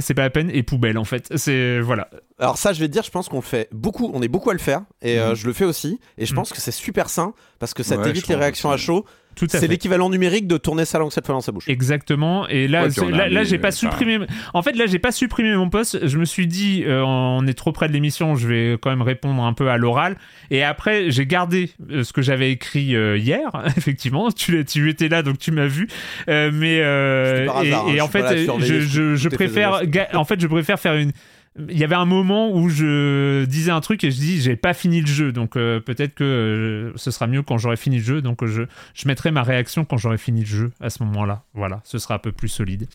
c'est pas la peine et poubelle en fait. C'est voilà. Alors ça, je vais te dire, je pense qu'on le fait beaucoup, on est beaucoup à le faire, et euh, Mhm. je le fais aussi, et je Mhm. pense que c'est super sain parce que ça Ouais, t'évite les réactions à chaud. Tout à C'est fait. l'équivalent numérique de tourner sa langue cette fois dans sa bouche. Exactement. Et là, Ouais, là, j'ai pas euh, supprimé. En fait, là, j'ai pas supprimé mon post. Je me suis dit, euh, on est trop près de l'émission, je vais quand même répondre un peu à l'oral. Et après, j'ai gardé euh, ce que j'avais écrit euh, hier. Effectivement, tu, tu étais là, donc tu m'as vu. Euh, mais euh, par et, hasard, hein, et je en fait, je, préfère. ga- En fait, je préfère faire une. Il y avait un moment où je disais un truc et je dis j'ai pas fini le jeu. Donc euh, peut-être que euh, ce sera mieux quand j'aurai fini le jeu. Donc euh, je, je mettrai ma réaction quand j'aurai fini le jeu à ce moment-là. Voilà ce sera un peu plus solide.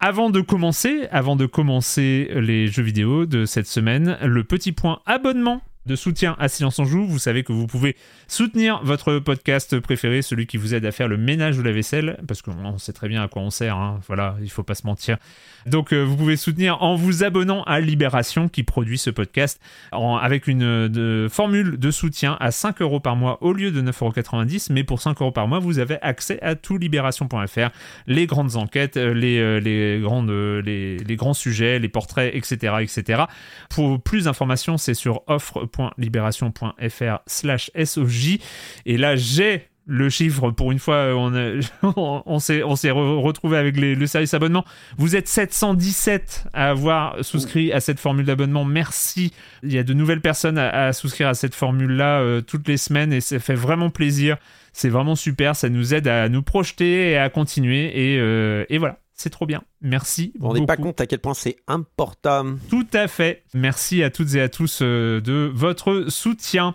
Avant de commencer avant de commencer les jeux vidéo de cette semaine le petit point abonnement de soutien à Silence on Joue. Vous savez que vous pouvez soutenir votre podcast préféré, celui qui vous aide à faire le ménage ou la vaisselle, parce qu'on sait très bien à quoi on sert, hein. voilà, il faut pas se mentir. Donc euh, vous pouvez soutenir en vous abonnant à Libération qui produit ce podcast avec une formule de soutien à 5 euros par mois au lieu de 9,90 mais pour 5 euros par mois vous avez accès à tout libération.fr, les grandes enquêtes, euh, les, euh, les, les grands sujets, les portraits, etc. etc. Pour plus d'informations c'est sur offre libération.fr slash SOJ. Et là, j'ai le chiffre, pour une fois, on, on s'est, on s'est retrouvé avec le service abonnement. Vous êtes 717 à avoir souscrit à cette formule d'abonnement. Merci. Il y a de nouvelles personnes à, souscrire à cette formule-là euh, toutes les semaines et ça fait vraiment plaisir. C'est vraiment super. Ça nous aide à nous projeter et à continuer. Euh, et voilà. C'est trop bien. Merci. On n'est pas compte à quel point c'est important. Tout à fait. Merci à toutes et à tous euh, de votre soutien.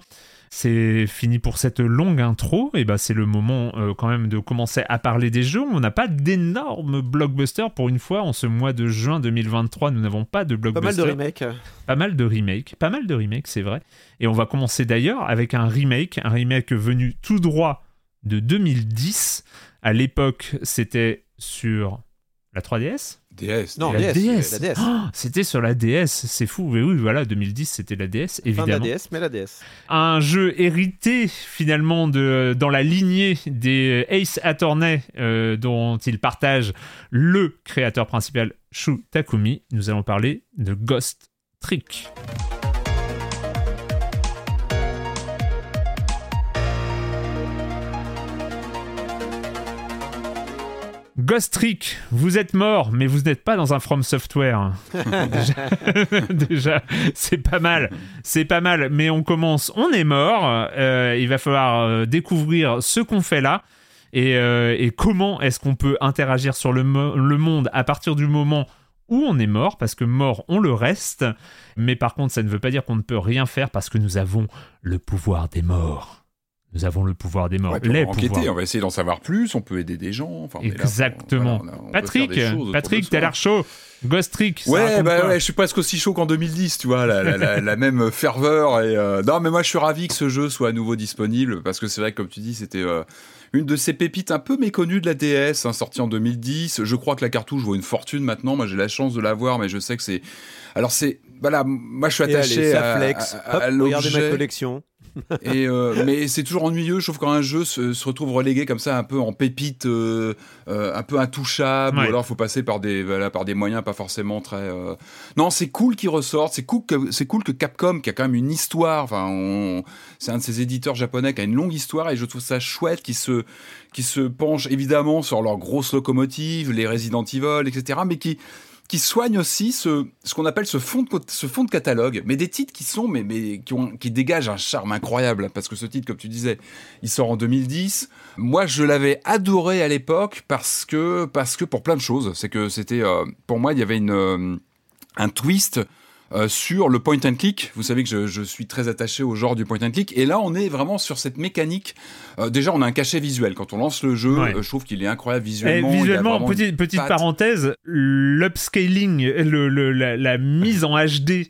C'est fini pour cette longue intro. Et bah, c'est le moment euh, quand même de commencer à parler des jeux. On n'a pas d'énormes blockbusters pour une fois. En ce mois de juin 2023, nous n'avons pas de blockbusters. Pas mal de remakes. Pas mal de remakes. Pas mal de remakes, c'est vrai. Et on va commencer d'ailleurs avec un remake. Un remake venu tout droit de 2010. À l'époque, c'était sur la 3DS DS. Non, la DS. La DS. Oh, c'était sur la DS, c'est fou. Mais oui, voilà, 2010, c'était la DS, évidemment. La DS, mais la DS. Un jeu hérité, finalement, de, dans la lignée des Ace Attorney, euh, dont il partage le créateur principal, Shu Takumi. Nous allons parler de Ghost Trick. Ghost Trick, vous êtes mort, mais vous n'êtes pas dans un From Software. déjà, c'est pas mal, c'est pas mal. Mais on commence, on est mort. Euh, il va falloir euh, découvrir ce qu'on fait là et, euh, et comment est-ce qu'on peut interagir sur le, le monde à partir du moment où on est mort, parce que mort, on le reste. Mais par contre, ça ne veut pas dire qu'on ne peut rien faire parce que nous avons le pouvoir des morts. Nous avons le pouvoir des morts. on va enquêter, on va essayer d'en savoir plus, on peut aider des gens. Exactement. Patrick, Patrick, t'as l'air chaud. Ghost Trick. Ouais, bah ouais, je suis presque aussi chaud qu'en 2010, tu vois, la, même ferveur. Et euh, Non, mais moi, je suis ravi que ce jeu soit à nouveau disponible parce que c'est vrai que, comme tu dis, c'était euh, une de ces pépites un peu méconnues de la DS, hein, sortie en 2010. Je crois que la cartouche vaut une fortune maintenant. Moi, j'ai la chance de l'avoir, mais je sais que c'est. Alors, c'est. Voilà, moi, je suis attaché à, flex. regardez ma collection et euh, mais c'est toujours ennuyeux. Je trouve quand un jeu se, retrouve relégué comme ça, un peu en pépite, euh, euh, un peu intouchable, ou alors il faut passer par des voilà, par des moyens pas forcément très. Non, c'est cool qu'il ressorte. C'est cool que c'est cool que Capcom, qui a quand même une histoire. Enfin, c'est un de ces éditeurs japonais qui a une longue histoire, et je trouve ça chouette qui se qui se penche évidemment sur leurs grosses locomotives, les Resident Evil, etc., mais qui qui soigne aussi ce, ce qu'on appelle ce fond, de, ce fond de catalogue, mais des titres qui sont, mais, mais qui, ont, qui dégagent un charme incroyable, parce que ce titre, comme tu disais, il sort en 2010. Moi, je l'avais adoré à l'époque parce que, parce que pour plein de choses. C'est que c'était, euh, pour moi, il y avait une, euh, un twist euh, sur le point and click. Vous savez que je, je, suis très attaché au genre du point and click. Et là, on est vraiment sur cette mécanique. Euh, déjà, on a un cachet visuel. Quand on lance le jeu, euh, je trouve qu'il est incroyable visuellement. Et visuellement, petite, petite parenthèse, l'upscaling, le, le, la, la, mise en HD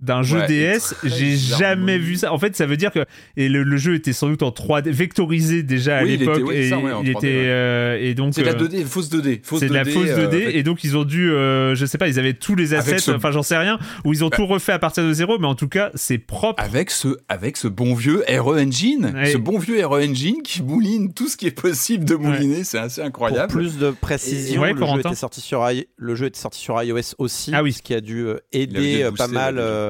d'un jeu DS, j'ai jamais vu ça. En fait, ça veut dire que et le, jeu était sans doute en 3D vectorisé déjà à l'époque et il était euh, et donc c'est la 2D, euh, fausse 2D, c'est de la fausse 2D euh, et donc ils ont dû je sais pas, ils avaient tous les assets, enfin j'en sais rien, ou ils ont bah tout refait à partir de zéro, mais en tout cas, c'est propre. Avec ce avec ce bon vieux RE Engine, ce bon vieux RE Engine qui mouline tout ce qui est possible de mouliner, c'est assez incroyable. Pour plus de précision, le, jeu était sorti sur le jeu était sorti sur iOS aussi, ah oui. ce qui a dû aider pas mal euh,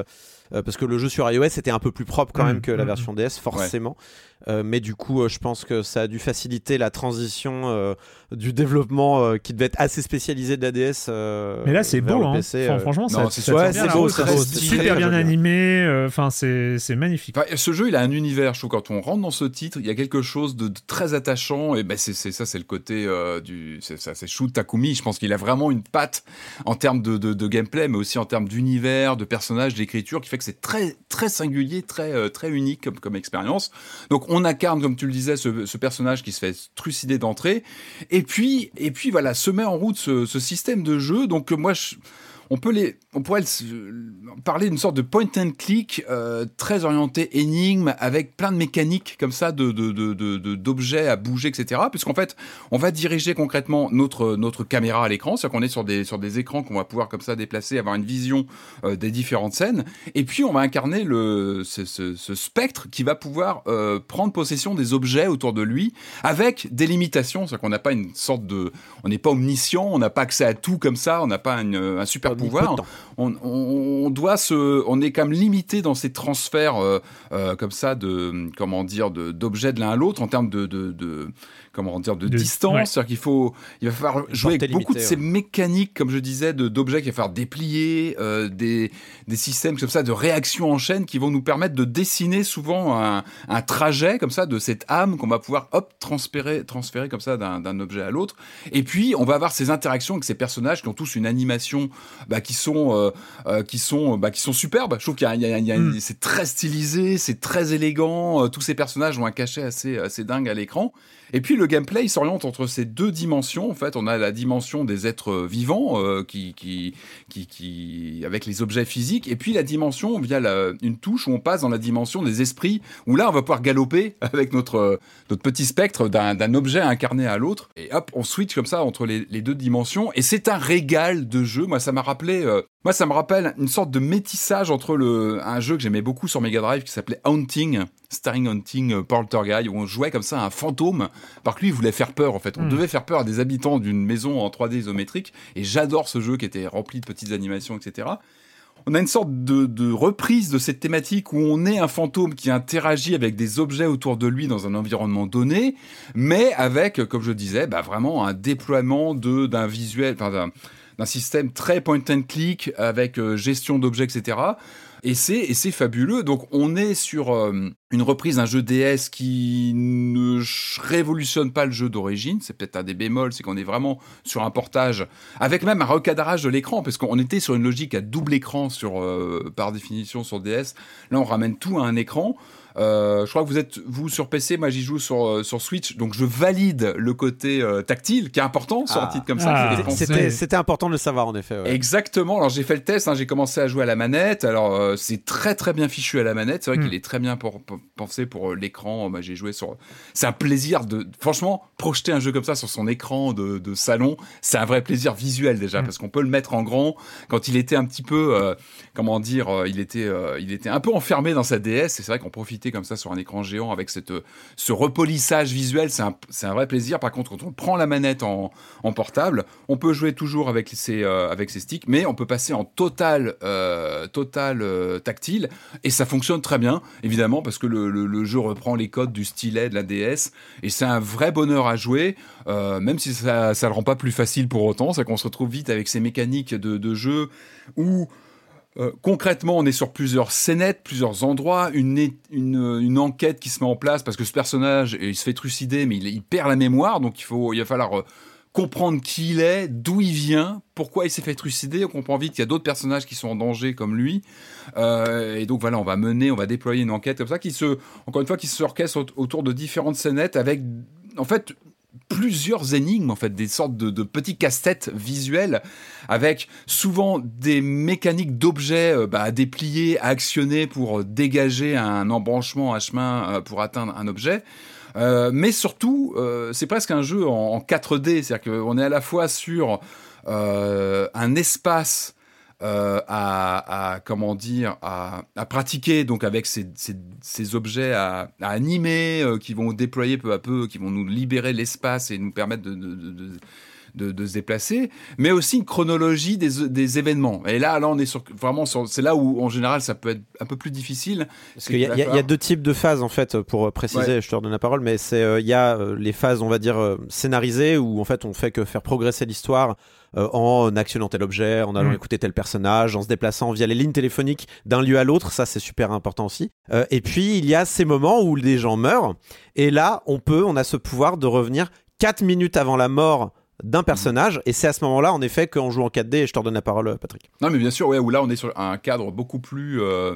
parce que le jeu sur iOS était un peu plus propre quand mm, même que la mm, version DS, forcément. Euh, mais du coup, euh, je pense que ça a dû faciliter la transition euh, du développement qui devait être assez spécialisé de la DS. mais là, c'est beau, hein. franchement, c'est beau, c'est super bien animé. Enfin, c'est magnifique. ce jeu, il a un univers. Je trouve quand on rentre dans ce titre, il y a quelque chose de, très attachant. Et ben, c'est ça, c'est le côté du, c'est Shu Takumi. Je pense qu'il a vraiment une patte en termes de, de, gameplay, mais aussi en termes d'univers, de personnages, d'écriture, qui fait que c'est très très singulier, très très unique comme, comme expérience. Donc on incarne, comme tu le disais, ce, personnage qui se fait trucider d'entrée. Et puis, et puis voilà, se met en route ce, système de jeu. Donc moi, on peut les on pourrait parler d'une sorte de point and click euh, très orienté énigme avec plein de mécaniques comme ça de d'objets à bouger etc puisqu'en fait on va diriger concrètement notre notre caméra à l'écran c'est-à-dire qu'on est sur des sur des écrans qu'on va pouvoir comme ça déplacer avoir une vision euh, des différentes scènes. Et puis on va incarner le ce, ce, spectre qui va pouvoir euh, prendre possession des objets autour de lui avec des limitations c'est-à-dire qu'on n'a pas une sorte de on n'est pas omniscient on n'a pas accès à tout comme ça on n'a pas un super pouvoir on, doit se, on est quand même limité dans ces transferts euh, euh, comme ça de, comment dire, d'objets de, l'un à l'autre en termes de, de comment dire, de, distance. C'est-à-dire qu'il faut, il va falloir jouer avec beaucoup de ces mécaniques, comme je disais, d'objets qu'il va falloir déplier, euh, des, des systèmes comme ça de réaction en chaîne qui vont nous permettre de dessiner souvent un, un trajet comme ça de cette âme qu'on va pouvoir hop transférer, transférer comme ça d'un objet à l'autre. Et puis on va avoir ces interactions avec ces personnages qui ont tous une animation bah, qui sont euh, euh, qui sont bah, qui sont superbes. Je trouve qu'il y a, y a, mm. c'est très stylisé, c'est très élégant. tous ces personnages ont un cachet assez assez dingue à l'écran. Et puis le gameplay s'oriente entre ces deux dimensions. En fait, on a la dimension des êtres vivants euh, qui, qui, qui, qui, avec les objets physiques, et puis la dimension via la, une touche où on passe dans la dimension des esprits, où là on va pouvoir galoper avec notre, notre petit spectre d'un objet incarné à l'autre. Et hop, on switch comme ça entre les, les deux dimensions. Et c'est un régal de jeu. Moi, ça m'a rappelé euh, moi, ça me rappelle une sorte de métissage entre le, un jeu que j'aimais beaucoup sur Mega Drive qui s'appelait Haunting, Starring Haunting euh, Poltergeist, où on jouait comme ça un fantôme, par que lui, il voulait faire peur, en fait. On hmm. devait faire peur à des habitants d'une maison en 3D isométrique, et j'adore ce jeu qui était rempli de petites animations, etc. On a une sorte de, de, reprise de cette thématique où on est un fantôme qui interagit avec des objets autour de lui dans un environnement donné, mais avec, comme je disais, bah, vraiment un déploiement de, d'un visuel, enfin, d'un système très point and click avec euh, gestion d'objets, etc. Et c'est fabuleux. Donc on est sur euh, une reprise d'un jeu DS qui ne révolutionne pas le jeu d'origine. C'est peut-être un des bémols, c'est qu'on est vraiment sur un portage avec même un recadrage de l'écran, parce qu'on était sur une logique à double écran sur euh, par définition sur DS. Là on ramène tout à un écran. Euh, je crois que vous êtes vous sur PC, moi j'y joue sur euh, sur Switch, donc je valide le côté euh, tactile qui est important sur un ah. titre comme ça. Ah. C'était important de le savoir en effet. Exactement. Alors j'ai fait le test, hein, j'ai commencé à jouer à la manette. Alors c'est très très bien fichu à la manette. C'est vrai hmm. qu'il est très bien pour, pensé pour l'écran. Moi j'ai joué sur. C'est un plaisir de franchement projeter un jeu comme ça sur son écran de, de salon. C'est un vrai plaisir visuel déjà hmm. parce qu'on peut le mettre en grand. Quand il était un petit peu comment dire, il était il était un peu enfermé dans sa DS. C'est vrai qu'on profite comme ça sur un écran géant avec cette, ce repolissage visuel, c'est un, vrai plaisir. Par contre, quand on prend la manette en, portable, on peut jouer toujours avec ses, euh, sticks, mais on peut passer en total, euh, total euh, tactile et ça fonctionne très bien, évidemment, parce que le, le, jeu reprend les codes du stylet de la DS et c'est un vrai bonheur à jouer, même si ça ne le rend pas plus facile pour autant, c'est qu'on se retrouve vite avec ces mécaniques de, de jeu où euh, concrètement, on est sur plusieurs scénettes, plusieurs endroits, une, une, enquête qui se met en place parce que ce personnage, il se fait trucider, mais il, perd la mémoire, donc il, faut, il va falloir euh, comprendre qui il est, d'où il vient, pourquoi il s'est fait trucider. On comprend vite qu'il y a d'autres personnages qui sont en danger comme lui. Euh, et donc voilà, on va mener, on va déployer une enquête comme ça qui se, encore une fois, qui s'orchestre autour de différentes scénettes avec, en fait, plusieurs énigmes, en fait, des sortes de, petits casse-têtes visuels, avec souvent des mécaniques d'objets euh, bah, à déplier, à actionner pour dégager un embranchement, un chemin euh, pour atteindre un objet. Euh, mais surtout, c'est presque un jeu en, en 4D, c'est-à-dire qu'on est à la fois sur un espace euh, à, comment dire à, pratiquer donc avec ces, ces, objets à, animer euh, qui vont déployer peu à peu qui vont nous libérer l'espace et nous permettre de, de, de, de, se déplacer, mais aussi une chronologie des, des événements. Et là, là, on est sur, vraiment sur, c'est là où, en général, ça peut être un peu plus difficile. Parce qu'il y, y, a deux types de phases, en fait, pour préciser, je te redonne la parole, mais c'est, euh, il y a les phases, on va dire, scénarisées, où, en fait, on fait que faire progresser l'histoire euh, en actionnant tel objet, en allant mm. écouter tel personnage, en se déplaçant via les lignes téléphoniques d'un lieu à l'autre. Ça, c'est super important aussi. Euh, et puis, il y a ces moments où des gens meurent. Et là, on peut, on a ce pouvoir de revenir 4 minutes avant la mort d'un personnage et c'est à ce moment-là en effet qu'on joue en 4D et je te redonne la parole Patrick. Non mais bien sûr ouais où là on est sur un cadre beaucoup plus euh,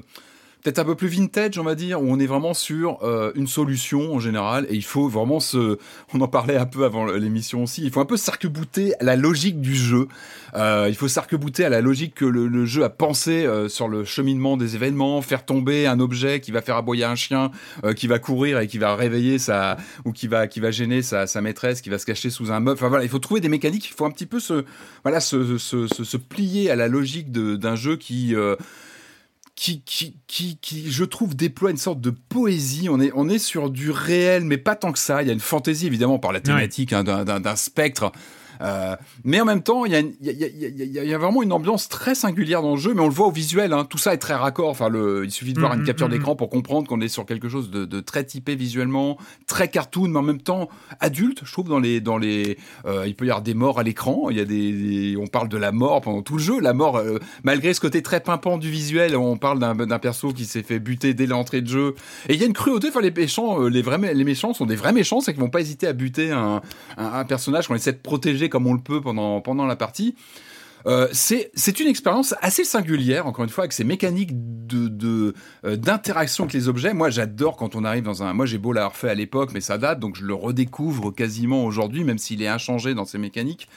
peut-être un peu plus vintage, on va dire, où on est vraiment sur euh, une solution en général, et il faut vraiment se, on en parlait un peu avant l'émission aussi, il faut un peu s'arc-bouter à la logique du jeu. Euh, il faut s'arc-bouter à la logique que le, jeu a pensé euh, sur le cheminement des événements, faire tomber un objet qui va faire aboyer un chien, qui va courir et qui va réveiller sa, ou qui va, qui va gêner sa, sa maîtresse, qui va se cacher sous un meuble. Enfin voilà, il faut trouver des mécaniques. Il faut un petit peu se, voilà, se, se, se, se plier à la logique d'un jeu qui qui, qui, qui, qui, je trouve, déploie une sorte de poésie. On est, on est sur du réel, mais pas tant que ça. Il y a une fantaisie, évidemment, par la thématique hein, d'un- d'un d'un spectre. Euh, mais en même temps, il y, a, y y y vraiment une ambiance très singulière dans le jeu, mais on le voit au visuel. Hein, tout ça est très raccord. Enfin, le, il suffit de voir Mhm, une capture mhm. d'écran pour comprendre qu'on est sur quelque chose de, de très typé visuellement, très cartoon, mais en même temps adulte. Je trouve dans les, dans les, euh, il peut y avoir des morts à l'écran. Il y a des, des- on parle de la mort pendant tout le jeu. La mort, euh, malgré ce côté très pimpant du visuel, on parle d'un perso qui s'est fait buter dès l'entrée de jeu. Et il y a une cruauté. Enfin, les méchants, les vrais, les méchants sont des vrais méchants, c'est qu'ils vont pas hésiter à buter un, un, un personnage qu'on essaie de protéger comme on le peut pendant la partie. Euh, c'est une expérience assez singulière, encore une fois, avec ces mécaniques de de, euh, d'interaction avec les objets. Moi, j'adore quand on arrive dans un. Moi, j'ai beau l'avoir fait à l'époque, mais ça date, donc je le redécouvre quasiment aujourd'hui, même s'il est inchangé dans ses mécaniques.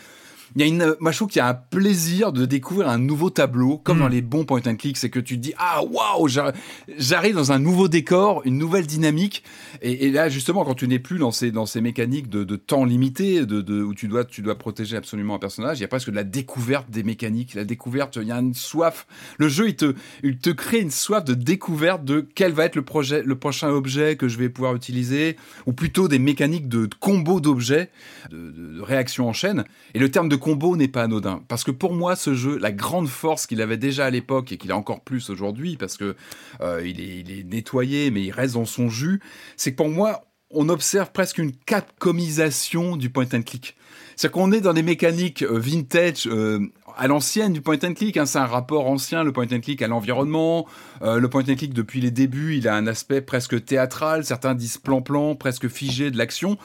Il y a une, moi, je trouve qu'il y a un plaisir de découvrir un nouveau tableau, comme Mm. dans les bons point and click, c'est que tu te dis ah waouh, j'ar- j'arrive dans un nouveau décor, une nouvelle dynamique, et, et là justement quand tu n'es plus dans ces dans ces mécaniques de, de temps limité, de, de où tu dois tu dois protéger absolument un personnage, il y a presque de la découverte des mécaniques, la découverte, il y a une soif. Le jeu il te il te crée une soif de découverte de quel va être le projet, le prochain objet que je vais pouvoir utiliser, ou plutôt des mécaniques de, de combo d'objets, de, de, de réaction en chaîne. Et le terme de combo n'est pas anodin. Parce que pour moi, ce jeu, la grande force qu'il avait déjà à l'époque et qu'il a encore plus aujourd'hui, parce que euh, il, est, il est nettoyé, mais il reste dans son jus, c'est que pour moi, on observe presque une capcomisation du point and click. C'est qu'on est dans des mécaniques euh, vintage euh, à l'ancienne du point and click. Hein, c'est un rapport ancien, le point and click à l'environnement. Le point and click depuis les débuts, il a un aspect presque théâtral. Certains disent plan-plan, presque figé de l'action.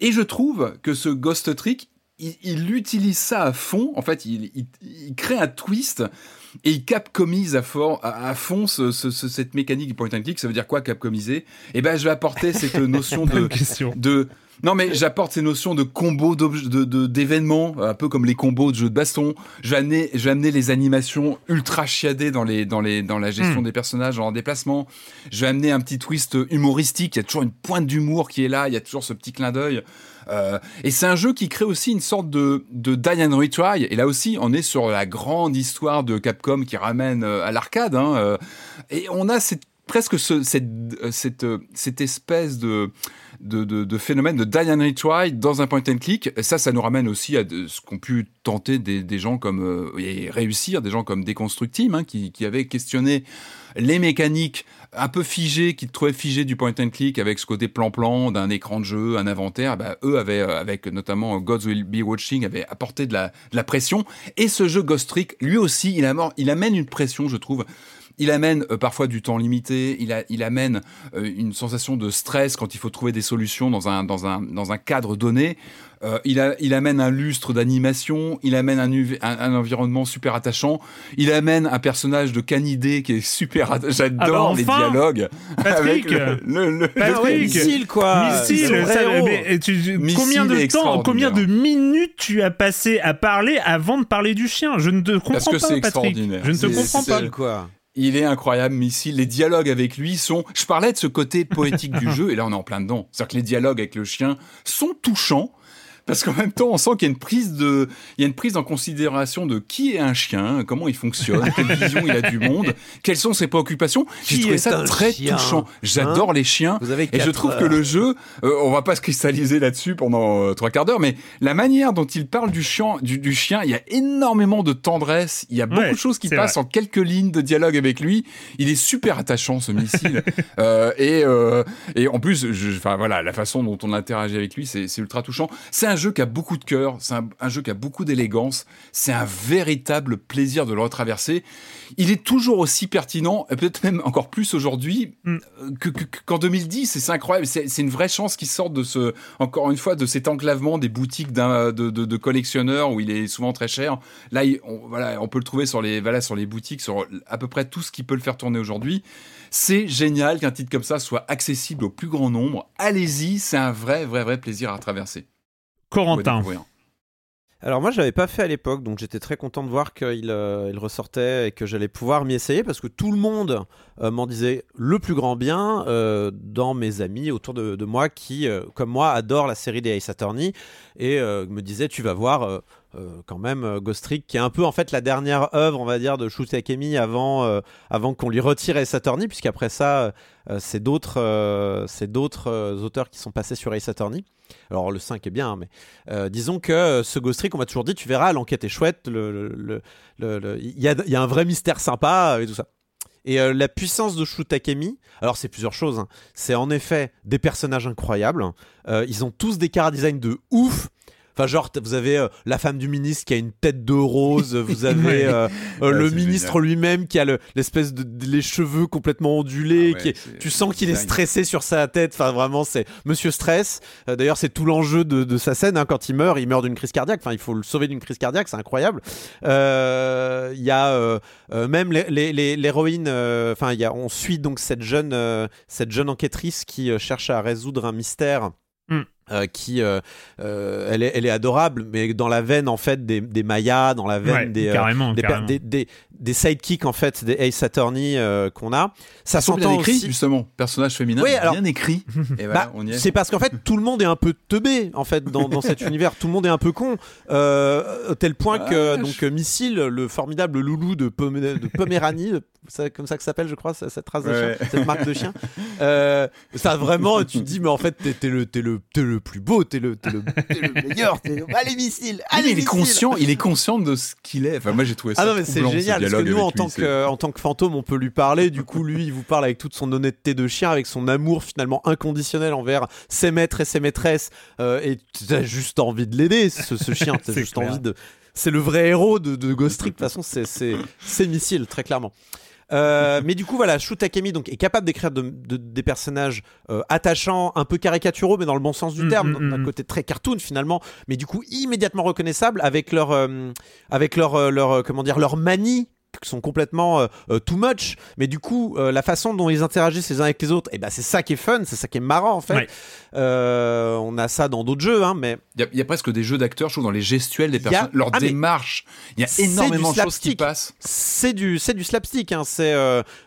Et je trouve que ce Ghost Trick, il, il utilise ça à fond. En fait, il, il, il crée un twist et il capcomise à, fort, à, à fond ce, ce, ce- cette mécanique du point and click. Ça veut dire quoi capcomiser? Eh ben, je vais apporter cette notion de, de non mais j'apporte ces notions de combos d'événements un peu comme les combos de jeux de baston. Je vais amener je vais amener les animations ultra chiadées dans les dans les dans la gestion Hmm. des personnages en déplacement. Je vais amener un petit twist humoristique. Il y a toujours une pointe d'humour qui est là. Il y a toujours ce petit clin d'œil euh, et c'est un jeu qui crée aussi une sorte de, de Die and Retry. Et là aussi, on est sur la grande histoire de Capcom qui ramène euh, à l'arcade. Hein, euh, et on a presque ce, cette, cette, cette espèce de, de, de, de phénomène de retry dans un point and click. Ça, ça nous ramène aussi à de- ce qu'ont pu tenter des, gens comme euh, et réussir, des gens comme Deconstruct Team, hein, qui, qui avaient questionné les mécaniques un peu figées, qui trouvaient figées du point and click avec ce côté plan-plan d'un écran de jeu, un inventaire. Bah, eux avaient, avec notamment Gods Will Be Watching, avaient apporté de la, pression. Et ce jeu Ghost Trick, lui aussi, il amène une pression, je trouve. Il amène euh, parfois du temps limité, il, a, il amène euh, une sensation de stress quand il faut trouver des solutions dans un, dans un, dans un cadre donné. Euh, il, a, il amène un lustre d'animation, il amène un, uv- un, un environnement super attachant, il amène un personnage de canidé qui est super attachant. J'adore Ah bah les dialogues. Patrick le, le- le- Patrick, missile quoi Missile, ça- mais tu- tu- Missile combien de temps, combien de minutes tu as passé à parler avant de parler du chien? Je ne te comprends Parce que pas, c'est Patrick. extraordinaire. Je ne te comprends pas. Quoi Il est incroyable, Missile. Les dialogues avec lui sont. Je parlais de ce côté poétique du jeu, et là on est en plein dedans. C'est-à-dire que les dialogues avec le chien sont touchants. Parce qu'en même temps, on sent qu'il y a une prise de, il y a une prise en considération de qui est un chien, comment il fonctionne, quelle vision il a du monde, quelles sont ses préoccupations. J'ai trouvé ça très chien touchant. J'adore Hein les chiens. Vous avez Et je trouve que le jeu, euh, on va pas se cristalliser là-dessus pendant euh, trois quarts d'heure, mais la manière dont il parle du chien, du, du chien, il y a énormément de tendresse, il y a beaucoup Ouais, de choses qui passent vrai. en quelques lignes de dialogue avec lui. Il est super attachant ce missile, euh, et euh, et en plus, enfin voilà, la façon dont on interagit avec lui, c'est c'est ultra touchant. C'est un jeu qui a beaucoup de cœur, c'est un, jeu qui a beaucoup d'élégance, c'est un véritable plaisir de le retraverser. Il est toujours aussi pertinent, et peut-être même encore plus aujourd'hui mm. qu'en 2010, c'est incroyable, c'est une vraie chance qu'il sorte de ce, encore une fois, de cet enclavement des boutiques de, de, de, collectionneurs où il est souvent très cher. Là, on, voilà, on peut le trouver sur les, voilà, sur les boutiques, sur à peu près tout ce qui peut le faire tourner aujourd'hui. C'est génial qu'un titre comme ça soit accessible au plus grand nombre. Allez-y, c'est un vrai, vrai, vrai plaisir à traverser. Corentin. Alors moi je l'avais pas fait à l'époque, donc j'étais très content de voir qu'il euh, il ressortait et que j'allais pouvoir m'y essayer parce que tout le monde euh, m'en disait le plus grand bien euh, dans mes amis autour de, moi qui, comme moi, adorent la série des Ace Attorney et me disaient tu vas voir quand même Ghost Trick qui est un peu en fait la dernière œuvre on va dire de Shu Takemi avant, avant qu'on lui retire Attorney puisqu'après ça c'est d'autres c'est d'autres auteurs qui sont passés sur Ace Attorney. Alors le 5 est bien, hein, mais euh, disons que euh, ce Ghost Trick, on m'a toujours dit, tu verras, l'enquête est chouette, il y, a, un vrai mystère sympa et tout ça. Et euh, la puissance de Shu Takemi, alors c'est plusieurs choses. Hein. C'est en effet des personnages incroyables. ils ont tous des car design de ouf. Enfin, genre, vous avez euh, la femme du ministre qui a une tête de rose, vous avez euh, euh, le ministre lui-même qui a l'espèce de les cheveux complètement ondulés, ah qui tu sens qu'il est stressé sur sa tête. Enfin, vraiment, c'est Monsieur Stress. D'ailleurs, c'est tout l'enjeu de, sa scène. Hein, quand il meurt, il meurt d'une crise cardiaque. Enfin, il faut le sauver d'une crise cardiaque, c'est incroyable. Il y a même l'héroïne. Enfin, on suit donc cette jeune, cette jeune enquêtrice qui cherche à résoudre un mystère. Euh, qui euh, euh, elle, est, elle est adorable mais dans la veine en fait des, des Mayas dans la veine des, des, des, des, sidekicks en fait des Ace Attorney qu'on a. Ça s'entend écrit justement personnage féminin bien écrit. Bah, c'est parce qu'en fait tout le monde est un peu teubé en fait dans, dans cet univers. Tout le monde est un peu con au tel point que donc Missile le formidable loulou de, de Poméranie c'est comme ça que s'appelle je crois cette race de chien cette marque de chien. Ça vraiment tu te dis mais en fait t'es le, es le, es le plus beau, t'es le, le, le, meilleur, t'es le, allez missile, allez il est conscient, il est conscient de ce qu'il est. Enfin, moi j'ai trouvé ça. Ah non mais c'est génial parce que nous en tant que en tant que fantôme, on peut lui parler. Du coup, lui, il vous parle avec toute son honnêteté de chien, avec son amour finalement inconditionnel envers ses maîtres et ses maîtresses. Euh, et t'as juste envie de l'aider, ce, ce chien. T'as juste envie de. C'est le vrai héros de, de Ghost Trick. De toute façon, c'est missile très clairement. Euh, mais du coup, voilà, Shu Takemi donc, est capable d'écrire des personnages euh, attachants, un peu caricaturaux, mais dans le bon sens du mm, terme, mm, d'un mm, côté très cartoon finalement, mais du coup immédiatement reconnaissable avec leur, euh, avec leur, leur, comment dire, leur manie sont complètement euh, euh, too much. Mais du coup euh, la façon dont ils interagissent les uns avec les autres et eh ben c'est ça qui est fun c'est ça qui est marrant en fait. On a ça dans d'autres jeux hein, mais il y, a presque des jeux d'acteurs je trouve dans les gestuels des personnes leur ah, démarche il y a énormément de choses qui passent. C'est du c'est du slapstick hein. c'est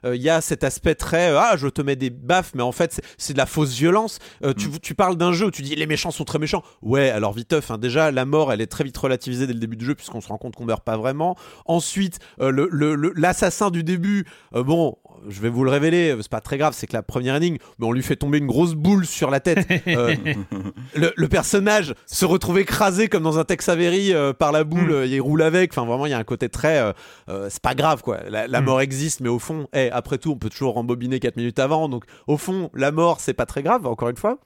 il y a cet aspect très ah je te mets des baffes mais en fait c'est de la fausse violence. Tu, mm. tu parles d'un jeu où tu dis les méchants sont très méchants ouais alors viteuf hein, déjà la mort elle est très vite relativisée dès le début du jeu puisqu'on se rend compte qu'on meurt pas vraiment. Ensuite le l'assassin du début, euh, bon, je vais vous le révéler, c'est pas très grave, c'est que la première énigme, mais on lui fait tomber une grosse boule sur la tête. Euh, le, personnage se retrouve écrasé comme dans un Tex Avery euh, par la boule, mm. il roule avec. Enfin, vraiment, il y a un côté très. c'est pas grave, quoi. La, mm. mort existe, mais au fond, hey, après tout, on peut toujours rembobiner 4 minutes avant. Donc, au fond, la mort, c'est pas très grave, encore une fois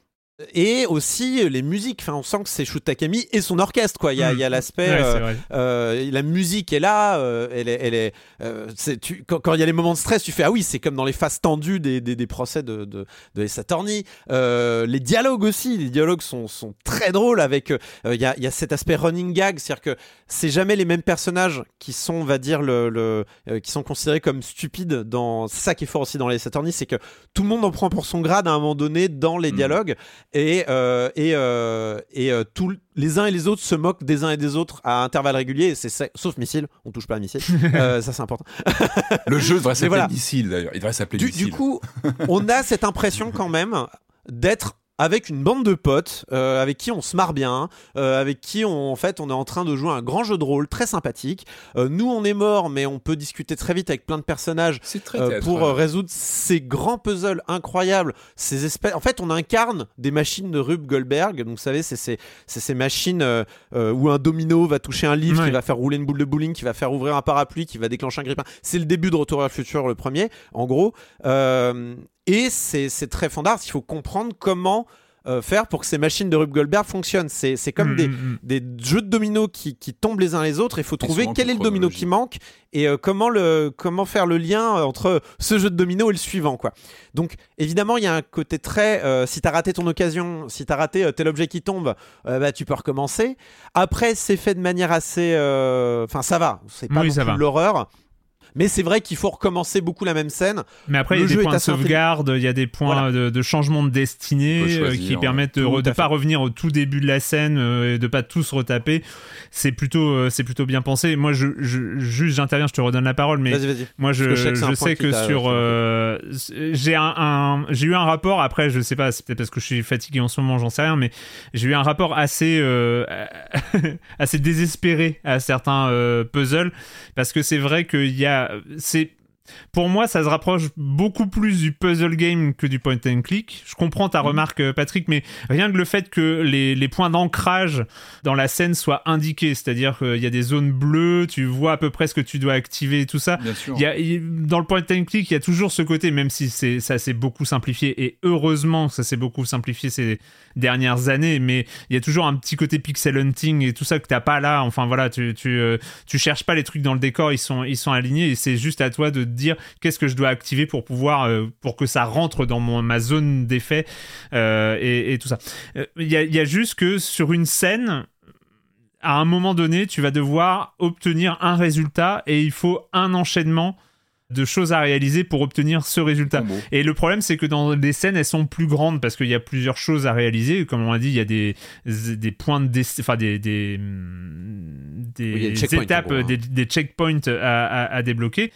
et aussi euh, les musiques. Enfin on sent que c'est Shu Takami et son orchestre quoi. Il y a, mm. l'aspect euh, euh, la musique est là elle est, elle est, tu, quand, il y a les moments de stress tu fais ah oui c'est comme dans les phases tendues des, des, procès de de, de Saturni les dialogues aussi les dialogues sont, sont très drôles avec il y, a, y a cet aspect running gag c'est à dire que c'est jamais les mêmes personnages qui sont on va dire le, le qui sont considérés comme stupides dans ça qui est fort aussi dans les Saturni c'est que tout le monde en prend pour son grade à un moment donné dans les mm. dialogues et, euh, et, euh, et euh, les uns et les autres se moquent des uns et des autres à intervalles réguliers, c'est sauf missile, on touche pas à missile, ça c'est important. Le jeu devrait s'appeler missile d'ailleurs, il devrait s'appeler du, missile. Du coup, on a cette impression quand même d'être avec une bande de potes euh, avec qui on se marre bien, euh, avec qui on, en fait on est en train de jouer un grand jeu de rôle très sympathique. Euh, nous on est mort, mais on peut discuter très vite avec plein de personnages pour résoudre ces grands puzzles incroyables. Ces espèces, en fait on incarne des machines de Rube Goldberg. Donc vous savez c'est ces, ces machines où un domino va toucher un livre, qui va faire rouler une boule de bowling, qui va faire ouvrir un parapluie, qui va déclencher un grippin. C'est le début de Retour à le futur le premier, en gros. Et c'est très fondard, il faut comprendre comment euh, faire pour que ces machines de Rube Goldberg fonctionnent. C'est comme Mm, des, mm, mm. des jeux de dominos qui, qui tombent les uns les autres. Il faut trouver quel est le domino qui manque et euh, comment, le, comment faire le lien euh, entre ce jeu de domino et le suivant. Quoi. Donc évidemment, il y a un côté très... euh, si tu as raté ton occasion, si tu as raté tel objet qui tombe, bah, tu peux recommencer. Après, c'est fait de manière assez... Enfin, ça va. C'est pas Oui, l'horreur. Mais c'est vrai qu'il faut recommencer beaucoup la même scène. Mais après, il y a des points de sauvegarde, il y a des points Voilà. de, de changement de destinée euh, choisir, qui permettent de ne pas revenir au tout début de la scène euh, et de pas tous retaper. C'est plutôt, euh, c'est plutôt bien pensé. Moi, je, je- juste, j'interviens, je te redonne la parole, mais Vas-y, vas-y. moi, je, Parce que je sais que je sais sur, euh, j'ai un, un- j'ai eu un rapport. Après, je sais pas, c'est peut-être parce que je suis fatigué en ce moment, j'en sais rien, mais j'ai eu un rapport assez, euh, assez désespéré à certains euh, puzzles parce que c'est vrai qu'il y a, c'est pour moi, ça se rapproche beaucoup plus du puzzle game que du point and click. Je comprends ta remarque, euh, Patrick, mais rien que le fait que les, les points d'ancrage dans la scène soient indiqués, c'est-à-dire qu'il y a des zones bleues, tu vois à peu près ce que tu dois activer et tout ça. Bien sûr. Il y a, dans le point and click, il y a toujours ce côté, même si ça s'est beaucoup simplifié, et heureusement ça s'est beaucoup simplifié ces dernières années, mais il y a toujours un petit côté pixel hunting et tout ça que t'as pas là. Enfin voilà, tu, tu, euh, tu cherches pas les trucs dans le décor, ils sont, ils sont alignés, et c'est juste à toi de dire qu'est-ce que je dois activer pour pouvoir, euh, pour que ça rentre dans mon, ma zone d'effet euh, et, et tout ça. Euh, Il y, a, il y a juste que sur une scène, à un moment donné, tu vas devoir obtenir un résultat et il faut un enchaînement de choses à réaliser pour obtenir ce résultat. Combo. Et le problème, c'est que dans les scènes, elles sont plus grandes parce qu'il y a plusieurs choses à réaliser. Comme on l'a dit, il y a des, des points de enfin des, des, des Oui, étapes, gros, hein. des, des checkpoints à, à- à débloquer.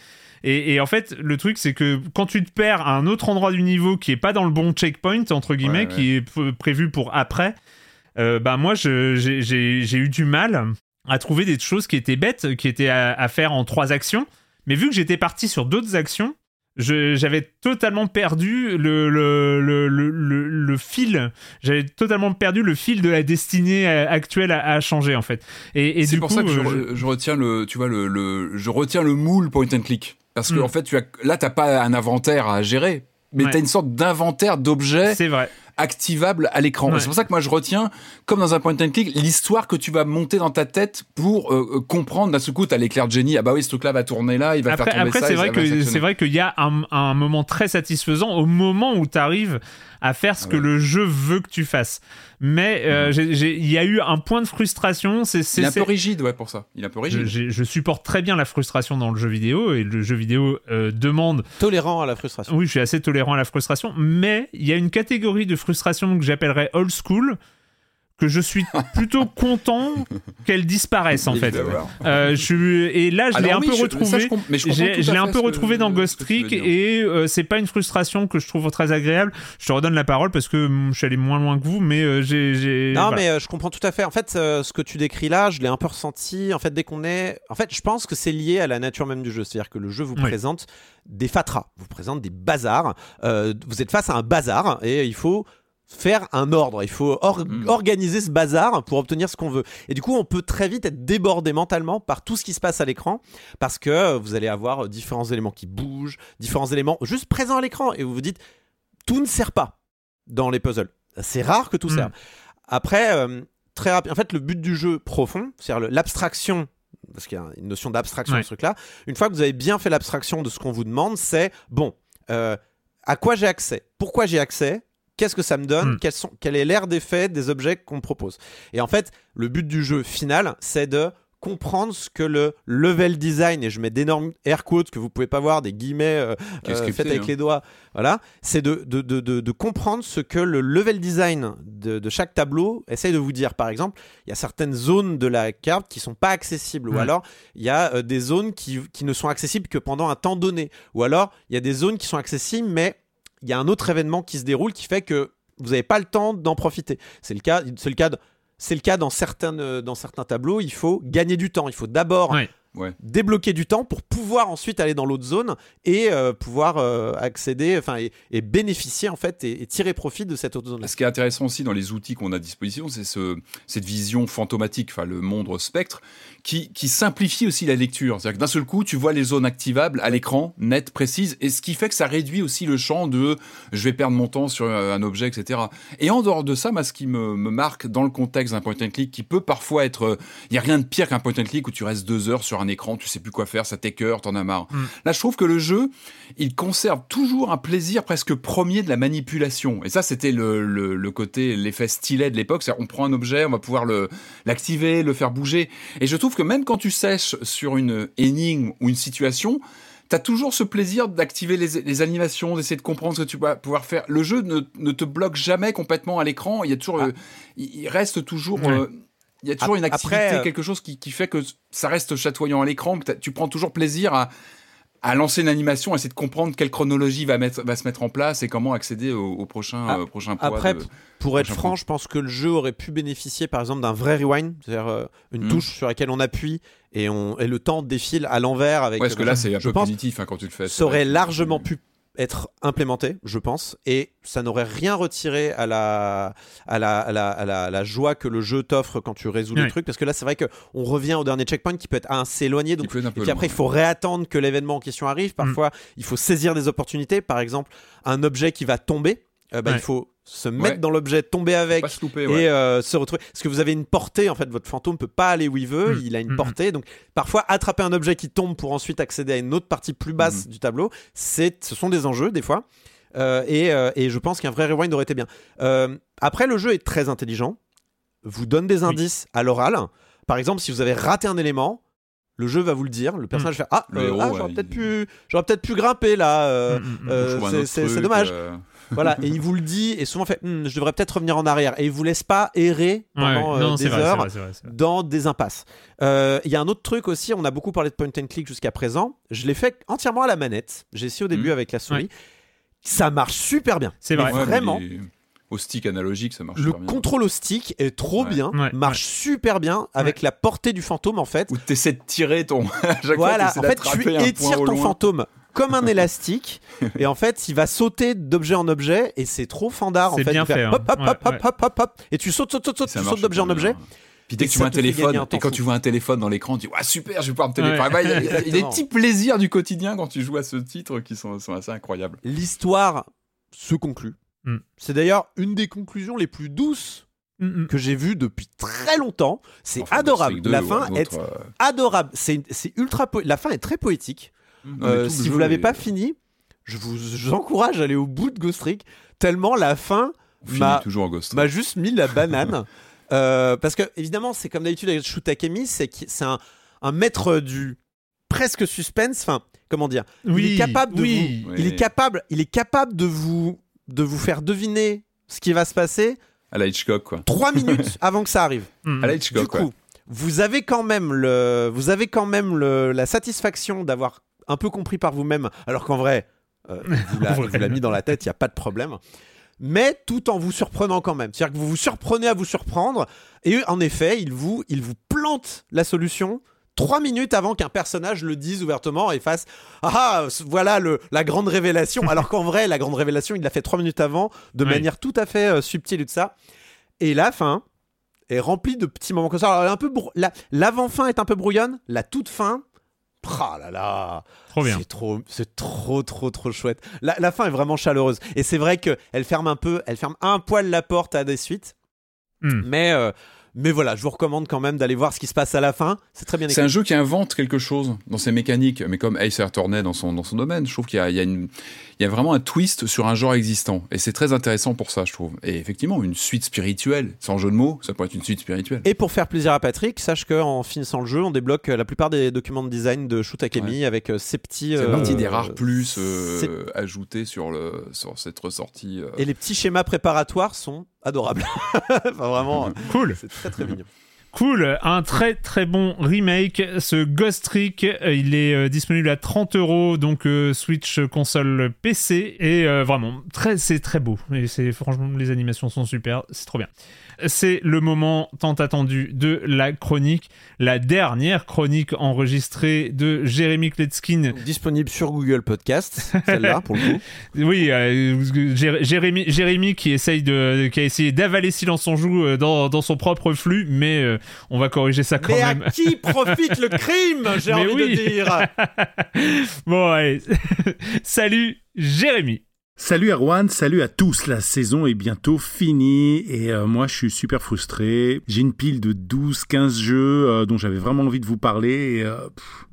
Et, et en fait, le truc, c'est que quand tu te perds à un autre endroit du niveau qui est pas dans le bon checkpoint, entre guillemets, Ouais, ouais. qui est prévu pour après, euh, bah moi, j'ai eu du mal à trouver des choses qui étaient bêtes, qui étaient à, à faire en trois actions. Mais vu que j'étais parti sur d'autres actions, j'avais totalement perdu le, le, le, le, le- le fil. J'avais totalement perdu le fil de la destinée euh, actuelle à, à changer, en fait. Et, et c'est pour coup, ça que je, euh, je retiens le, tu vois le, le, je retiens le moule point and click parce que Mm. en fait, tu as, là, t'as pas un inventaire à gérer, mais Ouais. t'as une sorte d'inventaire d'objets c'est vrai. Activables à l'écran. Ouais. C'est pour ça que moi je retiens, comme dans un point and click, l'histoire que tu vas monter dans ta tête pour euh, euh, comprendre. D'un seul coup, t'as l'éclair de génie. Ah bah oui, ce truc-là va tourner là, il va Après, faire tomber après ça. c'est vrai que c'est vrai qu'il y a un, un moment très satisfaisant au moment où tu arrives à faire ce Ah que le jeu veut que tu fasses. Mais euh, il y a eu un point de frustration. C'est Il est un peu rigide, ouais, pour ça. Il est un peu rigide. je supporte très bien la frustration dans le jeu vidéo et le jeu vidéo euh, demande. Tolérant à la frustration. Oui, je suis assez tolérant à la frustration, mais il y a une catégorie de frustration que j'appellerais old school que je suis plutôt content qu'elle disparaisse en fait. Euh, je et là, je l'ai un oui, peu je- ça, retrouvé. je l'ai un peu retrouvé dans Ghost Trick et euh, c'est pas une frustration que je trouve très agréable. Je te redonne la parole parce que hum, je suis allé moins loin que vous, mais euh, j'ai. j'ai- Non, voilà. mais euh, je comprends tout à fait. En fait, euh, ce que tu décris là, je l'ai un peu ressenti. En fait, dès qu'on est. En fait, je pense que c'est lié à la nature même du jeu. C'est-à-dire que le jeu vous Oui. présente des fatras, vous présente des bazars. Euh, vous êtes face à un bazar et il faut faire un ordre. Il faut or- Mm. organiser ce bazar pour obtenir ce qu'on veut. Et du coup, on peut très vite être débordé mentalement par tout ce qui se passe à l'écran parce que euh, vous allez avoir euh, différents éléments qui bougent, différents éléments juste présents à l'écran et vous vous dites tout ne sert pas dans les puzzles. C'est rare que tout Mm. serve. Après, euh, très rapide. En fait, le but du jeu profond, c'est-à-dire l'abstraction, parce qu'il y a une notion d'abstraction Ouais. ce truc-là. Une fois que vous avez bien fait l'abstraction de ce qu'on vous demande, c'est bon, euh, à quoi j'ai accès? Pourquoi j'ai accès? Qu'est-ce que ça me donne Mm. Quels sont, Quel est l'air d'effet des objets qu'on me propose Et en fait, le but du jeu final, c'est de comprendre ce que le level design, et je mets d'énormes air quotes que vous pouvez pas voir, des guillemets euh, euh, faits avec hein. les doigts, voilà, c'est de, de, de, de, de comprendre ce que le level design de, de chaque tableau essaye de vous dire. Par exemple, il y a certaines zones de la carte qui sont pas accessibles, ou Ouais. alors il y a euh, des zones qui, qui ne sont accessibles que pendant un temps donné, ou alors il y a des zones qui sont accessibles, mais il y a un autre événement qui se déroule qui fait que vous n'avez pas le temps d'en profiter. C'est le cas, euh, dans certains tableaux. Il faut gagner du temps. Il faut d'abord. Ouais. débloquer du temps pour pouvoir ensuite aller dans l'autre zone et euh, pouvoir euh, accéder, enfin, et, et bénéficier en fait et, et tirer profit de cette autre zone. Ce qui est intéressant aussi dans les outils qu'on a à disposition, c'est ce, cette vision fantomatique, enfin le monde spectre, qui, qui simplifie aussi la lecture. C'est-à-dire que d'un seul coup, tu vois les zones activables à l'écran, nettes, précises, et ce qui fait que ça réduit aussi le champ de je vais perdre mon temps sur un objet, etc. Et en dehors de ça, moi, ce qui me, me marque dans le contexte d'un point and click, qui peut parfois être, il y a rien de pire qu'un point and click où tu restes deux heures sur un écran, tu sais plus quoi faire, ça t'écœure, t'en as marre. Mm. Là, je trouve que le jeu, il conserve toujours un plaisir presque premier de la manipulation. Et ça, c'était le, le, le côté, l'effet stylet de l'époque. C'est-à-dire, on prend un objet, on va pouvoir le, l'activer, le faire bouger. Et je trouve que même quand tu sèches sur une énigme ou une situation, T'as toujours ce plaisir d'activer les, les animations, d'essayer de comprendre ce que tu vas pouvoir faire. Le jeu ne, ne te bloque jamais complètement à l'écran. Il y a toujours, Ah. euh, il il reste toujours, Ouais. euh, il y a toujours une activité, après, euh, quelque chose qui, qui fait que ça reste chatoyant à l'écran, que tu prends toujours plaisir à, à lancer une animation, à essayer de comprendre quelle chronologie va, mettre, va se mettre en place et comment accéder au, au prochain, Ah, euh, prochain poids. Après, de- pour être franc, point. je pense que le jeu aurait pu bénéficier par exemple d'un vrai rewind, c'est-à-dire euh, une Mm. touche sur laquelle on appuie et, on, et le temps défile à l'envers avec. Ouais, parce que là, c'est un peu pense positif hein, quand tu le fais. ça aurait largement pu être implémenté, je pense, et ça n'aurait rien retiré à la, à la, à la, à la, à la joie que le jeu t'offre quand tu résous Ouais. le truc, parce que là, c'est vrai qu'on revient au dernier checkpoint qui peut être assez éloigné, donc et puis après, il faut réattendre que l'événement en question arrive. Mm. Parfois, il faut saisir des opportunités. Par exemple, un objet qui va tomber, euh, bah, Ouais. il faut se mettre Ouais. dans l'objet, tomber avec. Se louper, Et ouais. euh, se retrouver. Parce que vous avez une portée, en fait, votre fantôme peut pas aller où il veut, Mm. il a une Mm, portée. Donc, parfois, attraper un objet qui tombe pour ensuite accéder à une autre partie plus basse Mm. du tableau, c'est, ce sont des enjeux, des fois. Euh, et, euh, et je pense qu'un vrai rewind aurait été bien. Après, le jeu est très intelligent, vous donne des Oui. indices à l'oral. Par exemple, si vous avez raté un élément, le jeu va vous le dire. Le personnage fait Ah, ah, ouais, j'aurais il- peut-être pu, peut-être pu grimper là. euh, Mm, mm, mm. euh, c'est- dommage. euh, Voilà, et il vous le dit et souvent fait Hmm, je devrais peut-être revenir en arrière et il vous laisse pas errer pendant non, des vrai, heures vrai, vrai, dans des impasses. Euh, Il y a un autre truc aussi, on a beaucoup parlé de point and click jusqu'à présent. Je l'ai fait entièrement à la manette. J'ai essayé au début Mhm. avec la souris. Ça marche super bien. C'est vrai. ouais, vraiment. Au stick analogique, ça marche Le super bien. contrôle au stick est trop Ouais. bien, Ouais, marche super bien avec la portée du fantôme en fait. Où t'essaies de tirer ton. à chaque Voilà, fois, en fait, tu étires ton loin. fantôme comme un élastique et en fait, il va sauter d'objet en objet et c'est trop fandard en C'est fait. bien de faire fait, hein. Hop, hop, Ouais, hop, hop, ouais. hop, hop, hop, et tu sautes, sautes, sautes, sautes, tu sautes d'objet en objet. bien. Puis dès que tu vois un fait téléphone, un et quand fou. tu vois un téléphone dans l'écran, tu dis, ouais, super, je vais pouvoir me Ouais. téléphoner. Bah, Il y a- il y, a des petits plaisirs du quotidien quand tu joues à ce titre qui sont, sont assez incroyables. L'histoire se conclut. Mm. C'est d'ailleurs une des conclusions les plus douces Mm, mm. que j'ai vues depuis très longtemps. C'est Enfin, adorable. La 2 ou fin est euh, adorable. C'est ultra. po- La fin est très poétique. Mais Euh, si vous l'avez est- pas fini, je vous, je vous encourage à aller au bout de Ghost Trick. Tellement la fin m'a juste mis la banane. Euh, parce que, évidemment, c'est comme d'habitude avec Shutakemi, c'est un, un maître du presque suspense. Enfin, comment dire Il est capable de oui. vous. Oui. Il est capable. Il est capable de vous de vous faire deviner ce qui va se passer À la Hitchcock, quoi. trois minutes avant que ça arrive. Mm, À la. Hitchcock, du coup, vous avez quand même le, vous avez quand même le, la satisfaction d'avoir un peu compris par vous-même, alors qu'en vrai, euh, vous l'a- mis dans la tête, il y a pas de problème. Mais tout en vous surprenant quand même. C'est-à-dire que vous vous surprenez à vous surprendre, et en effet, il vous, il vous plante la solution. Trois minutes avant qu'un personnage le dise ouvertement et fasse Ah, voilà le, la grande révélation. Alors qu'en vrai, la grande révélation, il l'a fait trois minutes avant, de Oui. manière tout à fait euh, subtile et tout ça. Et la fin, est remplie de petits moments comme ça. Alors, un peu la- l'avant-fin est un peu brouillonne, la toute fin. Ah là là, Trop bien. c'est trop, c'est trop, trop, trop chouette. La, la fin est vraiment chaleureuse et c'est vrai que elle ferme un peu, elle ferme un poil la porte à des suites, Mm. mais euh, mais voilà, je vous recommande quand même d'aller voir ce qui se passe à la fin. C'est très bien C'est écrit. un jeu qui invente quelque chose dans ses mécaniques, mais comme Ace Attorney dans son, dans son domaine, je trouve qu'il y a, il y, y a vraiment un twist sur un genre existant. Et c'est très intéressant pour ça, je trouve. Et effectivement, une suite spirituelle, sans jeu de mots, ça pourrait être une suite spirituelle. Et pour faire plaisir à Patrick, sache qu'en finissant le jeu, on débloque euh, la plupart des documents de design de Shoot Akemi avec euh, ces petits. c'est euh, partie des rares plus euh, c'est- ajoutés sur, le, sur cette ressortie. euh. Et les petits schémas préparatoires sont adorables. enfin, vraiment, euh, Cool. c'est très très mignon. Cool, un très très bon remake. Ce Ghost Trick, euh, il est euh, disponible à 30 euros, donc euh, Switch, console, PC, et euh, vraiment très, c'est très beau. Et c'est franchement les animations sont super, c'est trop bien. C'est le moment tant attendu de la chronique, la dernière chronique enregistrée de Jérémy Kletskin. Disponible sur Google Podcast, celle-là pour le coup. Oui, euh, Jérémy, Jérémy qui essaye de, qui a essayé d'avaler Silence on joue euh, dans, dans, son propre flux, mais euh, on va corriger ça quand mais même. à qui profite le crime, j'ai envie de dire? bon, allez. Salut Jérémy. Salut Erwan, salut à tous. La saison est bientôt finie et euh, moi je suis super frustré. J'ai une pile de 12-15 jeux euh, dont j'avais vraiment envie de vous parler, euh,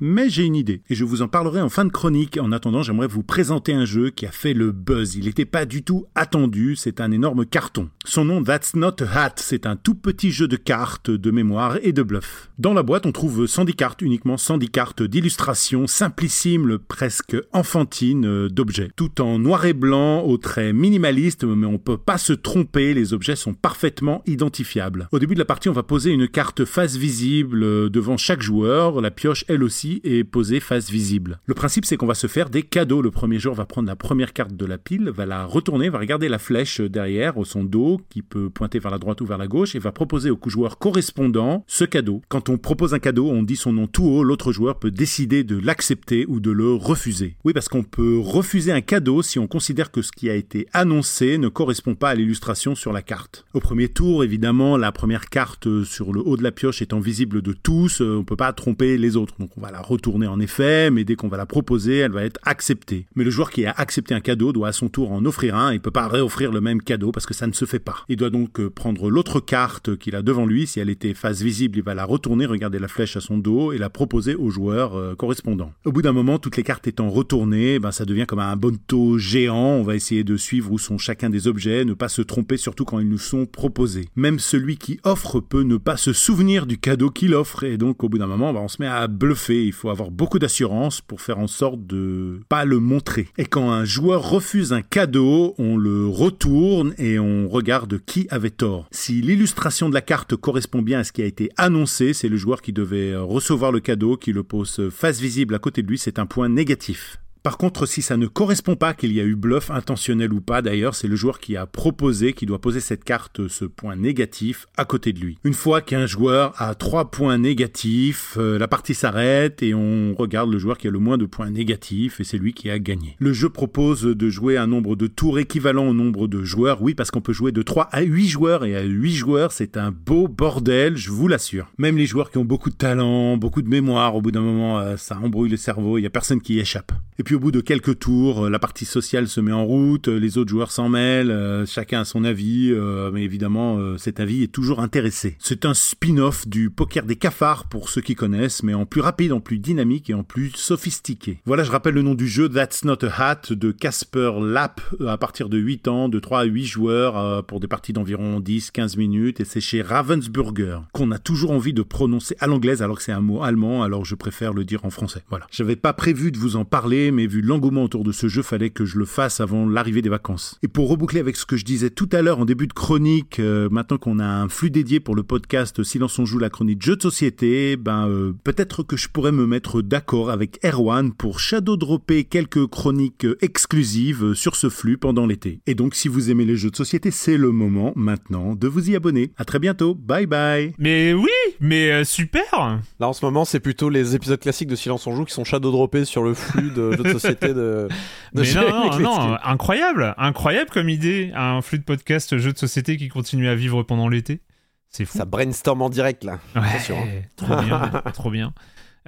mais j'ai une idée et je vous en parlerai en fin de chronique. En attendant, j'aimerais vous présenter un jeu qui a fait le buzz. Il n'était pas du tout attendu, c'est un énorme carton. Son nom That's Not a Hat, c'est un tout petit jeu de cartes, de mémoire et de bluff. Dans la boîte, on trouve 110 cartes, uniquement 110 cartes d'illustration simplissime, presque enfantine d'objets, tout en noir et blanc aux traits minimalistes, mais on peut pas se tromper, les objets sont parfaitement identifiables. Au début de la partie, on va poser une carte face visible devant chaque joueur, la pioche elle aussi est posée face visible. Le principe c'est qu'on va se faire des cadeaux. Le premier joueur va prendre la première carte de la pile, va la retourner, va regarder la flèche derrière, son dos, qui peut pointer vers la droite ou vers la gauche, et va proposer au joueur correspondant ce cadeau. Quand on propose un cadeau, on dit son nom tout haut, l'autre joueur peut décider de l'accepter ou de le refuser. Oui, parce qu'on peut refuser un cadeau si on considère que ce qui a été annoncé ne correspond pas à l'illustration sur la carte. Au premier tour, évidemment, la première carte sur le haut de la pioche étant visible de tous, euh, on ne peut pas tromper les autres. Donc on va la retourner en effet, mais dès qu'on va la proposer, elle va être acceptée. Mais le joueur qui a accepté un cadeau doit à son tour en offrir un, il peut pas réoffrir le même cadeau parce que ça ne se fait pas. Il doit donc euh, prendre l'autre carte qu'il a devant lui, si elle était face visible, il va la retourner, regarder la flèche à son dos et la proposer au joueur euh, correspondant. Au bout d'un moment, toutes les cartes étant retournées, ben, ça devient comme un bonto géant on va essayer de suivre où sont chacun des objets, ne pas se tromper surtout quand ils nous sont proposés. Même celui qui offre peut ne pas se souvenir du cadeau qu'il offre et donc au bout d'un moment, bah, on se met à bluffer. Il faut avoir beaucoup d'assurance pour faire en sorte de pas le montrer. Et quand un joueur refuse un cadeau, on le retourne et on regarde qui avait tort. Si l'illustration de la carte correspond bien à ce qui a été annoncé, c'est le joueur qui devait recevoir le cadeau qui le pose face visible à côté de lui, c'est un point négatif. Par contre, si ça ne correspond pas qu'il y a eu bluff intentionnel ou pas, d'ailleurs, c'est le joueur qui a proposé qui doit poser cette carte, ce point négatif, à côté de lui. Une fois qu'un joueur a trois points négatifs, euh, la partie s'arrête et on regarde le joueur qui a le moins de points négatifs et c'est lui qui a gagné. Le jeu propose de jouer un nombre de tours équivalent au nombre de joueurs, oui, parce qu'on peut jouer de 3 à 8 joueurs et à 8 joueurs, c'est un beau bordel, je vous l'assure. Même les joueurs qui ont beaucoup de talent, beaucoup de mémoire, au bout d'un moment, euh, ça embrouille le cerveau, il y a personne qui y échappe. Au bout de quelques tours, euh, la partie sociale se met en route, euh, les autres joueurs s'en mêlent, euh, chacun a son avis, mais évidemment cet avis est toujours intéressé. C'est un spin-off du poker des cafards pour ceux qui connaissent, mais en plus rapide, en plus dynamique et en plus sophistiqué. Voilà, je rappelle le nom du jeu That's Not a Hat de Casper Lapp à partir de 8 ans, de 3 à 8 joueurs pour des parties d'environ 10-15 minutes et c'est chez Ravensburger qu'on a toujours envie de prononcer à l'anglaise alors que c'est un mot allemand, alors je préfère le dire en français. Voilà. J'avais pas prévu de vous en parler, mais vu l'engouement autour de ce jeu, fallait que je le fasse avant l'arrivée des vacances. Et pour reboucler avec ce que je disais tout à l'heure en début de chronique, euh, maintenant qu'on a un flux dédié pour le podcast Silence on joue la chronique jeu de société, ben euh, peut-être que je pourrais me mettre d'accord avec Erwan pour shadow dropper quelques chroniques exclusives sur ce flux pendant l'été. Et donc si vous aimez les jeux de société, c'est le moment maintenant de vous y abonner. À très bientôt. Bye bye. Mais oui, mais euh, super. Là en ce moment, c'est plutôt les épisodes classiques de Silence on joue qui sont shadow droppés sur le flux de jeux de société de. Mais non, non, incroyable, incroyable comme idée, un flux de podcast jeux de société qui continue à vivre pendant l'été. C'est fou. Ça brainstorm en direct là. Ouais, hein. Trop bien, trop bien.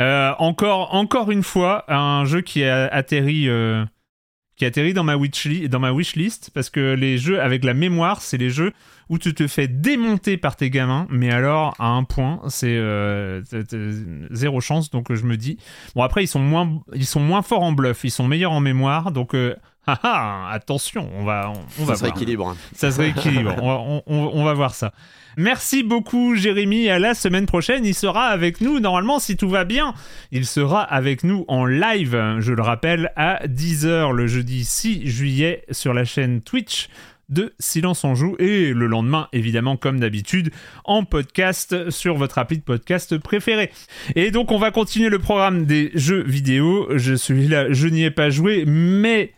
Euh, encore, encore une fois, un jeu qui a atterri, euh, qui atterri dans ma wishlist, dans ma wishlist, parce que les jeux avec la mémoire, c'est les jeux où tu te fais démonter par tes gamins, mais alors à un point, c'est euh, zéro chance. Donc je me dis, bon après ils sont moins, ils sont moins forts en bluff, ils sont meilleurs en mémoire, donc euh, ah, ah, attention, on va, on, va ça se rééquilibre. Ça se rééquilibre. on, on, va voir ça. Merci beaucoup Jérémy. À la semaine prochaine, il sera avec nous. Normalement, si tout va bien, il sera avec nous en live. Je le rappelle à 10h le jeudi 6 juillet sur la chaîne Twitch de Silence en Joue et le lendemain, évidemment, comme d'habitude, en podcast sur votre appli de podcast préféré. Et donc, on va continuer le programme des jeux vidéo. Je suis là, je n'y ai pas joué, mais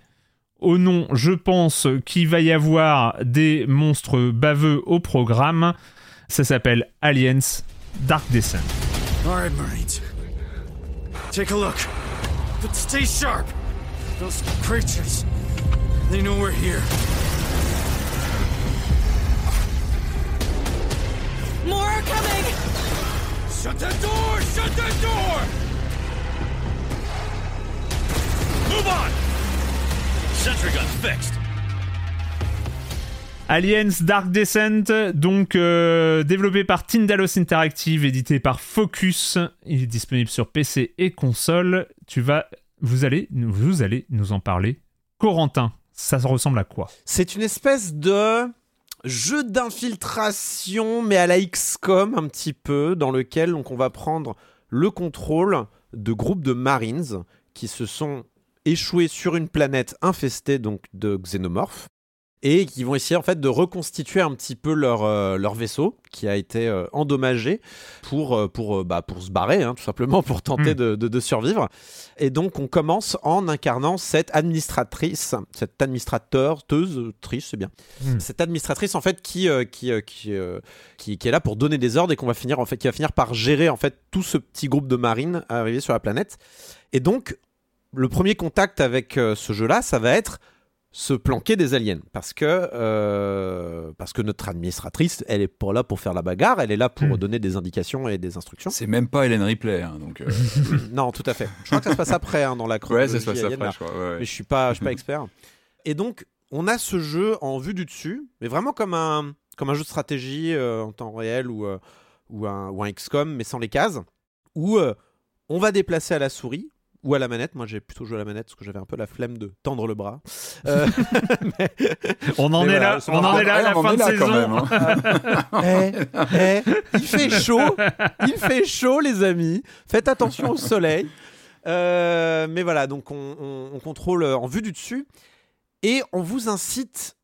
au nom, je pense qu'il va y avoir des monstres baveux au programme. Ça s'appelle Aliens Dark Descent. All right, Marines. Take a look. But stay sharp. Those creatures, they know we're here. More are coming! Shut the door! Shut the door! Move on! Sentry gun fixed. Aliens Dark Descent, donc euh, développé par Tindalos Interactive, édité par Focus. Il est disponible sur PC et console. Tu vas, vous allez, vous allez nous en parler. Corentin, ça ressemble à quoi? C'est une espèce de jeu d'infiltration, mais à la XCOM un petit peu, dans lequel on va prendre le contrôle de groupes de Marines qui se sont échoués sur une planète infestée donc de xénomorphes et qui vont essayer en fait de reconstituer un petit peu leur, euh, leur vaisseau qui a été euh, endommagé pour, euh, pour, bah, pour se barrer, hein, tout simplement, pour tenter Mm. de, de- de survivre. Et donc on commence en incarnant cette administratrice, cette administrateur, teuse, triche, c'est bien. Mm. Cette administratrice en fait qui, qui, qui, qui, qui est là pour donner des ordres et qu'on va finir en fait, qui va finir par gérer en fait tout ce petit groupe de marines arrivés sur la planète. Et donc le premier contact avec ce jeu-là, ça va être se planquer des aliens parce que euh, parce que notre administratrice elle est pas là pour faire la bagarre elle est là pour Hmm. donner des indications et des instructions C'est même pas Hélène Ripley, hein, donc. euh, non tout à fait je crois que ça se passe après hein, dans la ouais, chronologie ça se passe alien, après, je crois. ouais, ouais. mais je suis pas je suis pas expert et donc on a ce jeu en vue du dessus mais vraiment comme un comme un jeu de stratégie euh, en temps réel ou euh, ou un ou un XCOM mais sans les cases où euh, on va déplacer à la souris ou à la manette. Moi, j'ai plutôt joué à la manette parce que j'avais un peu la flemme de tendre le bras. Euh, mais- On en est voilà, là, on en est là à la on en fin est de là saison. quand même, hein. Eh, eh, il fait chaud, il fait chaud, les amis. Faites attention au soleil. Euh, mais voilà, donc on, on- on contrôle en vue du dessus et on vous incite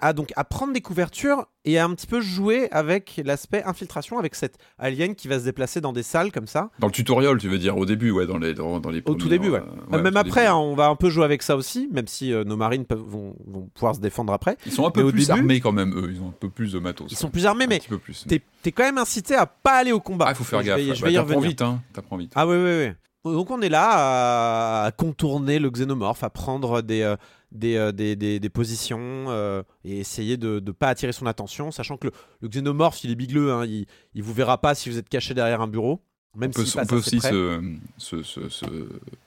à donc à prendre des couvertures et à un petit peu jouer avec l'aspect infiltration avec cette alien qui va se déplacer dans des salles comme ça. Dans le tutoriel, tu veux dire, au début, ouais, dans les, dans, dans les Au tout début, ouais. euh, Même après, début. hein, on va un peu jouer avec ça aussi, même si euh, nos marines peuvent- vont, vont pouvoir se défendre après. Ils sont un peu plus début- armés quand même, eux. Ils ont un peu plus de matos. Ils sont plus armés, Un mais petit peu plus. t'es es quand même incité à pas aller au combat. Ah, il faut faire Je gaffe. vais- ouais. je Bah, vais y revenir. vite, hein. T'apprends vite. Ah oui, oui, oui. Donc on est là à contourner le xénomorphe, à prendre des, euh, des, euh, des, des- des positions euh, et essayer de ne pas attirer son attention, sachant que le, le xénomorphe, il est bigleux, hein, il, il vous verra pas si vous êtes caché derrière un bureau. Même on peut, on aussi près. se, se, se,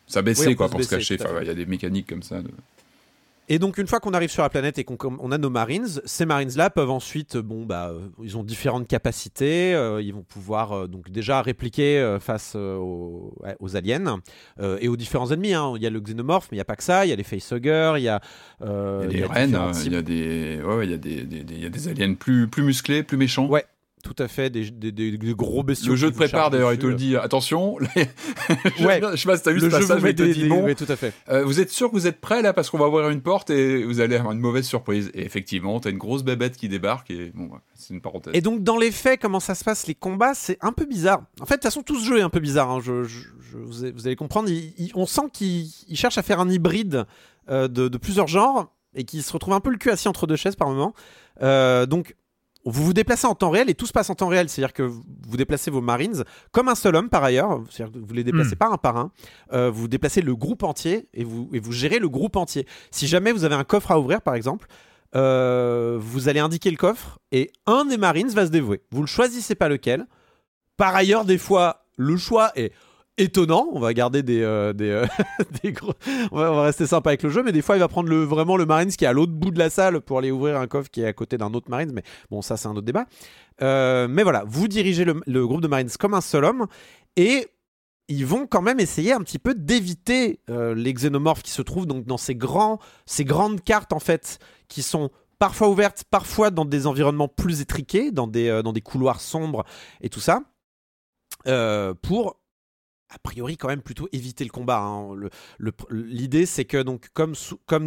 s'abaisser Oui, quoi, pour se cacher. Enfin. Il y a des mécaniques comme ça. de- Et donc une fois qu'on arrive sur la planète et qu'on a nos marines, ces marines-là peuvent ensuite, euh, bon bah, euh, ils ont différentes capacités, euh, ils vont pouvoir euh, donc déjà répliquer euh, face aux, ouais, aux aliens et aux différents ennemis. hein. Il y a le xénomorphe, mais il n'y a pas que ça. Il y a les facehuggers, il y a, Il y a des rennes, types. il y a des, ouais, ouais, il y a des, des- des- il y a des aliens plus, plus musclés, plus méchants. Ouais, Tout à fait, des, des- des- des gros bestiaux. Le jeu qui te prépare d'ailleurs, il te le dit. Attention, je, Ouais. je sais pas si t'as vu Le ce jeu passage, mais il te des, dit des- bon, oui, tout à fait. euh, vous êtes sûr que vous êtes prêts là parce qu'on va ouvrir une porte et vous allez avoir une mauvaise surprise. Et effectivement, t'as une grosse bébête qui débarque et bon, ouais, c'est une parenthèse. Et donc dans les faits, comment ça se passe les combats, c'est un peu bizarre. En fait, de toute façon, tout ce jeu est un peu bizarre. hein. Je, je- je- vous, allez, comprendre. Il- il- on sent qu'il il cherche à faire un hybride euh, de, de plusieurs genres et qu'il se retrouve un peu le cul assis entre deux chaises par moment. Euh, donc vous vous déplacez en temps réel et tout se passe en temps réel, c'est-à-dire que vous déplacez vos Marines comme un seul homme par ailleurs, c'est-à-dire que vous les déplacez Hmm. pas un par un, Euh, vous déplacez le groupe entier et vous, et vous gérez le groupe entier. Si jamais vous avez un coffre à ouvrir par exemple, euh, vous allez indiquer le coffre et un des Marines va se dévouer. Vous ne choisissez pas lequel. Par ailleurs, des fois, le choix est étonnant. On va garder des, euh, euh, des gros- on, va, rester sympa avec le jeu, mais des fois, il va prendre le, vraiment le Marines qui est à l'autre bout de la salle pour aller ouvrir un coffre qui est à côté d'un autre Marines. Mais bon, ça, c'est un autre débat. Euh, mais voilà, vous dirigez le, groupe de Marines comme un seul homme et ils vont quand même essayer un petit peu d'éviter les xénomorphes qui se trouvent donc dans ces, grands, ces grandes cartes en fait qui sont parfois ouvertes, parfois dans des environnements plus étriqués, dans des, dans des couloirs sombres et tout ça, pour a priori quand même plutôt éviter le combat. hein. L'idée c'est que donc comme,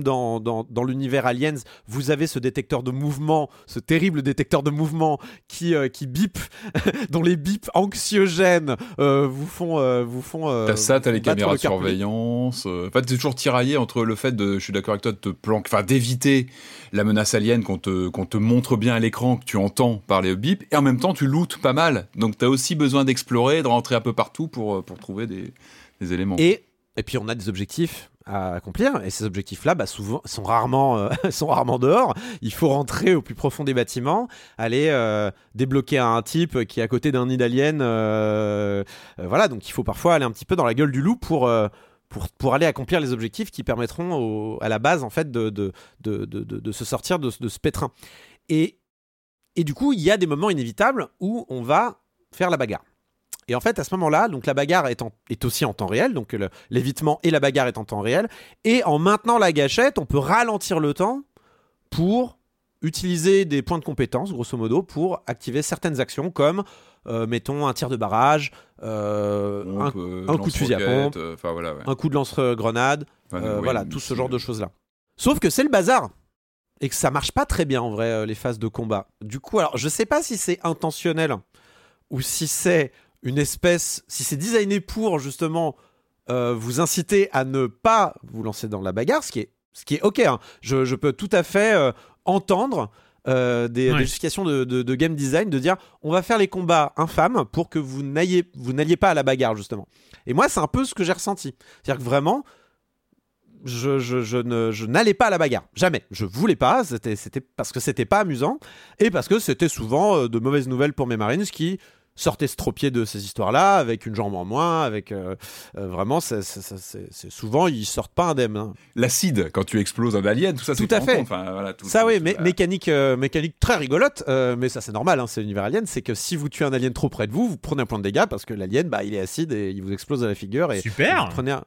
dans, dans, dans l'univers Aliens, vous avez ce détecteur de mouvement, ce terrible détecteur de mouvement qui, euh, qui bip, dont les bips anxiogènes euh, vous font... euh, vous font euh, T'as ça, t'as les caméras le de surveillance. En fait, t'es toujours tiraillé entre le fait de, je suis d'accord avec toi, de te planquer, enfin, d'éviter la menace alien qu'on te, qu'on te montre bien à l'écran, que tu entends par les bips, et en même temps, tu lootes pas mal. Donc, t'as aussi besoin d'explorer, de rentrer un peu partout pour, pour trouver des, éléments. Et, et puis on a des objectifs à accomplir et ces objectifs-là bah, souvent sont rarement euh, sont rarement dehors. Il faut rentrer au plus profond des bâtiments, aller euh, débloquer un type qui est à côté d'un nid d'alien. euh, voilà, donc il faut parfois aller un petit peu dans la gueule du loup pour pour, pour aller accomplir les objectifs qui permettront à la base en fait de, de, de, de, de- se sortir de ce pétrin. Et, et du coup, il y a des moments inévitables où on va faire la bagarre. Et en fait, à ce moment-là, donc la bagarre est, en- est aussi en temps réel, donc l'évitement et la bagarre est en temps réel. Et en maintenant la gâchette, on peut ralentir le temps pour utiliser des points de compétence, grosso modo, pour activer certaines actions comme, euh, mettons, un tir de barrage, euh, un, euh, coup de fusil à pompe, euh, Enfin, voilà, ouais. un coup de lance-grenade, Enfin, oui, voilà, tout ce genre de choses-là. Sauf que c'est le bazar et que ça marche pas très bien en vrai les phases de combat. Du coup, alors je sais pas si c'est intentionnel ou si c'est une espèce, si c'est designé pour justement euh, vous inciter à ne pas vous lancer dans la bagarre, ce qui est, ce qui est ok. hein. Je, je peux tout à fait euh, entendre euh, des, Ouais. des justifications de, de- de game design de dire on va faire les combats infâmes pour que vous n'alliez vous n'alliez pas à la bagarre justement. Et moi, c'est un peu ce que j'ai ressenti. C'est-à-dire que vraiment, je, je, je ne, je n'allais pas à la bagarre. Jamais. Je voulais pas. C'était, c'était parce que c'était pas amusant et parce que c'était souvent de mauvaises nouvelles pour mes Marines qui sortaient stropiés de ces histoires-là avec une jambe en moins. Avec euh, euh, vraiment, c'est, c'est- c'est- c'est- c'est souvent ils sortent pas indemnes. hein. L'acide, quand tu exploses un alien, tout ça, Tout c'est à fait. compte. Enfin, voilà, tout- Ça tout- oui, tout- mais voilà. mécanique, euh, mécanique très rigolote, euh, mais ça c'est normal, hein, c'est l'univers alien, c'est que si vous tuez un alien trop près de vous, vous prenez un point de dégâts parce que l'alien, bah, il est acide et il vous explose à la figure et Super. vous prenez un-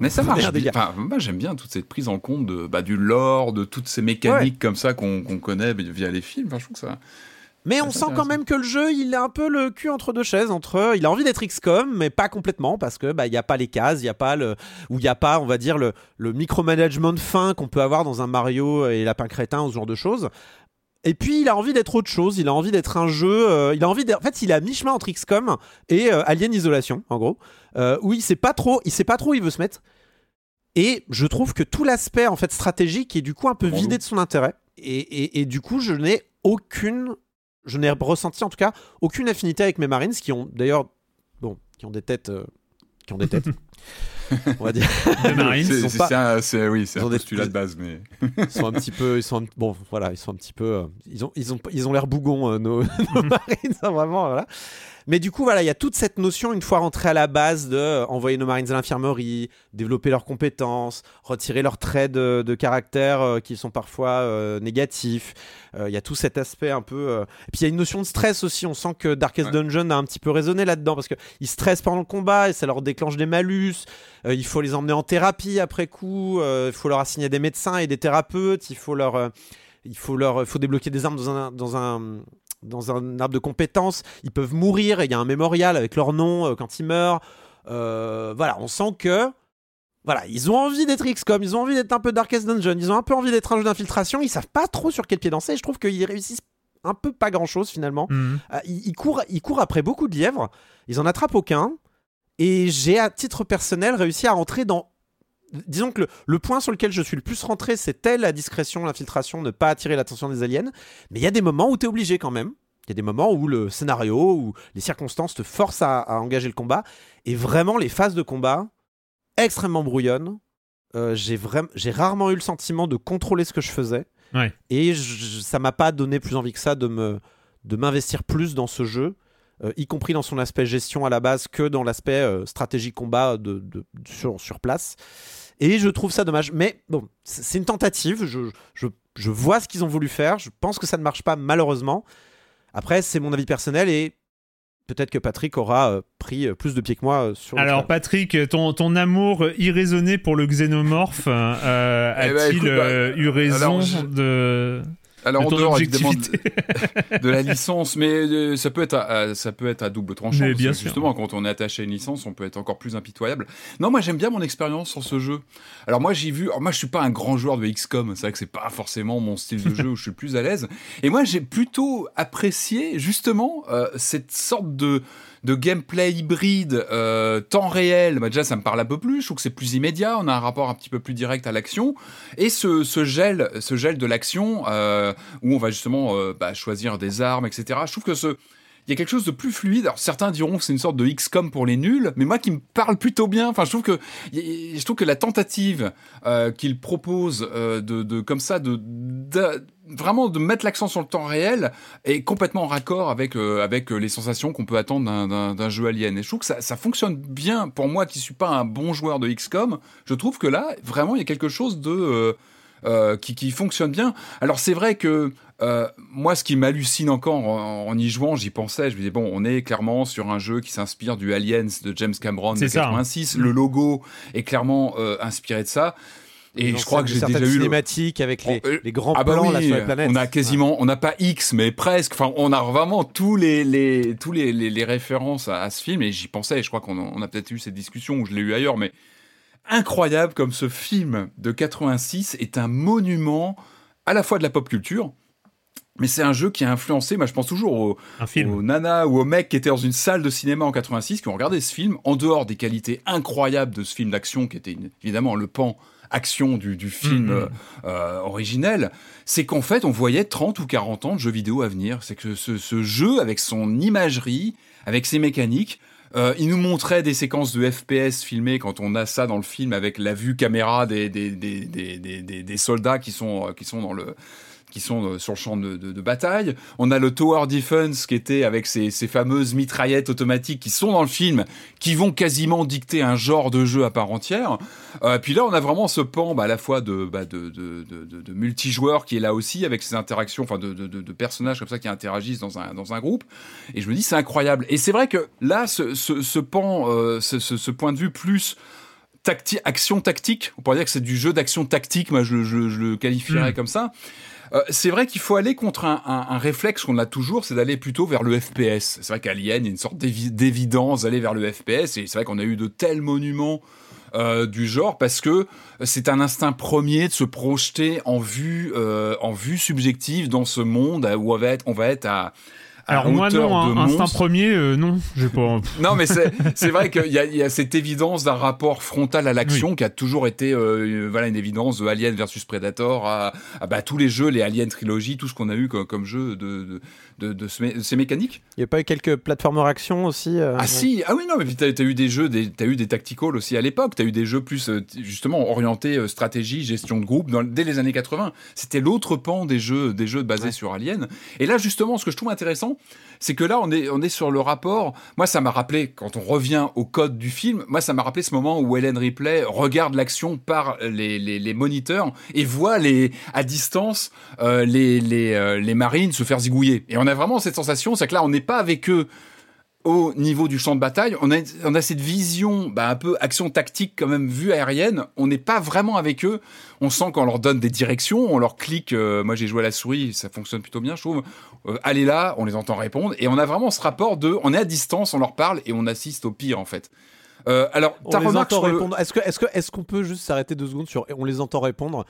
Mais ça marche bien. Enfin, moi, j'aime bien toute cette prise en compte de, bah, du lore, de toutes ces mécaniques comme ça qu'on qu'on connaît via les films. Enfin, je trouve que ça. Mais on sent quand même que le jeu, il a un peu le cul entre deux chaises. Entre, il a envie d'être XCOM, mais pas complètement parce que bah il y a pas les cases, il y a pas le, ou il y a pas, on va dire le, le micromanagement fin qu'on peut avoir dans un Mario et Lapin crétin ou ce genre de choses. Et puis il a envie d'être autre chose. Il a envie d'être un jeu. euh, il a envie. d'être- En fait, il est à mi-chemin entre XCOM et euh, Alien Isolation, en gros, euh, où il sait pas trop, il sait pas trop où il veut se mettre. Et je trouve que tout l'aspect en fait stratégique est du coup un peu Bon vidé de son intérêt. Et, et- et du coup, je n'ai aucune, je n'ai ressenti en tout cas aucune affinité avec mes Marines, qui ont d'ailleurs, bon, qui ont des têtes, euh, qui ont des têtes, on va dire, De Marines. C'est- sont c'est- pas- c'est un- c'est- oui, c'est ils un ont des- postulat de base, mais. ils sont un petit peu, ils sont, un- bon, voilà, ils sont un petit peu, euh, ils ont, ils ont, ils ont l'air bougons euh, nos, nos Marines, hein, vraiment, voilà. Mais du coup, voilà, il y a toute cette notion, une fois rentrés à la base, de euh, envoyer nos Marines à l'infirmerie, développer leurs compétences, retirer leurs traits de, de caractère euh, qui sont parfois euh, négatifs. Il y a tout cet aspect un peu. Et puis il y a une notion de stress aussi. On sent que Darkest Ouais. Dungeon a un petit peu résonné là-dedans parce qu'ils stressent pendant le combat et ça leur déclenche des malus. Il faut les emmener en thérapie après coup. il faut leur assigner des médecins et des thérapeutes. Il faut leur, il faut leur, il faut débloquer des armes dans un, dans un, dans un arbre de compétences. Ils peuvent mourir et il y a un mémorial avec leur nom euh, quand ils meurent. Euh, voilà, on sent que voilà, ils ont envie d'être XCOM, ils ont envie d'être un peu Darkest Dungeon, ils ont un peu envie d'être un jeu d'infiltration. Ils savent pas trop sur quel pied danser. Et je trouve qu'ils réussissent un peu pas grand chose finalement. Mhm. Euh, ils, ils courent, ils courent après beaucoup de lièvres, ils en attrapent aucun. Et j'ai, à titre personnel, réussi à rentrer dans. Disons que le, le point sur lequel je suis le plus rentré, c'était la discrétion, l'infiltration, ne pas attirer l'attention des aliens. Mais il y a des moments où tu es obligé quand même. Il y a des moments où le scénario, où les circonstances te forcent à, à engager le combat. Et vraiment, les phases de combat, extrêmement brouillonnes. Euh, j'ai, vraiment, j'ai rarement eu le sentiment de contrôler ce que je faisais. Ouais. Et je- ça m'a pas donné plus envie que ça de me de m'investir plus dans ce jeu, euh, y compris dans son aspect gestion à la base que dans l'aspect euh, stratégie combat de, de- sur, sur place. Et je trouve ça dommage. Mais bon, c'est une tentative. Je, je, je vois ce qu'ils ont voulu faire. Je pense que ça ne marche pas malheureusement. Après, c'est mon avis personnel et peut-être que Patrick aura euh, pris euh, plus de pieds que moi euh, sur le Alors. Patrick, ton, ton amour irraisonné pour le xénomorphe euh, Eh ben, a-t-il écoute, bah, euh, eu raison alors, je- de... Alors de en dehors évidemment de, de la licence, mais euh, ça peut être à, à- ça peut être à double tranchant. Mais bien sûr. Justement, quand on est attaché à une licence, on peut être encore plus impitoyable. Non, moi j'aime bien mon expérience sur ce jeu. Alors moi j'ai vu, alors moi je suis pas un grand joueur de XCOM, c'est vrai que c'est pas forcément mon style de jeu où je suis le plus à l'aise. Et moi j'ai plutôt apprécié justement euh, cette sorte de de gameplay hybride, euh, temps réel, bah déjà ça me parle un peu plus, je trouve que c'est plus immédiat, on a un rapport un petit peu plus direct à l'action, et ce, ce gel, ce gel de l'action, euh, où on va justement euh, bah, choisir des armes, etc. Je trouve que ce, il y a quelque chose de plus fluide. Alors certains diront que c'est une sorte de XCOM pour les nuls, mais moi qui me parle plutôt bien. Enfin, je trouve que je trouve que la tentative euh, qu'il propose euh, de, de comme ça de- vraiment de mettre l'accent sur le temps réel est complètement en raccord avec euh, avec euh, les sensations qu'on peut attendre d'un- jeu alien. Et je trouve que ça, ça fonctionne bien pour moi qui suis pas un bon joueur de XCOM. Je trouve que là vraiment il y a quelque chose de euh, euh, qui, qui fonctionne bien. Alors c'est vrai que euh, moi, ce qui m'hallucine encore en, en y jouant, j'y pensais, je me disais bon, on est clairement sur un jeu qui s'inspire du Aliens de James Cameron de C'est ça, hein. 86. Le logo est clairement euh, inspiré de ça. Et je crois que j'ai déjà eu le- cinématiques avec les, Oh, euh, les grands ah bah plans là oui, sur les planètes. On a quasiment, on n'a pas X, mais presque. Enfin, on a vraiment tous les, les tous les, les, les références à, à ce film. Et j'y pensais. Et je crois qu'on a- on a peut-être eu cette discussion ou je l'ai eu ailleurs, mais incroyable comme ce film de 86 est un monument à la fois de la pop culture. Mais c'est un jeu qui a influencé, moi je pense toujours au, Un film. aux nanas ou aux mecs qui étaient dans une salle de cinéma en 86 qui ont regardé ce film, en dehors des qualités incroyables de ce film d'action qui était une- évidemment le pan action du, du film Mhm. euh, euh, originel, c'est qu'en fait on voyait 30 ou 40 ans de jeux vidéo à venir. C'est que ce, ce jeu avec son imagerie, avec ses mécaniques, euh, il nous montrait des séquences de FPS filmées quand on a ça dans le film avec la vue caméra des, des, des, des, des, des- des soldats qui sont, euh, qui sont dans le qui sont euh, sur le champ de, de- de bataille. On a le Tower Defense qui était avec ces, ces fameuses mitraillettes automatiques qui sont dans le film, qui vont quasiment dicter un genre de jeu à part entière. Euh, puis là, on a vraiment ce pan bah, à la fois de, bah, de, de, multijoueurs qui est là aussi avec ces interactions, enfin de, personnages comme ça qui interagissent dans un, dans un groupe. Et je me dis, c'est incroyable. Et c'est vrai que là, ce, ce, ce pan, euh, ce, point de vue plus tacti action tactique, on pourrait dire que c'est du jeu d'action tactique, moi je, je, je le qualifierais Mm. comme ça. Euh, c'est vrai qu'il faut aller contre un, réflexe qu'on a toujours, c'est d'aller plutôt vers le FPS. C'est vrai qu'Alien, il y a une sorte d'évi- d'évidence d'aller vers le FPS, et c'est vrai qu'on a eu de tels monuments euh, du genre parce que c'est un instinct premier de se projeter en vue, euh, en vue subjective dans ce monde où on va être, on va être à Alors moi non, hein, instinct monstre. premier, euh, non, j'ai pas. Non, mais c'est c'est vrai qu'il y a, il y a cette évidence d'un rapport frontal à l'action qui a toujours été euh, voilà une évidence de Alien versus Predator à, à, bah, tous les jeux, les Alien trilogie, tout ce qu'on a eu comme, comme jeu de de, de, de ce mé- de ces mécaniques. Il n'y a pas eu quelques plateformes action aussi euh, Ah si, ah oui non, mais t'as as eu des jeux, des, t'as eu des tactical aussi à l'époque. T'as eu des jeux plus euh, justement orientés euh, stratégie, gestion de groupe dans, dès les années 80. C'était l'autre pan des jeux, des jeux basés sur Alien. Et là justement, ce que je trouve intéressant, c'est que là on est on est sur le rapport. Moi, ça m'a rappelé quand on revient au code du film. Moi, ça m'a rappelé ce moment où Helen Ripley regarde l'action par les, les, moniteurs et voit les à distance euh, les les euh, les marines se faire zigouiller. Et on a vraiment cette sensation, c'est que là on n'est pas avec eux au niveau du champ de bataille, on a, on a cette vision bah, un peu action tactique quand même vue aérienne. On n'est pas vraiment avec eux. On sent qu'on leur donne des directions, on leur clique. euh, moi j'ai joué à la souris, ça fonctionne plutôt bien, je trouve. Euh, allez là, on les entend répondre et on a vraiment ce rapport de, on est à distance, on leur parle et on assiste au pire en fait. Euh, alors, ta remarque. Est-ce que est-ce que est-ce qu'on peut juste s'arrêter deux secondes sur on les entend répondre?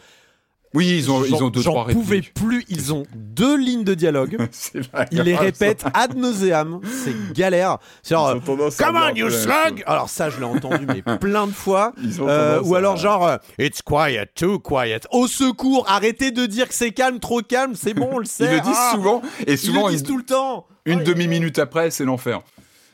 Oui, ils ont, ils ont deux trois J'en pouvais répliques. plus. Ils ont deux lignes de dialogue. Ils les répètent ad nauseam. C'est galère. C'est genre Come on, you slug Alors ça, je l'ai entendu mais plein de fois. Euh, ou alors genre euh, It's quiet, too quiet. Au secours, arrêtez de dire que c'est calme, trop calme. C'est bon, on le sait. Ils le disent Ah souvent et Ils souvent le ils, disent tout le temps. Une demi-minute après, c'est l'enfer.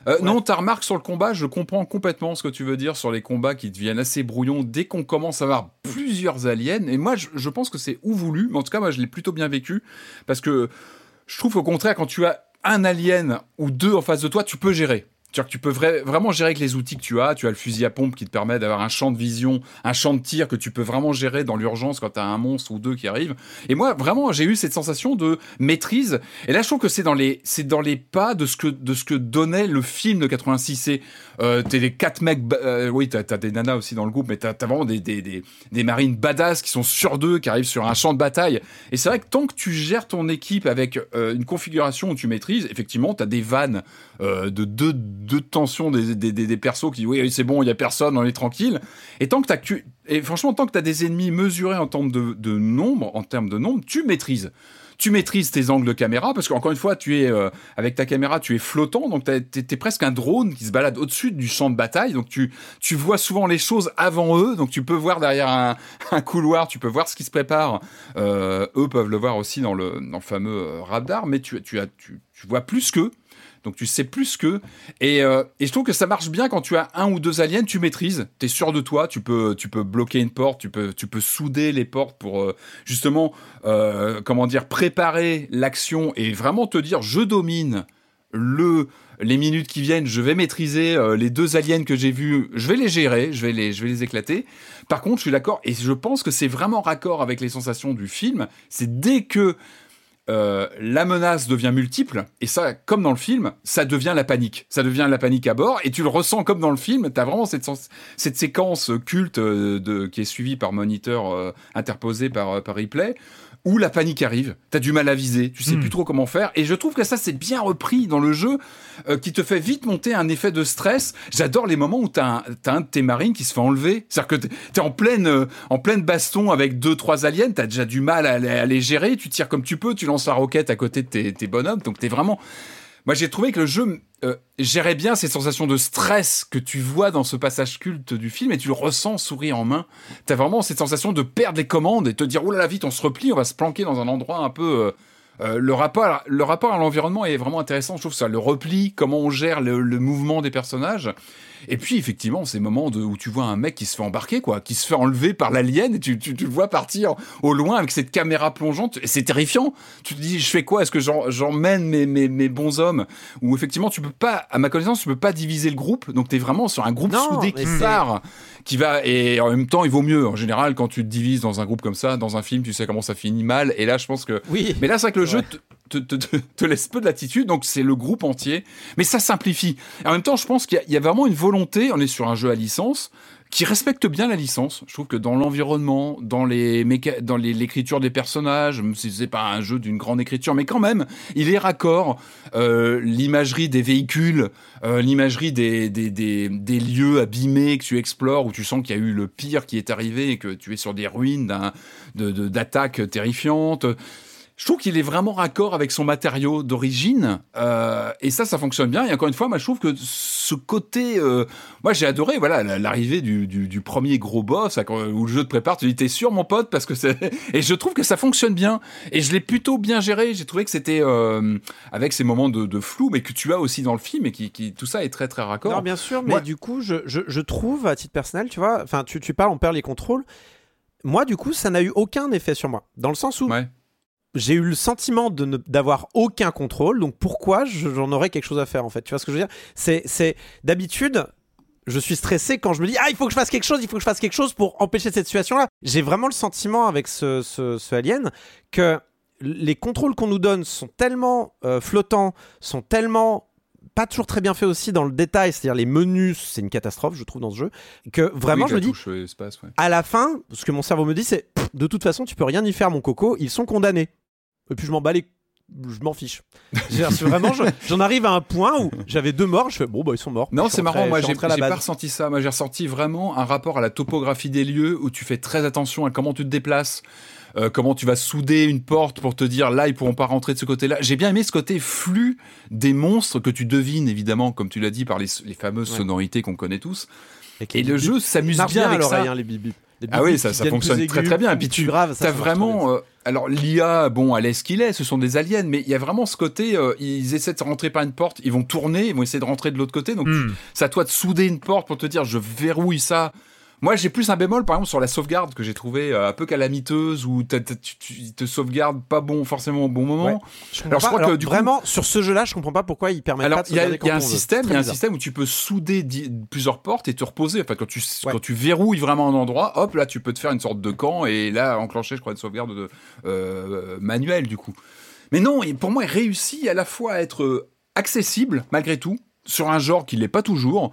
Euh, Non, ta remarque sur le combat, je comprends complètement ce que tu veux dire sur les combats qui deviennent assez brouillons dès qu'on commence à avoir plusieurs aliens. Et moi, je, je pense que c'est ou voulu, mais en tout cas, moi, je l'ai plutôt bien vécu parce que je trouve au contraire, quand tu as un alien ou deux en face de toi, tu peux gérer. Tu, tu peux vraiment gérer avec les outils que tu as. Tu as le fusil à pompe qui te permet d'avoir un champ de vision, un champ de tir que tu peux vraiment gérer dans l'urgence quand tu as un monstre ou deux qui arrivent. Et moi, vraiment, j'ai eu cette sensation de maîtrise. Et là, je trouve que c'est dans les, c'est dans les pas de ce que, de ce que donnait le film de 86. C'est, euh, t'es les quatre mecs, euh, oui, t'as, as des nanas aussi dans le groupe, mais t'as, as vraiment des, des, des, des, marines badass qui sont sur deux, qui arrivent sur un champ de bataille. Et c'est vrai que tant que tu gères ton équipe avec euh, une configuration où tu maîtrises, effectivement, t'as des vannes euh, de deux, deux tensions des, des, des, persos qui, oui, c'est bon, il y a personne, on est tranquille. Et tant que t'as, et franchement, tant que t'as des ennemis mesurés en termes de, de nombre, en termes de nombre, tu maîtrises tu maîtrises tes angles de caméra parce qu'encore une fois, tu es euh, avec ta caméra, tu es flottant, donc tu es, presque un drone qui se balade au-dessus du champ de bataille, donc tu tu vois souvent les choses avant eux, donc tu peux voir derrière un, un couloir, tu peux voir ce qui se prépare. Euh, eux peuvent le voir aussi dans le, dans le fameux euh, radar, mais tu tu as tu, tu vois plus qu'eux. Donc tu sais plus que. Et, euh, je trouve que ça marche bien quand tu as un ou deux aliens, tu maîtrises, tu es sûr de toi, tu peux, tu peux bloquer une porte, tu peux, tu peux souder les portes pour euh, justement, euh, comment dire, préparer l'action et vraiment te dire je domine le les minutes qui viennent, je vais maîtriser les deux aliens que j'ai vus, je vais les gérer, je vais les, je vais les éclater. Par contre, je suis d'accord et je pense que c'est vraiment raccord avec les sensations du film. C'est dès que euh, la menace devient multiple, et ça, comme dans le film, ça devient la panique. Ça devient la panique à bord, et tu le ressens comme dans le film, tu as vraiment cette, cette séquence culte euh, de, qui est suivie par moniteur euh, interposé par, par replay, où la panique arrive, t'as du mal à viser, tu sais Hmm. plus trop comment faire, et je trouve que ça c'est bien repris dans le jeu, euh, qui te fait vite monter un effet de stress. J'adore les moments où t'as un, un de tes marines qui se fait enlever, c'est-à-dire que t'es- en pleine, euh, en pleine baston avec deux trois aliens, t'as déjà du mal à, les- à les gérer, tu tires comme tu peux, tu lances la roquette à côté de tes, tes bonhommes, donc t'es vraiment moi, j'ai trouvé que le jeu euh, gérait bien ces sensations de stress que tu vois dans ce passage culte du film et tu le ressens sourire en main. T'as vraiment cette sensation de perdre les commandes et te dire oh là là vite on se replie, on va se planquer dans un endroit un peu. euh, euh, le rapport, le rapport à l'environnement est vraiment intéressant. Je trouve ça, le repli, comment on gère le, le mouvement des personnages. Et puis effectivement, ces moments de, où tu vois un mec qui se fait embarquer, quoi, qui se fait enlever par l'alien, et tu, tu, tu le vois partir au loin avec cette caméra plongeante. Et c'est terrifiant. Tu te dis, je fais quoi? Est-ce que j'emmène mes, mes, mes bons hommes? Ou effectivement, tu peux pas, à ma connaissance, tu peux pas diviser le groupe. Donc t'es vraiment sur un groupe Non, soudé qui part, qui va. Et en même temps, il vaut mieux. En général, quand tu te divises dans un groupe comme ça, dans un film, tu sais comment ça finit mal. Et là, je pense que Oui. mais là, c'est vrai que le jeu. Te, te, laisse peu de latitude, donc c'est le groupe entier. Mais ça simplifie. En même temps, je pense qu'il y, a- vraiment une volonté, on est sur un jeu à licence, qui respecte bien la licence. Je trouve que dans l'environnement, dans méca- l'écriture des personnages, même si c'est pas un jeu d'une grande écriture, mais quand même, il est raccord. Euh, l'imagerie des véhicules, euh, l'imagerie des, des, des, lieux abîmés que tu explores, où tu sens qu'il y a eu le pire qui est arrivé et que tu es sur des ruines d'un- de- d'attaques terrifiantes. Je trouve qu'il est vraiment raccord avec son matériau d'origine, euh, et ça, ça fonctionne bien. Et encore une fois, moi, je trouve que ce côté, euh, moi, j'ai adoré, voilà, la- l'arrivée du, du, du premier gros boss, où le jeu te prépare, tu dis, t'es sûr, mon pote, parce que c'est, et je trouve que ça fonctionne bien, et je l'ai plutôt bien géré. J'ai trouvé que c'était euh, avec ces moments de, de flou, mais que tu as aussi dans le film, et qui, qui tout ça est très très raccord. Non, bien sûr, mais Moi- du coup, je, je, je trouve, à titre personnel, tu vois, enfin, tu, tu parles, on perd les contrôles. Moi, du coup, ça n'a eu aucun effet sur moi. Dans le sens où Ouais. J'ai eu le sentiment de d'avoir aucun contrôle, donc pourquoi je- j'en aurais quelque chose à faire, en fait Tu vois ce que je veux dire? C'est c'est- d'habitude. Je suis stressé quand je me dis ah il faut que je fasse quelque chose, il faut que je fasse quelque chose pour empêcher cette situation-là. J'ai vraiment le sentiment avec ce, ce, ce alien que les contrôles qu'on nous donne sont tellement euh, flottants, sont tellement pas toujours très bien faits aussi dans le détail, c'est-à-dire les menus, c'est une catastrophe, je trouve, dans ce jeu, que vraiment Oui, je me dis, euh, ouais. à la fin, ce que mon cerveau me dit, c'est de toute façon, tu peux rien y faire, mon coco, ils sont condamnés. Et puis je m'en bats les. Je m'en fiche. C'est vraiment, je- j'en arrive à un point où j'avais deux morts, je fais bon, bah ils sont morts. Non, c'est marrant. Moi, j'ai pas ressenti ça. Moi, j'ai ressenti vraiment un rapport à la topographie des lieux où tu fais très attention à comment tu te déplaces, euh, comment tu vas souder une porte pour te dire là, ils pourront pas rentrer de ce côté-là. J'ai bien aimé ce côté flux des monstres que tu devines évidemment, comme tu l'as dit, par les, les fameuses Ouais. sonorités qu'on connaît tous. Et les le bip jeu s'amuse bien avec ça. hein, les bip bip. Les bip Ah oui, ça, fonctionne très très bien. Et puis tu grave, ça, as vraiment, euh, alors l'IA, bon, elle est ce qu'il est. Ce sont des aliens, mais il y a vraiment ce côté. euh, ils essaient de rentrer par une porte, ils vont tourner, ils vont essayer de rentrer de l'autre côté. Donc tu- Hmm. c'est à toi de souder une porte pour te dire je verrouille ça Moi, j'ai plus un bémol, par exemple, sur la sauvegarde que j'ai trouvé euh, un peu calamiteuse, t'as- tu, te sauvegardes pas bon, forcément au bon moment. Ouais. Je comprends Alors, je crois que coup- vraiment, sur ce jeu-là, je comprends pas pourquoi ils permettent Alors, pas de il y a, sauvegarder il y a un système, il y a un système où tu peux souder plusieurs portes et te reposer. Enfin, quand tu, Ouais. quand tu verrouilles vraiment un endroit, hop, là, tu peux te faire une sorte de camp et là, enclencher, je crois, une sauvegarde de, euh, manuelle, du coup. Mais non, pour moi, il réussit à la fois à être euh, accessible, malgré tout, sur un genre qui l'est pas toujours.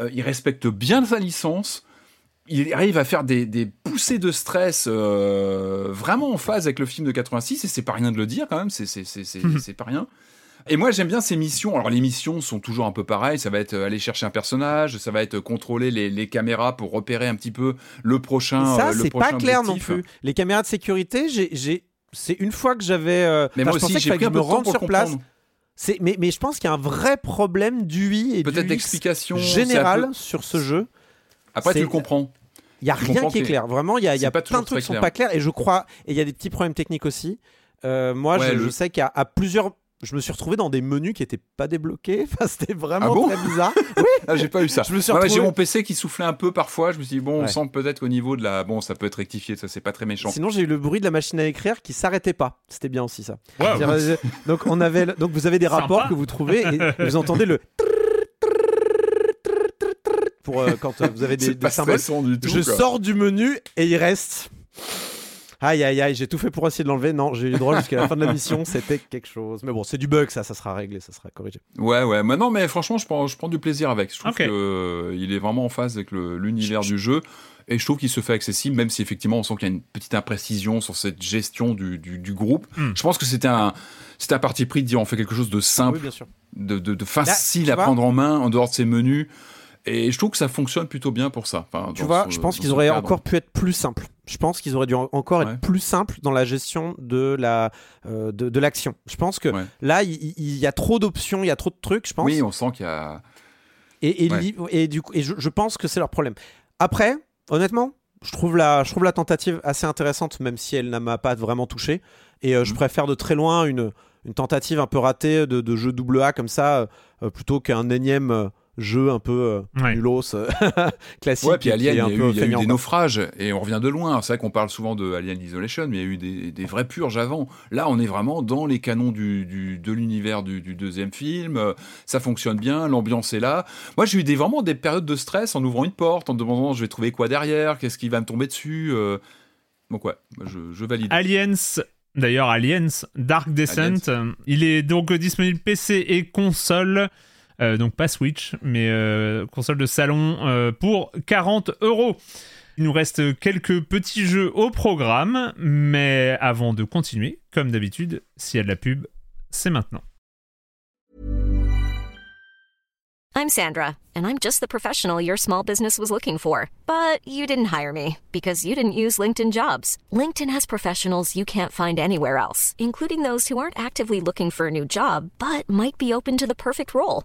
Euh, il respecte bien sa licence. Il arrive à faire des, des poussées de stress euh, vraiment en phase avec le film de 86, et c'est pas rien de le dire quand même, c'est c'est- pas rien. Et moi j'aime bien ces missions. Alors les missions sont toujours un peu pareilles. Ça va être euh, aller chercher un personnage, ça va être contrôler les, les caméras pour repérer un petit peu le prochain. Et ça, euh, c'est pas clair non plus. Les caméras de sécurité, j'ai, c'est une fois que j'avais. euh, Mais moi je aussi j'ai pris un peu de temps pour sur place. comprendre. Mais, mais je pense qu'il y a un vrai problème d'UI et Peut-être d'explication général c'est un peu- sur ce jeu. Après tu le comprends. Il y a rien qui est clair. Vraiment, il y a, il y a pas plein de trucs qui très sont pas clairs et je crois. Et il y a des petits problèmes techniques aussi. Euh, moi, Ouais, je, le- je sais qu'à à plusieurs. Je me suis retrouvé dans des menus qui étaient pas débloqués. Enfin, c'était vraiment Ah bon très bizarre. oui, Ah, j'ai pas eu ça. Je me suis Ouais, retrouvé- J'ai mon PC qui soufflait un peu parfois. Je me suis dit bon, on Ouais. sent peut-être qu'au niveau de la, bon, ça peut être rectifié. Ça c'est pas très méchant. Sinon, j'ai eu le bruit de la machine à écrire qui s'arrêtait pas. C'était bien aussi ça. Euh, Donc, on avait, donc vous avez des Sympa. rapports que vous trouvez et vous entendez le pour euh, quand euh, vous avez des, des pas symboles. stressant du tout. Je quoi. sors du menu et il reste. Aïe aïe aïe, j'ai tout fait pour essayer de l'enlever. Non, j'ai eu le droit jusqu'à la fin de la mission, c'était quelque chose. Mais bon, c'est du bug, ça, ça sera réglé, ça sera corrigé. Ouais, ouais. Mais non, mais franchement, je prends, je prends du plaisir avec. Je trouve que euh, est vraiment en phase avec l'univers du jeu. Et je trouve qu'il se fait accessible, même si effectivement on sent qu'il y a une petite imprécision sur cette gestion du, du, du groupe. Hmm. Je pense que c'était un, un parti pris de dire on fait quelque chose de simple, Oui, bien sûr. de, de, de facile à vois- prendre en main en dehors de ces menus. Et je trouve que ça fonctionne plutôt bien pour ça. Enfin, Tu vois, je pense qu'ils auraient cadre. encore pu être plus simples. Je pense qu'ils auraient dû en- encore Ouais. être plus simples dans la gestion de la euh, de, de l'action. Je pense que Ouais. là, il, y a trop d'options, il y a trop de trucs, je pense. Oui, on sent qu'il y a. Et, et, Ouais. li- et du coup, et je, je pense que c'est leur problème. Après, honnêtement, je trouve la, je trouve la tentative assez intéressante, même si elle ne m'a pas vraiment touché. Et euh, je Mhm. préfère de très loin une, une tentative un peu ratée de, de jeu double A comme ça, euh, plutôt qu'un énième jeu un peu euh, Ouais. nulos euh, classique. Ouais, puis Alien, il y un a eu, peu il y a eu feignant, des naufrages et on revient de loin. C'est vrai qu'on parle souvent de Alien Isolation, mais il y a eu des, des vraies purges avant. Là, on est vraiment dans les canons du, du- de l'univers du, du deuxième film. Ça fonctionne bien, l'ambiance est là. Moi, j'ai eu des, vraiment des périodes de stress en ouvrant une porte, en demandant je vais trouver quoi derrière, qu'est-ce qui va me tomber dessus. euh. Donc ouais, moi, je, je valide. Aliens, d'ailleurs Aliens, Dark Descent, euh, il est donc disponible PC et console, euh, donc pas Switch, mais euh, console de salon euh, pour 40 euros. Il nous reste quelques petits jeux au programme, mais avant de continuer, comme d'habitude, s'il y a de la pub, c'est maintenant. I'm Sandra, and I'm just the professional your small business was looking for. But you didn't hire me because you didn't use LinkedIn jobs. LinkedIn has professionals you can't find anywhere else, including those who aren't actively looking for a new job but might be open to the perfect role,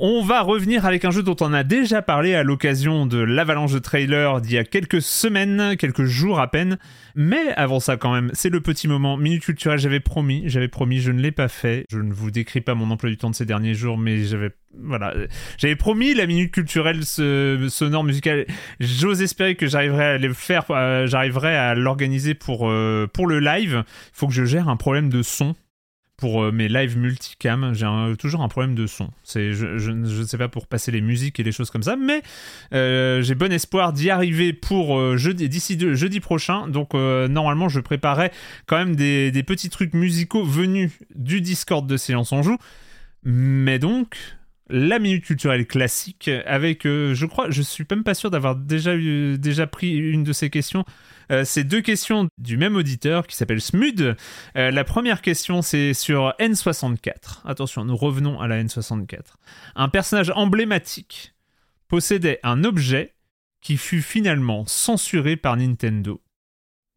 On va revenir avec un jeu dont on a déjà parlé à l'occasion de l'avalanche de trailer d'il y a quelques semaines, quelques jours à peine. Mais avant ça quand même, c'est le petit moment minute culturelle. J'avais promis, j'avais promis, je ne l'ai pas fait. Je ne vous décris pas mon emploi du temps de ces derniers jours, mais j'avais voilà, j'avais promis la minute culturelle ce- sonore musicale. J'ose espérer que j'arriverai à le faire, euh, j'arriverai à l'organiser pour euh, pour le live. Il faut que je gère un problème de son pour euh, mes lives multicam, j'ai toujours un problème de son. C'est, je, ne sais pas pour passer les musiques et les choses comme ça, mais euh, j'ai bon espoir d'y arriver pour euh, jeudi, d'ici jeudi prochain. Donc normalement, je préparais quand même des, petits trucs musicaux venus du Discord de Silence on joue. Mais donc, la minute culturelle classique avec, je crois, je suis même pas sûr d'avoir déjà déjà pris une de ces questions. Euh, c'est deux questions du même auditeur qui s'appelle Smud. Euh, la première question, c'est sur N64. Attention, nous revenons à la N64. Un personnage emblématique possédait un objet qui fut finalement censuré par Nintendo.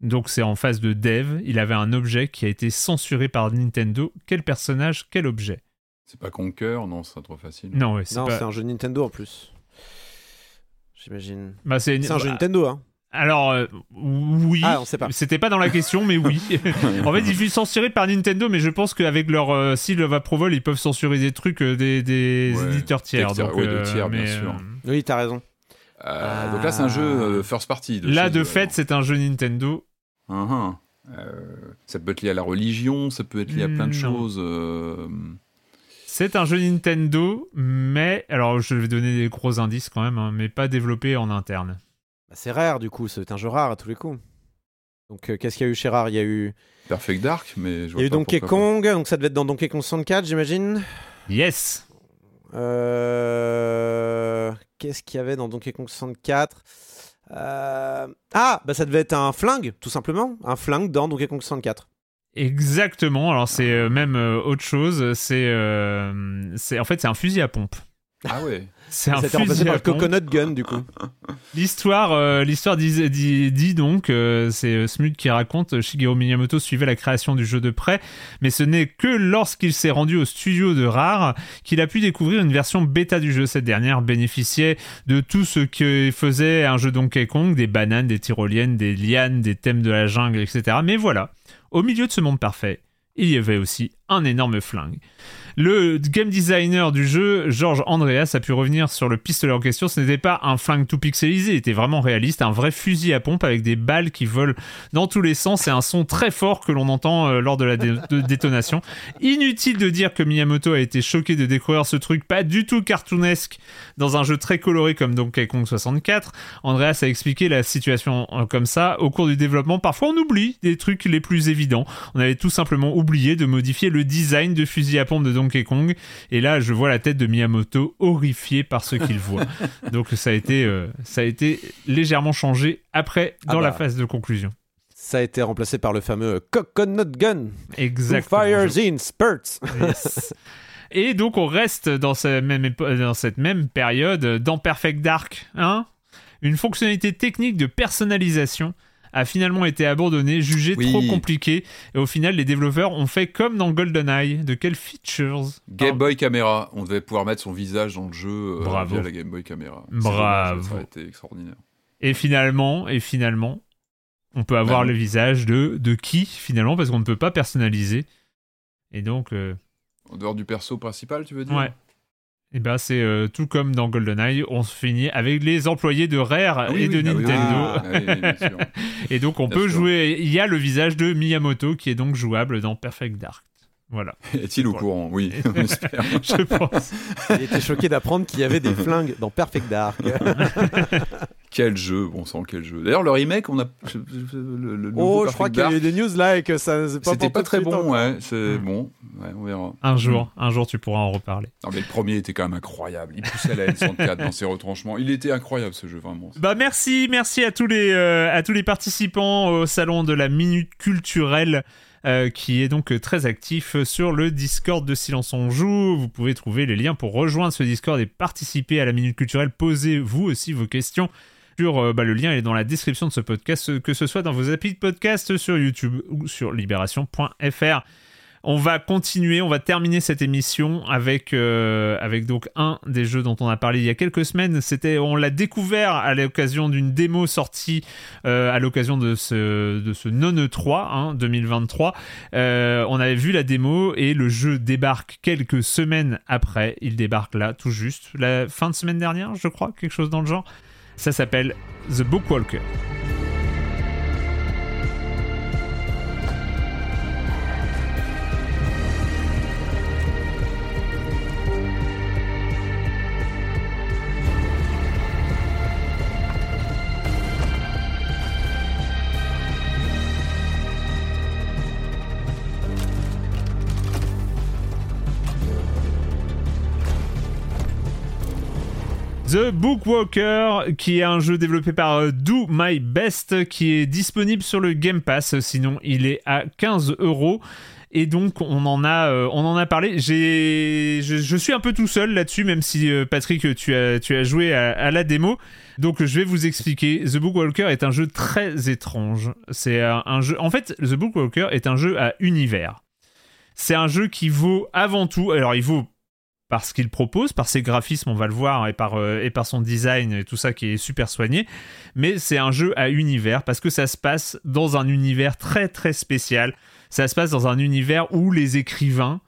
Donc c'est en phase de dev, il avait un objet qui a été censuré par Nintendo. Quel personnage, quel objet? C'est pas Conquer, non, c'est trop facile. Non, ouais, c'est Non, pas. c'est un jeu Nintendo en plus. J'imagine. Bah, c'est C'est un jeu bah, Nintendo, hein. Alors, euh, oui. Ah, on sait pas. C'était pas dans la question, mais oui. en fait, ils sont censurés par Nintendo, mais je pense qu'avec leur euh, seal of approval, ils peuvent censurer des trucs euh, des, des Ouais, éditeurs tiers. donc, ouais, de euh, tiers, bien sûr. euh, Oui, t'as raison. Euh, Donc là, c'est un jeu euh, first party. De Là, de fait, c'est un jeu Nintendo. Euh, ça peut être lié à la religion, ça peut être lié à plein de Non. choses. euh, C'est un jeu Nintendo, mais alors je vais donner des gros indices quand même, hein, mais pas développé en interne. Bah, c'est rare, du coup. C'est un jeu rare à tous les coups. Donc, euh, qu'est-ce qu'il y a eu chez Rare Il y a eu, Perfect Dark, mais je il vois y a eu Donkey pourquoi Kong, donc ça devait être dans Donkey Kong 64, j'imagine. Yes. Euh... Qu'est-ce qu'il y avait dans Donkey Kong 64 Euh, Ah, bah ça devait être un flingue, tout simplement. Un flingue dans Donkey Kong 64. Exactement. Alors c'est euh, même euh, autre chose. C'est, euh, c'est en fait c'est un fusil à pompe. Ah ouais. C'est un remplacé par le. Coconut Gun, du coup. L'histoire, euh, l'histoire dit, dit, dit donc, euh, c'est euh, Smut qui raconte, euh, Shigeru Miyamoto suivait la création du jeu de près, mais ce n'est que lorsqu'il s'est rendu au studio de Rare qu'il a pu découvrir une version bêta du jeu. Cette dernière bénéficiait de tout ce que faisait un jeu Donkey Kong, des bananes, des tyroliennes, des lianes, des thèmes de la jungle, etc. Mais voilà, au milieu de ce monde parfait, il y avait aussi un énorme flingue. Le game designer du jeu, Georges Andreas, a pu revenir sur le pistolet en question. Ce n'était pas un flingue tout pixelisé, il était vraiment réaliste, un vrai fusil à pompe avec des balles qui volent dans tous les sens et un son très fort que l'on entend euh, lors de la détonation. Inutile de dire que Miyamoto a été choqué de découvrir ce truc pas du tout cartoonesque dans un jeu très coloré comme Donkey Kong 64. Andreas a expliqué la situation euh, comme ça. Au cours du développement, parfois on oublie des trucs les plus évidents. On avait tout simplement oublié de modifier le design de fusil à pompe de Donkey Kong. Et là, je vois la tête de Miyamoto horrifié par ce qu'il voit. Donc ça a été, euh, ça a été légèrement changé après Ah dans la bah. phase de conclusion. Ça a été remplacé par le fameux Coconut Gun. Exactement. fires in spurts. Yes. Et donc on reste dans, cette même épo- dans cette même période dans Perfect Dark. Hein Une fonctionnalité technique de personnalisation a finalement été abandonnée, jugée Oui. trop compliquée. Et au final, les développeurs ont fait comme dans GoldenEye. De quelles features Game Boy Camera. On devait pouvoir mettre son visage dans le jeu euh, Bravo. via la Game Boy Camera. Bravo. Ça aurait été extraordinaire. Et finalement, et finalement, on peut avoir Bah le visage de, de qui finalement parce qu'on ne peut pas personnaliser. Et donc, euh, En dehors du perso principal, tu veux dire? Ouais. Et ben c'est euh, tout comme dans GoldenEye, on se finit avec les employés de Rare Ah oui, et de oui, ah oui, Nintendo. ah oui. Et donc on Bien peut sûr. jouer. Il y a le visage de Miyamoto qui est donc jouable dans Perfect Dark. Voilà, Est-il au courant? Oui, on espère. je pense. Il était choqué d'apprendre qu'il y avait des flingues dans Perfect Dark. Quel jeu, bon sang, quel jeu. D'ailleurs, le remake, on a. Le, oh, je crois qu'il y a eu des news là et que ça pas C'était pas très bon, ouais. C'est bon, ouais, on verra. Un jour, un jour tu pourras en reparler. Non, mais le premier était quand même incroyable. Il poussait la N64 dans ses retranchements. Il était incroyable ce jeu, vraiment. Bah merci, merci à tous les euh, à tous les participants au salon de la minute culturelle. euh, qui est donc très actif sur le Discord de Silence on Joue. Vous pouvez trouver les liens pour rejoindre ce Discord et participer à la Minute Culturelle. Posez vous aussi vos questions euh, bah, le lien est dans la description de ce podcast, que ce soit dans vos applis de podcast sur YouTube ou sur libération.fr. On va continuer, on va terminer cette émission avec, euh, un des jeux dont on a parlé il y a quelques semaines. C'était, on l'a découvert à l'occasion d'une démo sortie euh, à l'occasion de ce, de non E3 hein, 2023. Euh, on avait vu la démo et le jeu débarque quelques semaines après. Il débarque là, tout juste, la fin de semaine dernière, je crois, quelque chose dans le genre. Ça s'appelle The Bookwalker. The Bookwalker, qui est un jeu développé par euh, Do My Best, qui est disponible sur le Game Pass. Sinon, il est à 15 euros. Et donc, on en a, euh, on en a parlé. J'ai, je, suis un peu tout seul là-dessus, même si euh, Patrick, tu as, tu as joué à, la démo. Donc, je vais vous expliquer. The Bookwalker est un jeu très étrange. C'est un jeu. En fait, The Bookwalker est un jeu à univers. C'est un jeu qui vaut avant tout. Alors, il vaut par ce qu'il propose, par ses graphismes, on va le voir, et par, euh, et par son design et tout ça qui est super soigné. Mais c'est un jeu à univers parce que ça se passe dans un univers très très spécial. Ça se passe dans un univers où les écrivains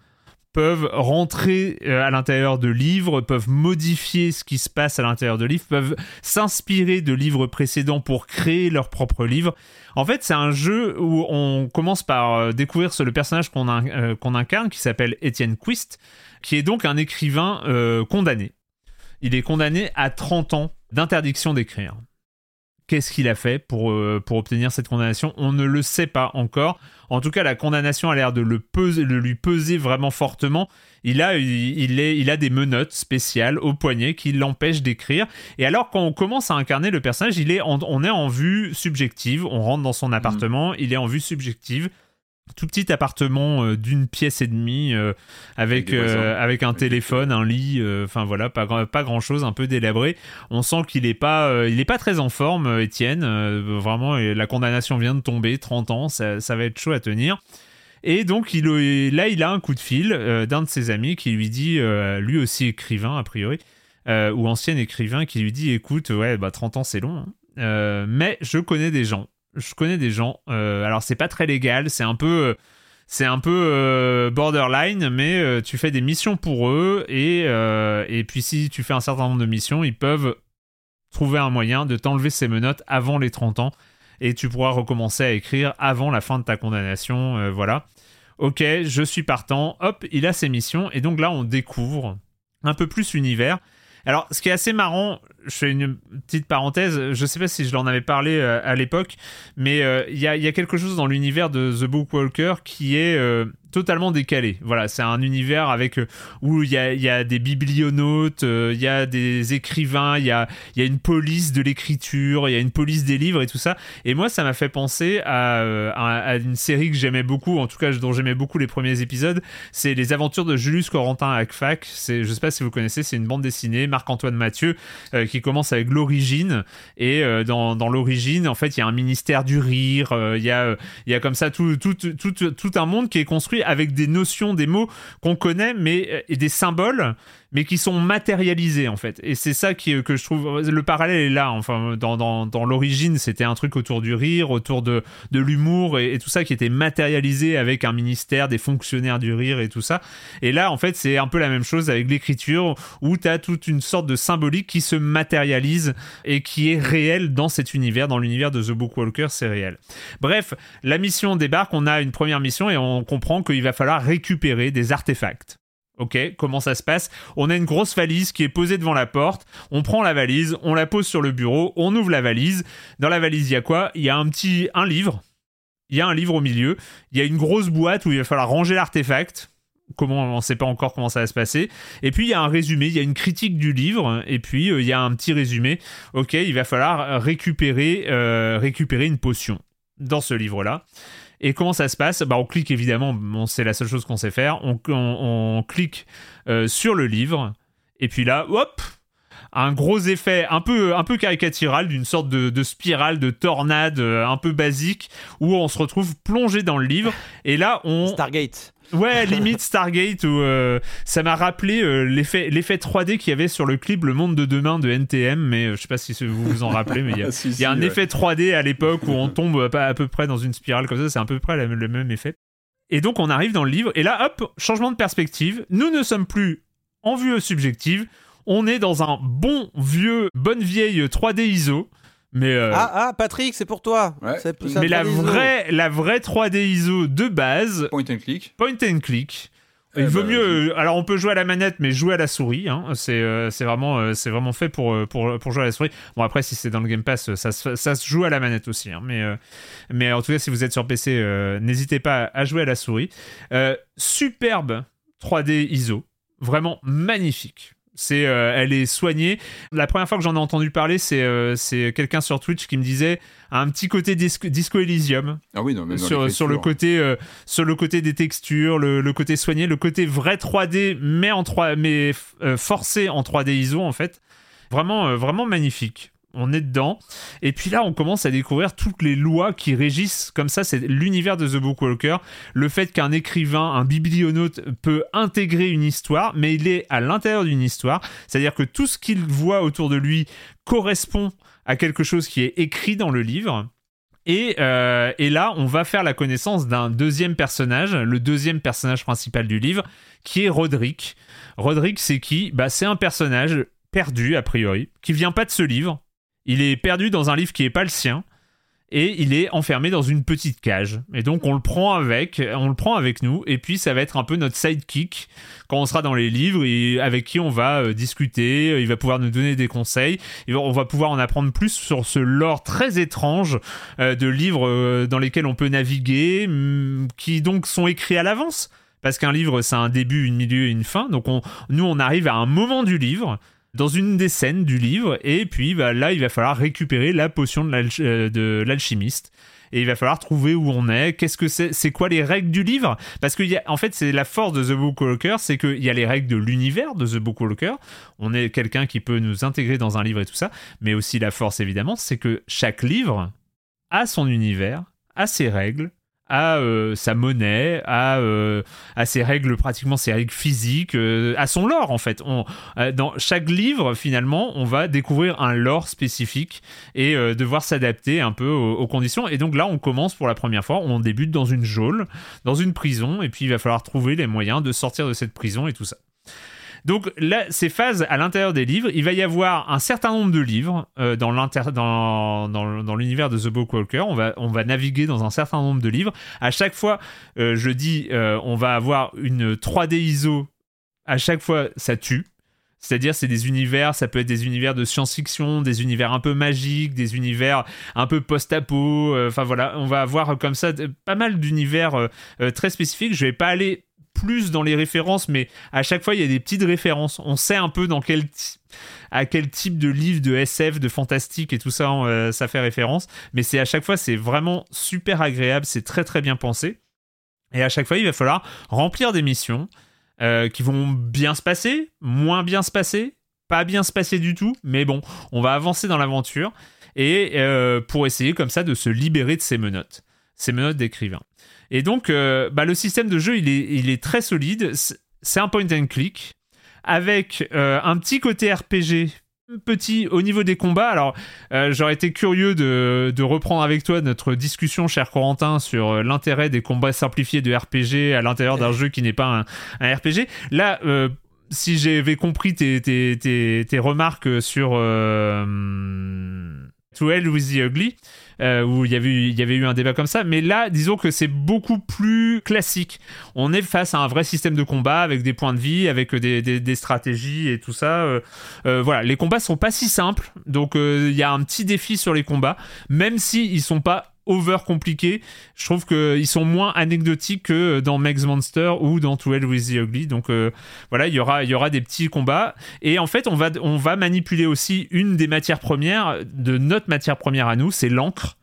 peuvent rentrer euh, à l'intérieur de livres, peuvent modifier ce qui se passe à l'intérieur de livres, peuvent s'inspirer de livres précédents pour créer leur propre livre. En fait, c'est un jeu où on commence par euh, découvrir le personnage qu'on qu'on incarne, qui s'appelle Étienne Quist, qui est donc un écrivain condamné. Il est condamné à 30 ans d'interdiction d'écrire. Qu'est-ce qu'il a fait pour, euh, pour obtenir cette condamnation? On ne le sait pas encore. En tout cas, la condamnation a l'air de, le peser, de lui peser vraiment fortement. Il a, il, est, il a des menottes spéciales au poignet qui l'empêchent d'écrire. Et alors, quand on commence à incarner le personnage, il est on est en vue subjective. On rentre dans son Mm. appartement, il est en vue subjective tout petit appartement euh, d'une pièce et demie euh, avec Avec euh, avec un téléphone, un lit, enfin voilà, pas pas grand chose, un peu délabré. On sent qu'il est pas il est pas très en forme, Étienne. Vraiment, la condamnation vient de tomber, 30 ans, ça, ça va être chaud à tenir. Et donc il, là, il a un coup de fil d'un de ses amis qui lui dit, lui aussi écrivain a priori, ou ancien écrivain, qui lui dit, écoute, ouais, bah 30 ans c'est long, hein. Mais je connais des gens. Je connais des gens. euh, alors c'est pas très légal, c'est un peu, euh, c'est un peu euh, borderline, mais tu fais des missions pour eux et et puis si tu fais un certain nombre de missions, ils peuvent trouver un moyen de t'enlever ces menottes avant les 30 ans et tu pourras recommencer à écrire avant la fin de ta condamnation. voilà. Ok, je suis partant. Hop, il a ses missions et donc là on découvre un peu plus l'univers. Alors, ce qui est assez marrant, je fais une petite parenthèse, je sais pas si je l'en avais parlé euh, à l'époque, mais euh, il y, a, quelque chose dans l'univers de The Bookwalker qui est euh, totalement décalé. Voilà, c'est un univers avec où il y a, des biblionautes, il y a des écrivains, il y a, une police de l'écriture, il y a une police des livres et tout ça. Et moi, ça m'a fait penser à, une série que j'aimais beaucoup, en tout cas dont j'aimais beaucoup les premiers épisodes. C'est les aventures de Julius Corentin à. C'est, je sais pas si vous connaissez, c'est une bande dessinée Marc-Antoine Mathieu euh, qui commence avec l'origine. Et euh, dans, l'origine, en fait, il y a un ministère du rire. euh, Il y a, euh, il y a comme ça tout, tout, un monde qui est construit avec des notions, des mots qu'on connaît, mais et des symboles mais qui sont matérialisés en fait. Et c'est ça qui, que je trouve. Le parallèle est là. Enfin, dans, dans, dans l'origine, c'était un truc autour du rire, autour de, de l'humour et, tout ça qui était matérialisé avec un ministère, des fonctionnaires du rire et tout ça. Et là, en fait, c'est un peu la même chose avec l'écriture où tu toute une sorte de symbolique qui se matérialise et qui est réelle dans cet univers. Dans l'univers de The Bookwalker, c'est réel. Bref, la mission débarque. On a une première mission et on comprend qu'il va falloir récupérer des artefacts. Ok, comment ça se passe? On a une grosse valise qui est posée devant la porte. On prend la valise, on la pose sur le bureau, on ouvre la valise. Dans la valise, il y a quoi? Il y a un petit un livre. Il y a un livre au milieu. Il y a une grosse boîte où il va falloir ranger l'artefact. Comment on ne sait pas encore comment ça va se passer. Et puis il y a un résumé, il y a une critique du livre. Et puis euh, il y a un petit résumé. Ok, il va falloir récupérer euh, récupérer une potion dans ce livre-là. Et comment ça se passe? Bah, On clique évidemment, c'est la seule chose qu'on sait faire. On clique euh, sur le livre, et puis là, hop un gros effet un peu, un peu caricatural d'une sorte de, de spirale, de tornade euh, un peu basique, où on se retrouve plongé dans le livre. Et là, on... Stargate. Ouais, limite Stargate, où euh, ça m'a rappelé euh, l'effet, l'effet 3D qu'il y avait sur le clip Le Monde de Demain de NTM, mais euh, je sais pas si vous vous en rappelez, mais il y a, Ah, si, il y a un ouais. effet 3D à l'époque où on tombe à peu- à peu près dans une spirale comme ça, c'est à peu près la- le même effet. Et donc on arrive dans le livre, et là, hop, changement de perspective, nous ne sommes plus en vue subjective, on est dans un bon vieux, bonne vieille 3D ISO, mais... euh, Ah, ah, Patrick, c'est pour toi. Ouais. C'est- c'est mais la 3D ISO. vraie, la vraie 3D ISO de base, Point and click. point and click. Eh Il vaut ben, mieux. euh, alors, on peut jouer à la manette, mais jouer à la souris. hein. C'est euh, c'est vraiment, euh, c'est vraiment fait pour, pour, pour jouer à la souris. Bon, après, si c'est dans le Game Pass, ça, se- ça se joue à la manette aussi. hein. Mais, euh, mais en tout cas, si vous êtes sur PC, euh, n'hésitez pas à jouer à la souris. Euh, superbe 3D ISO. Vraiment magnifique. C'est, euh, elle est soignée. La première fois que j'en ai entendu parler, c'est euh, c'est quelqu'un sur Twitch qui me disait un petit côté disco, Disco Elysium. Ah oui, non, mais sur, sur le côté euh, sur le côté des textures le, le côté soigné le côté vrai 3D mais en 3 mais euh, forcé en 3D ISO en fait. Vraiment euh, vraiment magnifique on est dedans. Et puis là, on commence à découvrir toutes les lois qui régissent comme ça, c'est l'univers de The Bookwalker. Le fait qu'un écrivain, un biblionaute peut intégrer une histoire, mais il est à l'intérieur d'une histoire. C'est-à-dire que tout ce qu'il voit autour de lui correspond à quelque chose qui est écrit dans le livre. Et, euh, et, là, on va faire la connaissance d'un deuxième personnage, le deuxième personnage principal du livre, qui est Roderick. Roderick, c'est qui? Bah, C'est un personnage perdu, a priori, qui vient pas de ce livre. Il est perdu dans un livre qui n'est pas le sien et il est enfermé dans une petite cage. Et donc on le prend avec, on le prend avec nous, et puis ça va être un peu notre sidekick quand on sera dans les livres et avec qui on va euh, discuter. Il va pouvoir nous donner des conseils. On va pouvoir en apprendre plus sur ce lore très étrange euh, de livres euh, dans lesquels on peut naviguer, mm, qui donc sont écrits à l'avance. Parce qu'un livre, c'est un début, une milieu et une fin. Donc on, nous, on arrive à un moment du livre dans une des scènes du livre, et puis bah, là, il va falloir récupérer la potion de l'alchimiste. Et il va falloir trouver où on est, qu'est-ce que c'est, c'est quoi les règles du livre? Parce que en fait, c'est la force de The Book Walker, c'est qu'il y a les règles de l'univers de The Book Walker. On est quelqu'un qui peut nous intégrer dans un livre et tout ça, mais aussi la force évidemment, c'est que chaque livre a son univers, a ses règles, à euh, sa monnaie, à, euh, à ses règles, pratiquement ses règles physiques, euh, à son lore en fait. On, dans chaque livre, finalement, on va découvrir un lore spécifique et devoir s'adapter un peu aux, aux, conditions. Et donc là, on commence pour la première fois, on débute dans une geôle, dans une prison, et puis il va falloir trouver les moyens de sortir de cette prison et tout ça. Donc là, ces phases à l'intérieur des livres, il va y avoir un certain nombre de livres euh, dans l'univers de The Book Walker. On va, on va naviguer dans un certain nombre de livres. À chaque fois, euh, je dis, euh, on va avoir une 3D ISO. À chaque fois, ça tue. C'est-à-dire, c'est des univers, ça peut être des univers de science-fiction, des univers un peu magiques, des univers un peu post-apo. Enfin voilà, on va avoir comme ça pas mal d'univers très spécifiques. Je vais pas aller plus dans les références, mais à chaque fois, il y a des petites références. On sait un peu dans quel à quel type de livre de SF, de fantastique et tout ça, euh, ça fait référence. Mais c'est à chaque fois, c'est vraiment super agréable, c'est très très bien pensé. Et à chaque fois, il va falloir remplir des missions euh, qui vont bien se passer, moins bien se passer, pas bien se passer du tout, mais bon, on va avancer dans l'aventure et euh, pour essayer comme ça de se libérer de ces menottes, ces menottes d'écrivain. Et donc, euh, bah, le système de jeu, il est, il est très solide. C'est un point and click avec euh, un petit côté RPG petit au niveau des combats. Alors, euh, j'aurais été curieux de, reprendre avec toi notre discussion, cher Corentin, sur l'intérêt des combats simplifiés de RPG à l'intérieur d'un jeu qui n'est pas un, RPG. Là, si j'avais compris tes, tes, remarques sur To Hell with the Ugly, euh, où il y, avait eu, il y avait eu un débat comme ça. Mais là, disons que c'est beaucoup plus classique. On est face à un vrai système de combat avec des points de vie, avec des, des, stratégies et tout ça. Euh, euh, voilà, les combats sont pas si simples, donc il y a un petit défi sur les combats, même si ils sont pas over compliqués. Je trouve qu'ils sont moins anecdotiques que dans Meg's Monster ou dans To Hell with the Ugly. Donc voilà, il y aura, y aura des petits combats. Et en fait, on va, on va manipuler aussi une des matières premières, de notre matière première à nous, c'est l'encre.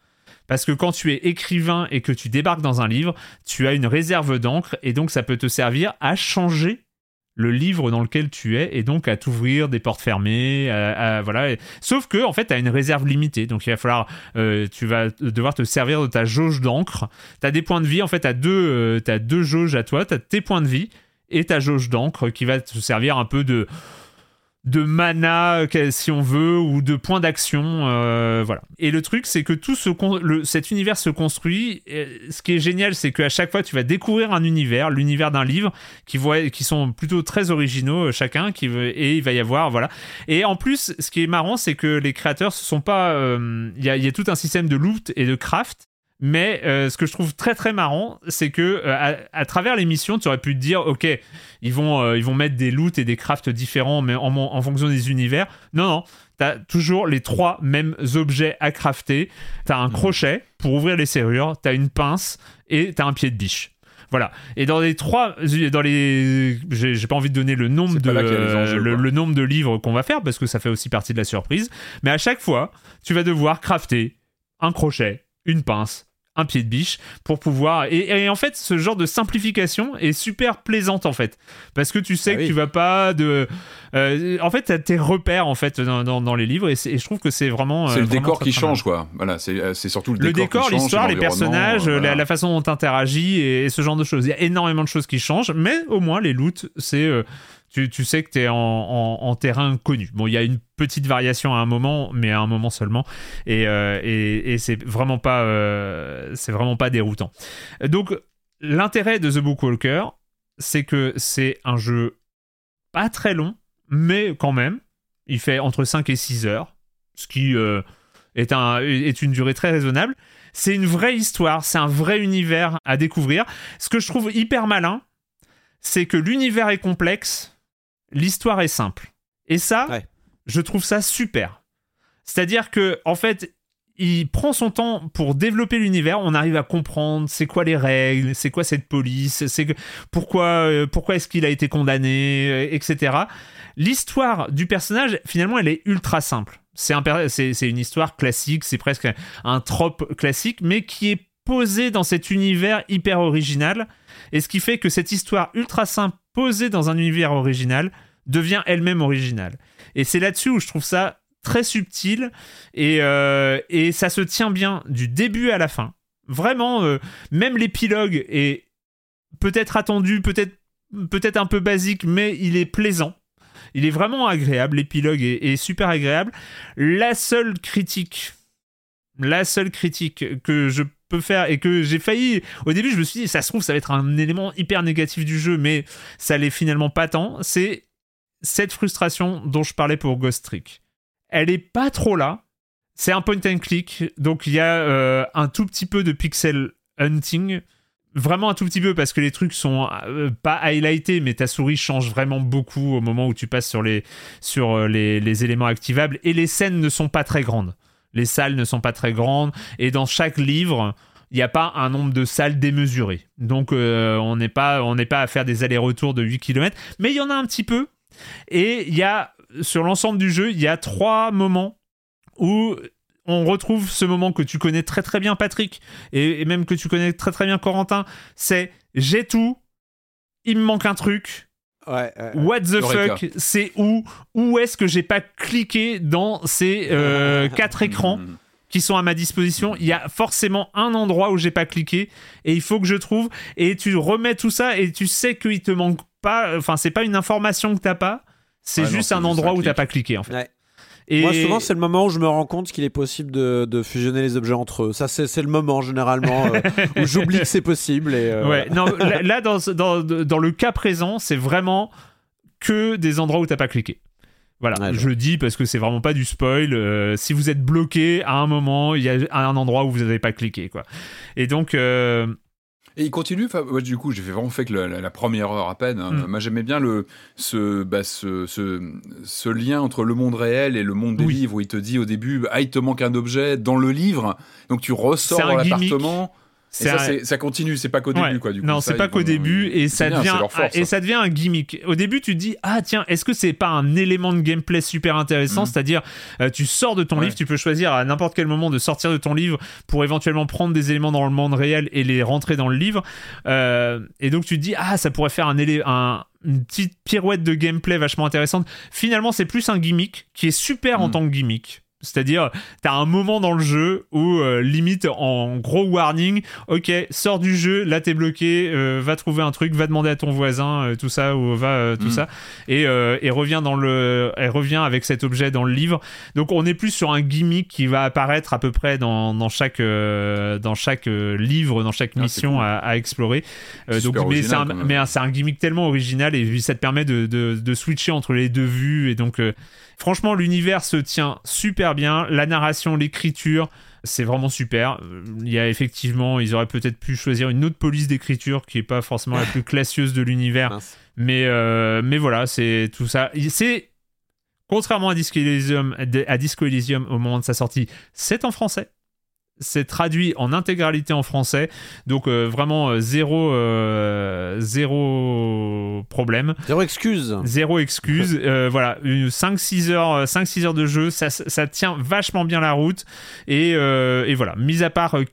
Parce que quand tu es écrivain et que tu débarques dans un livre, tu as une réserve d'encre et donc ça peut te servir à changer le livre dans lequel tu es et donc à t'ouvrir des portes fermées voilà. Sauf que en fait tu as une réserve limitée. Donc il va falloir euh, tu vas devoir te servir de ta jauge d'encre. Tu as des points de vie en fait tu deux euh, as deux jauges à toi. Tu as tes points de vie et ta jauge d'encre qui va te servir un peu de de mana si on veut ou de points d'action euh, voilà. Et le truc c'est que tout ce le, cet univers se construit ce qui est génial c'est qu'à chaque fois tu vas découvrir un univers l'univers d'un livre qui voit qui sont plutôt très originaux euh, chacun qui et il va y avoir voilà. Et en plus ce qui est marrant c'est que les créateurs ce sont pas euh, il y, a, y, a, tout un système de loot et de craft mais euh, ce que je trouve très très marrant, c'est que euh, à, travers l'émission, tu aurais pu te dire, ok, ils vont, euh, ils vont mettre des loots et des crafts différents, mais en, en fonction des univers. Non, non, t'as toujours les trois mêmes objets à crafter. T'as un crochet pour ouvrir les serrures, t'as une pince et t'as un pied de biche. Voilà. Et dans les trois, dans les, j'ai pas envie de donner le nombre de, le, le, nombre de livres qu'on va faire parce que ça fait aussi partie de la surprise. Mais à chaque fois, tu vas devoir crafter un crochet, une pince un pied de biche pour pouvoir et, et en fait ce genre de simplification est super plaisante en fait parce que tu sais Ah que oui. tu vas pas de euh, en fait t'as tes repères en fait dans, dans- dans les livres et, et je trouve que c'est vraiment C'est euh, le vraiment décor qui change, quoi. Voilà, c'est euh, c'est surtout le, le décor, qui change, l'histoire, les personnages, euh, la, voilà. la façon dont tu interagis et, ce genre de choses. Il y a énormément de choses qui changent, mais au moins les loots, c'est tu, sais que tu es en, terrain connu. Bon, il y a une petite variation à un moment, mais à un moment seulement, et, euh, c'est vraiment pas euh, vraiment pas déroutant. Donc l'intérêt de The Bookwalker, c'est que c'est un jeu pas très long, mais quand même, il fait entre 5 et 6 heures, ce qui euh, est, un, est une durée très raisonnable. C'est une vraie histoire, c'est un vrai univers à découvrir. Ce que je trouve hyper malin, c'est que l'univers est complexe, l'histoire est simple. Et ça, Ouais. je trouve ça super. C'est-à-dire que, en fait, il prend son temps pour développer l'univers. On arrive à comprendre c'est quoi les règles, c'est quoi cette police, c'est que- pourquoi, euh, pourquoi est-ce qu'il a été condamné, euh, etc. L'histoire du personnage, finalement, elle est ultra simple. Un c'est une histoire classique, c'est presque un trope classique, mais qui est posée dans cet univers hyper original. Et ce qui fait que cette histoire ultra simple posée dans un univers original devient elle-même originale. Et c'est là-dessus où je trouve ça très subtil et, euh, et ça se tient bien du début à la fin. Vraiment, euh, même l'épilogue est peut-être attendu, peut-être peut-être un peu basique, mais il est plaisant. Il est vraiment agréable, l'épilogue est, est super agréable. La seule critique, la seule critique que je peux faire et que j'ai failli. Au début je me suis dit ça se trouve ça va être un élément hyper négatif du jeu mais ça l'est finalement pas tant. C'est cette frustration dont je parlais pour Ghost Trick. Elle est pas trop là. C'est un point and click. Donc il y a euh, un tout petit peu de pixel hunting. Vraiment un tout petit peu parce que les trucs sont euh, pas highlightés mais ta souris change vraiment beaucoup au moment où tu passes sur les sur euh, les éléments activables et les scènes ne sont pas très grandes les salles ne sont pas très grandes. Et dans chaque livre il n'y a pas un nombre de salles démesuré donc euh, on n'est pas à faire des allers-retours de 8 km mais il y en a un petit peu. Et il y a sur l'ensemble du jeu il y a trois moments où on retrouve ce moment que tu connais très très bien Patrick et, et même que tu connais très très bien Corentin. C'est j'ai tout. Il me manque un truc Ouais, ouais. What the Eureka. fuck C'est où Où est-ce que j'ai pas cliqué dans ces euh, quatre écrans qui sont à ma disposition? Il y a forcément un endroit où j'ai pas cliqué et il faut que je trouve. Et tu remets tout ça et tu sais qu'il te manque pas. Enfin, c'est pas une information que t'as pas. C'est Ah juste un juste endroit un où t'as pas cliqué en fait. Ouais. Et Moi, souvent, c'est le moment où je me rends compte qu'il est possible de, de fusionner les objets entre eux. Ça, c'est le moment, généralement, euh, où j'oublie que c'est possible. Et, euh, Ouais, non, là, là, dans, dans, dans le cas présent, c'est vraiment que des endroits où t'as pas cliqué. Voilà, Ouais, je le dis parce que c'est vraiment pas du spoil. euh, si vous êtes bloqué à un moment, il y a un endroit où vous n'avez pas cliqué, quoi. Et donc, Et il continue. ouais, du coup, j'ai fait vraiment fait que la, la- la première heure à peine. hein. Mm. Moi, j'aimais bien le ce, bah, ce, ce ce lien entre le monde réel et le monde des Oui. livres où il te dit au début, ah, il te manque un objet dans le livre, donc tu ressors dans l'appartement. Et ça, un- c'est- ça continue. C'est pas qu'au début, Ouais. quoi. Du coup, non, c'est pas qu'au début ils- et ça bien, devient c'est leur force, et ça. ça devient un gimmick. Au début, tu te dis ah tiens, est-ce que c'est pas un élément de gameplay super intéressant, Mhm. c'est-à-dire euh, tu sors de ton Ouais. livre, tu peux choisir à n'importe quel moment de sortir de ton livre pour éventuellement prendre des éléments dans le monde réel et les rentrer dans le livre. Euh, et donc tu te dis ah ça pourrait faire un, un une petite pirouette de gameplay vachement intéressante. Finalement, c'est plus un gimmick qui est super en Mhm. tant que gimmick. C'est-à-dire, t'as un moment dans le jeu où, euh, limite, en gros warning, ok, sors du jeu, là t'es bloqué, euh, va trouver un truc, va demander à ton voisin, euh, tout ça, ou va euh, tout Mm. ça, et, euh, et revient dans le, et revient avec cet objet dans le livre. Donc on est plus sur un gimmick qui va apparaître à peu près dans, dans chaque, euh, dans chaque livre, dans chaque Ah, mission cool. à, à explorer. Euh, donc, mais c'est un, un- c'est un gimmick tellement original et ça te permet de, de, de switcher entre les deux vues et donc euh, franchement l'univers se tient super bien, la narration, l'écriture. C'est vraiment super. Euh, Il y a effectivement, ils auraient peut-être pu choisir une autre police d'écriture qui est pas forcément la plus classieuse de l'univers, mais euh, mais voilà, c'est tout ça. C'est contrairement à Disco Elysium, à Disco Elysium au moment de sa sortie, c'est en français. C'est traduit en intégralité en français, donc euh, vraiment euh, zéro euh, zéro problème. Zéro excuse. Zéro excuse. Euh, voilà, 5-6 heures, 5-6 heures de jeu, ça, ça tient vachement bien la route. Et, euh, et voilà, mis à part euh,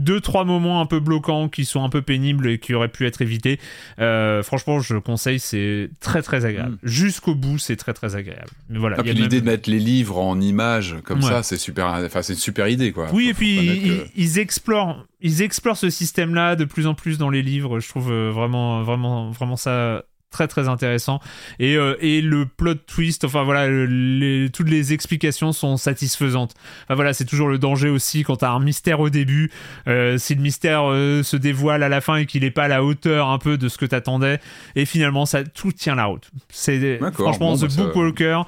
deux trois moments un peu bloquants qui sont un peu pénibles et qui auraient pu être évités. Euh, franchement, je conseille, c'est très très agréable. Mm. Jusqu'au bout, c'est très très agréable. Mais voilà. Ah, l'idée même- de mettre les livres en images comme Ouais. ça, c'est super. Enfin, c'est une super idée, quoi. Oui, Faut- et puis ils, que- ils explorent, ils explorent ce système-là de plus en plus dans les livres. Je trouve euh, vraiment, vraiment, vraiment ça très très intéressant. Et, euh, et le plot twist, enfin voilà, le- les, toutes les explications sont satisfaisantes. Enfin voilà, c'est toujours le danger aussi quand t'as un mystère au début. euh, si le mystère euh, se dévoile à la fin et qu'il est pas à la hauteur un peu de ce que t'attendais, et finalement ça tout tient la route. C'est franchement bon, The bah, ça- Bookwalker.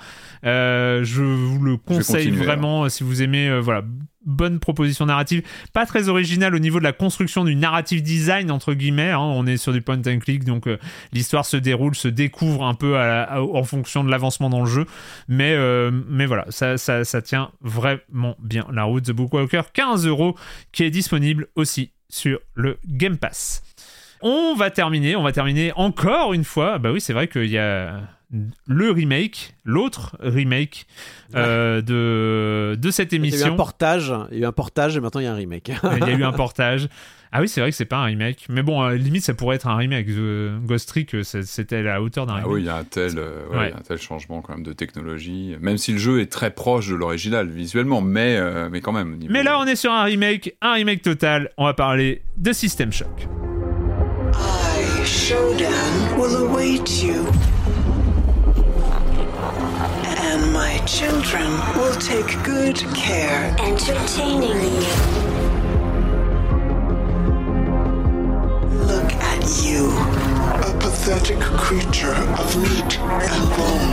euh, je vous le conseille vraiment euh, si vous aimez euh, voilà bonne proposition narrative pas très originale au niveau de la construction du narrative design entre guillemets hein. on est sur du point and click donc euh, l'histoire se déroule se découvre un peu en fonction de l'avancement dans le jeu mais euh, mais voilà ça, ça ça tient vraiment bien la route The Bookwalker 15 euros qui est disponible aussi sur le Game Pass on va terminer, on va terminer encore une fois. Bah oui, c'est vrai qu'il y a le remake, l'autre remake euh, de, de cette Il y a eu un émission. portage, il y a eu un portage et maintenant il y a un remake. Il y a eu un portage. Ah oui, c'est vrai que c'est pas un remake. Mais bon, euh, limite, ça pourrait être un remake. The Ghost Trick, euh, c'était à la hauteur d'un Ah remake. oui, il y a un tel, euh, ouais, Ouais. il y a un tel changement quand même de technologie. Même si le jeu est très proche de l'original visuellement, mais, euh, mais quand même. niveau- Mais là, on est sur un remake, un remake total. On va parler de System Shock. I, Shodan, will await you. And my children will take good care entertaining you. Look at you, a pathetic creature of meat and bone.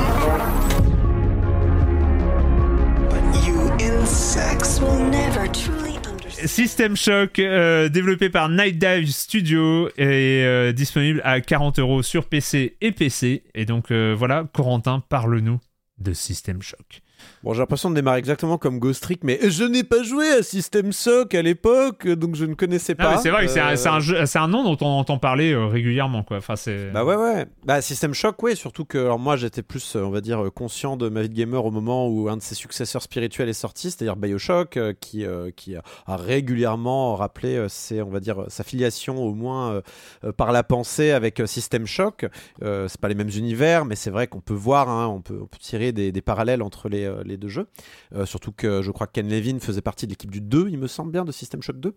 But you insects will never truly understand. System Shock, euh, développé par Night Dive Studio et euh, disponible à 40 euros sur PC et PC. Et donc euh, voilà, Corentin, parle-nous de System Shock. Bon, j'ai l'impression de démarrer exactement comme Ghost Trick, mais je n'ai pas joué à System Shock à l'époque, donc je ne connaissais Ah, pas. c'est vrai que c'est un, Euh, c'est un nom dont on entend parler euh, régulièrement, quoi. Enfin, c'est. Bah ouais, ouais. Bah, System Shock, ouais, surtout que alors moi j'étais plus, euh, on va dire, euh, conscient de ma vie de gamer au moment où un de ses successeurs spirituels est sorti, c'est-à-dire Bioshock, euh, qui, qui a régulièrement rappelé ses, on va dire, sa filiation au moins par la pensée avec System Shock. C'est pas les mêmes univers, mais c'est vrai qu'on peut voir, hein, on, peut, on peut tirer des, des parallèles entre les, euh, les deux jeux. Euh, surtout que je crois que Ken Levin faisait partie de l'équipe du 2, il me semble bien, de System Shock 2.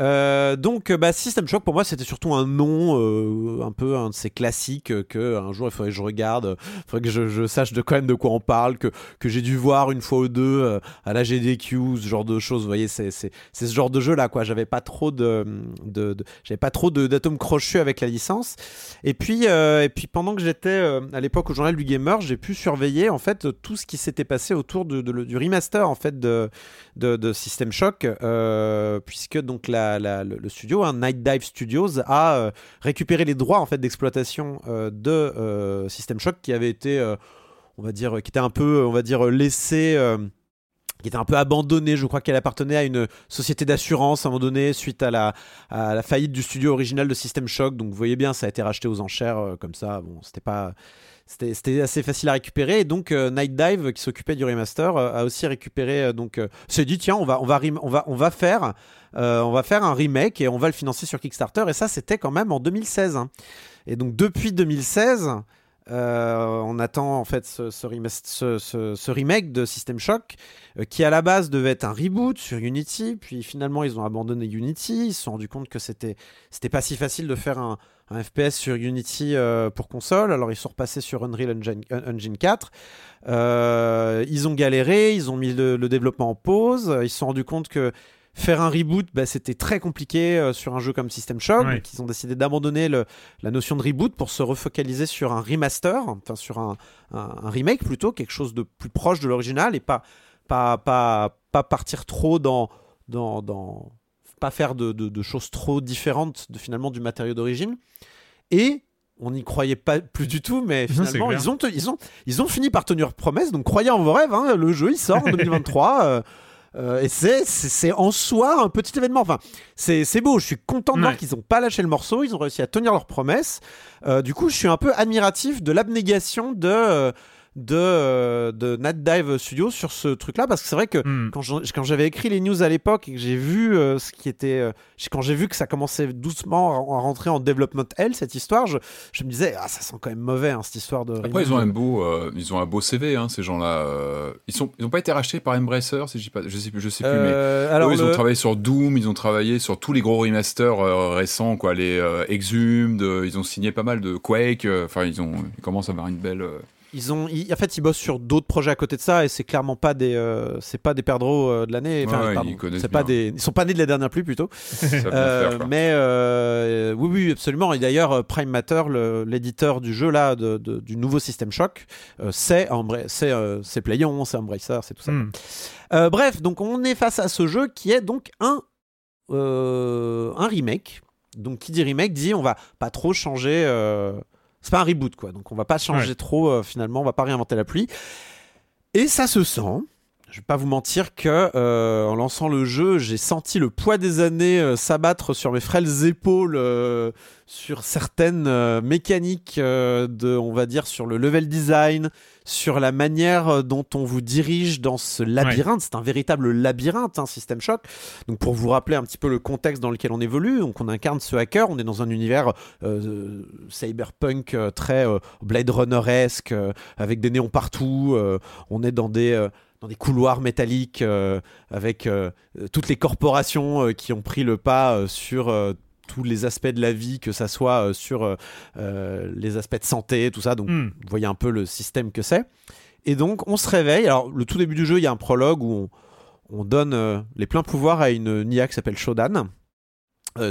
Euh, donc, bah, System Shock, pour moi, c'était surtout un nom, un peu un de ces classiques que un jour il faudrait que je regarde, il faudrait que je, sache de quand même de quoi on parle, que, que j'ai dû voir une fois ou deux à la GDQ, ce genre de choses. Vous voyez, c'est ce genre de jeu là, quoi. J'avais pas trop de, j'avais pas trop d'atomes crochus avec la licence. Et puis, et puis pendant que j'étais à l'époque au journal du gamer, j'ai pu surveiller en fait tout ce qui s'était passé autour de, du remaster en fait de, de, System Shock, euh, puisque donc la, la- le, studio, hein, Night Dive Studios, a euh, récupéré les droits en fait d'exploitation euh, de System Shock qui avait été, on va dire, qui était un peu, on va dire, laissé. qui était un peu abandonnée, je crois qu'elle appartenait à une société d'assurance à un moment donné suite à la, à la faillite du studio original de System Shock. Donc vous voyez bien, ça a été racheté aux enchères comme ça. Bon, c'était pas, c'était assez facile à récupérer. Et donc euh, Night Dive, qui s'occupait du remaster, euh, a aussi récupéré. euh, donc, s'est dit tiens, on va, on va, on va, on va faire, on va faire un remake et on va le financer sur Kickstarter. Et ça, c'était quand même en 2016. hein. Et donc depuis 2016. euh, on attend en fait ce, remake de System Shock qui à la base devait être un reboot sur Unity, puis finalement ils ont abandonné Unity, ils se sont rendus compte que c'était pas si facile de faire un, un FPS sur Unity euh, pour console, alors ils sont repassés sur Unreal Engine, Engine 4. Euh, ils ont galéré, ils ont mis le, le développement en pause, ils se sont rendus compte que faire un reboot, bah, c'était très compliqué euh, sur un jeu comme System Shock, Ouais. donc ils ont décidé d'abandonner la notion de reboot pour se refocaliser sur un remaster, enfin sur un, un- un remake plutôt, quelque chose de plus proche de l'original et pas, pas, pas, pas partir trop dans, dans, dans pas faire de, de- de choses trop différentes de, finalement du matériau d'origine. Et on n'y croyait pas plus du tout, mais finalement ils ont, ils, ont, ils ont fini par tenir promesse. Donc croyez en vos rêves, hein, le jeu il sort en 2023. euh, euh, et c'est, c'est, en soi un petit événement. Enfin, c'est, c'est beau. Je suis content de voir qu'ils n'ont pas lâché le morceau. Ils ont réussi à tenir leurs promesses. Euh, du coup, je suis un peu admiratif de l'abnégation de, euh, de, euh, de Nat Dive Studio sur ce truc-là parce que c'est vrai que Hmm. quand j'avais écrit les news à l'époque et que j'ai vu euh, ce qui était euh, quand j'ai vu que ça commençait doucement à à rentrer en development L cette histoire je, je me disais ah ça sent quand même mauvais hein, cette histoire de Après, ils ont un beau, euh, ils ont un beau CV, hein, ces gens-là. euh, ils sont, ils ont pas été rachetés par Embracer, si pas, je sais plus, je sais plus, mais. Alors Eux, ils le- ont travaillé sur Doom, ils ont travaillé sur tous les gros remasters euh, récents, quoi, les euh, Exhumed, euh, ils ont signé pas mal de Quake, euh, enfin ils ont, ils commencent à avoir une belle. Ils ont, ils- en fait, ils bossent sur d'autres projets à côté de ça et c'est clairement pas des, euh, c'est pas des perdreaux euh, de l'année. Enfin, Ouais, ouais, pardon, ils c'est pas bien. des, ils sont pas nés de la dernière pluie plutôt. Euh, mais euh, oui, oui, absolument. Et d'ailleurs, Prime Matter, le- l'éditeur du jeu là, de, de- du nouveau System Shock, euh, c'est Embra- c'est euh, c'est Playon, c'est Embracer, c'est tout ça. Hmm. Euh, bref, donc on est face à ce jeu qui est donc un, euh, un remake. Donc qui dit remake dit on va pas trop changer. C'est pas un reboot quoi. Donc on va pas changer Ouais. trop euh, finalement. On va pas réinventer la pluie. Et ça se sent. Je vais pas vous mentir que euh, en lançant le jeu, j'ai senti le poids des années euh, s'abattre sur mes frêles épaules, euh, sur certaines euh, mécaniques euh, de, on va dire, sur le level design, sur la manière dont on vous dirige dans ce labyrinthe. C'est un véritable labyrinthe, un System Shock. Donc pour vous rappeler un petit peu le contexte dans lequel on évolue, donc on incarne ce hacker, on est dans un univers euh, cyberpunk très euh, Blade Runner-esque, euh, avec des néons partout. euh, on est dans des euh, dans des couloirs métalliques euh, avec euh, toutes les corporations euh, qui ont pris le pas sur tous les aspects de la vie, que ça soit sur les aspects de santé, tout ça. Donc, Hmm. vous voyez un peu le système que c'est. Et donc, on se réveille. Alors, le tout début du jeu, il y a un prologue où on, on donne les pleins pouvoirs à une NIA qui s'appelle Shodan.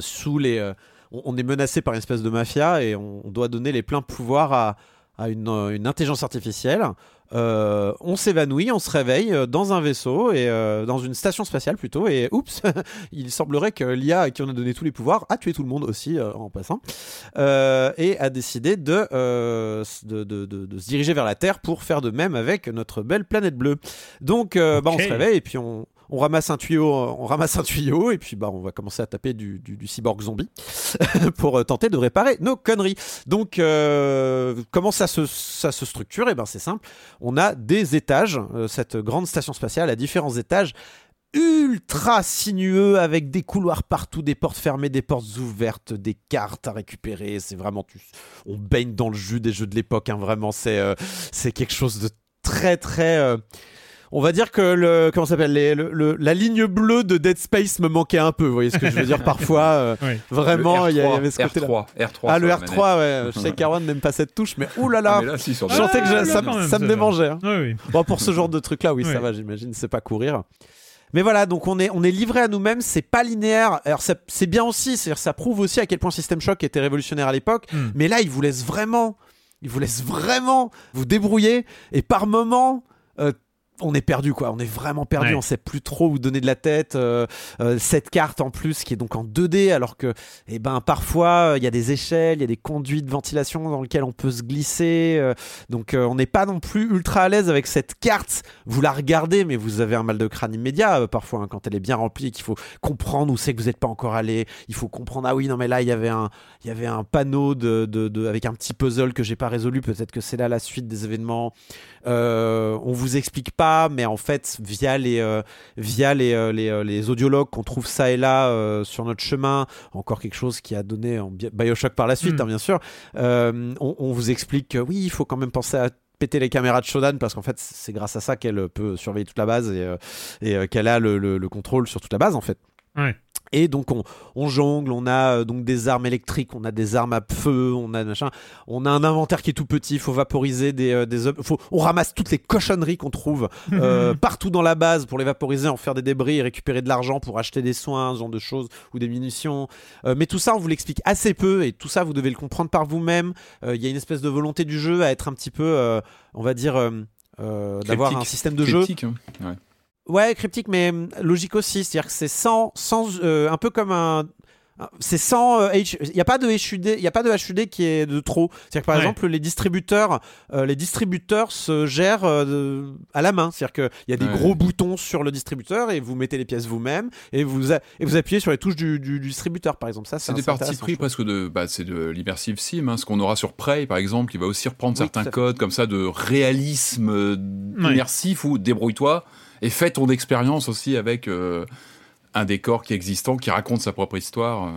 Sous les, on, est menacé par une espèce de mafia et on, doit donner les pleins pouvoirs à, à une, une intelligence artificielle. Euh, on s'évanouit, on se réveille euh, dans un vaisseau et euh, dans une station spatiale plutôt. Et oups, il semblerait que l'IA à qui on a donné tous les pouvoirs a tué tout le monde aussi euh, en passant euh, et a décidé de, euh, de, de- de- de se diriger vers la Terre pour faire de même avec notre belle planète bleue. Donc, euh, bah, on se réveille et puis on, on ramasse un tuyau, on ramasse un tuyau et puis bah on va commencer à taper du, cyborg zombie pour euh, tenter de réparer nos conneries. Donc euh, comment ça se, structure? Et ben c'est simple, on a des étages, euh, cette grande station spatiale à différents étages ultra sinueux avec des couloirs partout, des portes fermées, des portes ouvertes, des cartes à récupérer. C'est vraiment tu- on baigne dans le jus des jeux de l'époque. hein, vraiment, c'est quelque chose de très très. On va dire que le comment ça s'appelle les- le- le- la ligne bleue de Dead Space me manquait un peu. Vous voyez ce que je veux dire parfois. euh, Oui. Vraiment, il y, a- il y R3, avait ce côté-là. R3, R3 Ah, le la R3, manette. ouais. Je sais qu'Arwan n'aime pas cette touche, mais oulala. Ah, là, si, sur je sentais que je- Ah, ça, quand même, ça me c'est démangeait. hein. Oui, oui. Bon, pour ce genre de truc-là, oui, Oui. ça va, j'imagine, c'est pas courir. Mais voilà, donc on est, on est livré à nous-mêmes, c'est pas linéaire. Alors c'est bien aussi, c'est-à-dire ça prouve aussi à quel point System Shock était révolutionnaire à l'époque. Hmm. Mais là, il vous laisse vraiment, il vous laisse vraiment vous débrouiller. Et par moments, euh, on est perdu, quoi. On est vraiment perdu. Ouais. On sait plus trop où donner de la tête. Euh, euh, cette carte en plus qui est donc en 2D, alors que, eh ben, parfois euh, il y a des échelles, il y a des conduits de ventilation dans lesquels on peut se glisser. donc on n'est pas non plus ultra à l'aise avec cette carte. Vous la regardez, mais vous avez un mal de crâne immédiat parfois hein, quand elle est bien remplie, et qu'il faut comprendre où c'est que vous n'êtes pas encore allé. Il faut comprendre ah oui non mais là il y avait un il y avait un panneau de, de- de- avec un petit puzzle que j'ai pas résolu. Peut-être que c'est là la suite des événements. On vous explique pas, mais en fait via les euh, via les, euh, les, euh, les audiologues qu'on trouve ça et là euh, sur notre chemin, encore quelque chose qui a donné en Bi- Bioshock par la suite, Mm. hein, bien sûr. On, on vous explique que oui, il faut quand même penser à péter les caméras de Shodan parce qu'en fait c'est grâce à ça qu'elle peut surveiller toute la base et, et qu'elle a le, le- le contrôle sur toute la base en fait. Ouais. Et donc on, on jongle, on a euh, donc des armes électriques, on a des armes à feu, on a machin, on a un inventaire qui est tout petit, il faut vaporiser des, euh, des ob- faut, on ramasse toutes les cochonneries qu'on trouve euh, partout dans la base pour les vaporiser, en faire des débris et récupérer de l'argent pour acheter des soins, ce genre de choses ou des munitions. Euh, mais tout ça on vous l'explique assez peu et tout ça vous devez le comprendre par vous-même. Il y a une espèce de volonté du jeu à être un petit peu, on va dire, d'avoir un système de jeu. Cryptique, hein. Ouais. Ouais, cryptique, mais hum, logique aussi. C'est-à-dire que c'est sans, sans euh, un peu comme un, c'est sans euh, il n'y a pas de HUD il y a pas de HUD qui est de trop. C'est-à-dire que par Ouais. exemple les distributeurs euh, les distributeurs se gèrent euh, à la main. C'est-à-dire qu'il y a des Ouais. gros boutons sur le distributeur et vous mettez les pièces vous-même et vous a- et vous appuyez sur les touches du, distributeur par exemple. Ça C'est des parties pris presque de, bah, c'est de l'immersive sim, hein, ce qu'on aura sur Prey par exemple, qui va aussi reprendre Oui, certains codes comme ça de réalisme euh, immersif ou débrouille-toi et fais ton expérience aussi avec euh, un décor qui est existant, qui raconte sa propre histoire.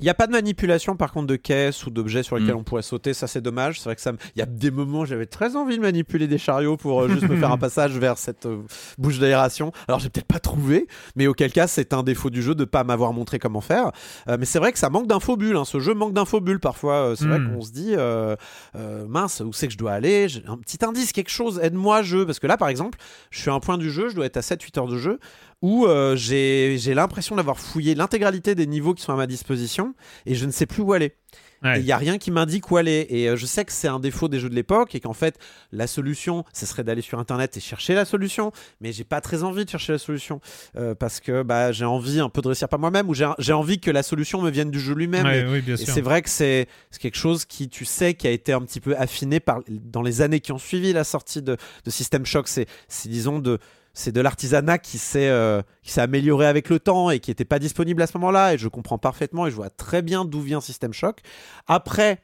Il n'y a pas de manipulation par contre de caisses ou d'objets sur lesquels Mm. on pourrait sauter, ça c'est dommage. C'est vrai que ça me- il y a des moments où j'avais très envie de manipuler des chariots pour euh, juste me faire un passage vers cette euh, bouche d'aération. Alors j'ai peut-être pas trouvé, mais auquel cas c'est un défaut du jeu de pas m'avoir montré comment faire. Euh, mais c'est vrai que ça manque d'infobulles, hein. ce jeu manque d'infobulles parfois. C'est vrai Mm. qu'on se dit mince, où c'est que je dois aller? J'ai Un petit indice, quelque chose, aide-moi jeu. Parce que là par exemple, je suis à un point du jeu, je dois être à 7-8 heures de jeu où euh, j'ai j'ai l'impression d'avoir fouillé l'intégralité des niveaux qui sont à ma disposition et je ne sais plus où aller. Ouais. Il n'y a rien qui m'indique où aller. Et euh, je sais que c'est un défaut des jeux de l'époque et qu'en fait, la solution, ce serait d'aller sur Internet et chercher la solution. Mais j'ai pas très envie de chercher la solution euh, parce que bah, j'ai envie un peu de réussir par moi-même ou j'ai j'ai envie que la solution me vienne du jeu lui-même. Ouais, Et- oui, c'est vrai que c'est c'est quelque chose qui, tu sais, qui a été un petit peu affiné par, dans les années qui ont suivi la sortie de, de System Shock. C'est, c'est, disons, de, c'est de l'artisanat qui s'est, euh, qui s'est amélioré avec le temps et qui n'était pas disponible à ce moment-là. Et je comprends parfaitement et je vois très bien d'où vient System Shock. Après,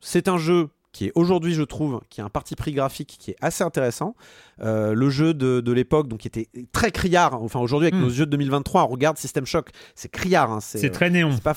c'est un jeu qui est aujourd'hui, je trouve, qui a un parti pris graphique qui est assez intéressant. Euh, le jeu de, de l'époque, donc qui était très criard. Enfin, aujourd'hui, avec Mm. nos yeux de 2023, on regarde System Shock, c'est criard. hein, C'est euh, très néon. c'est pas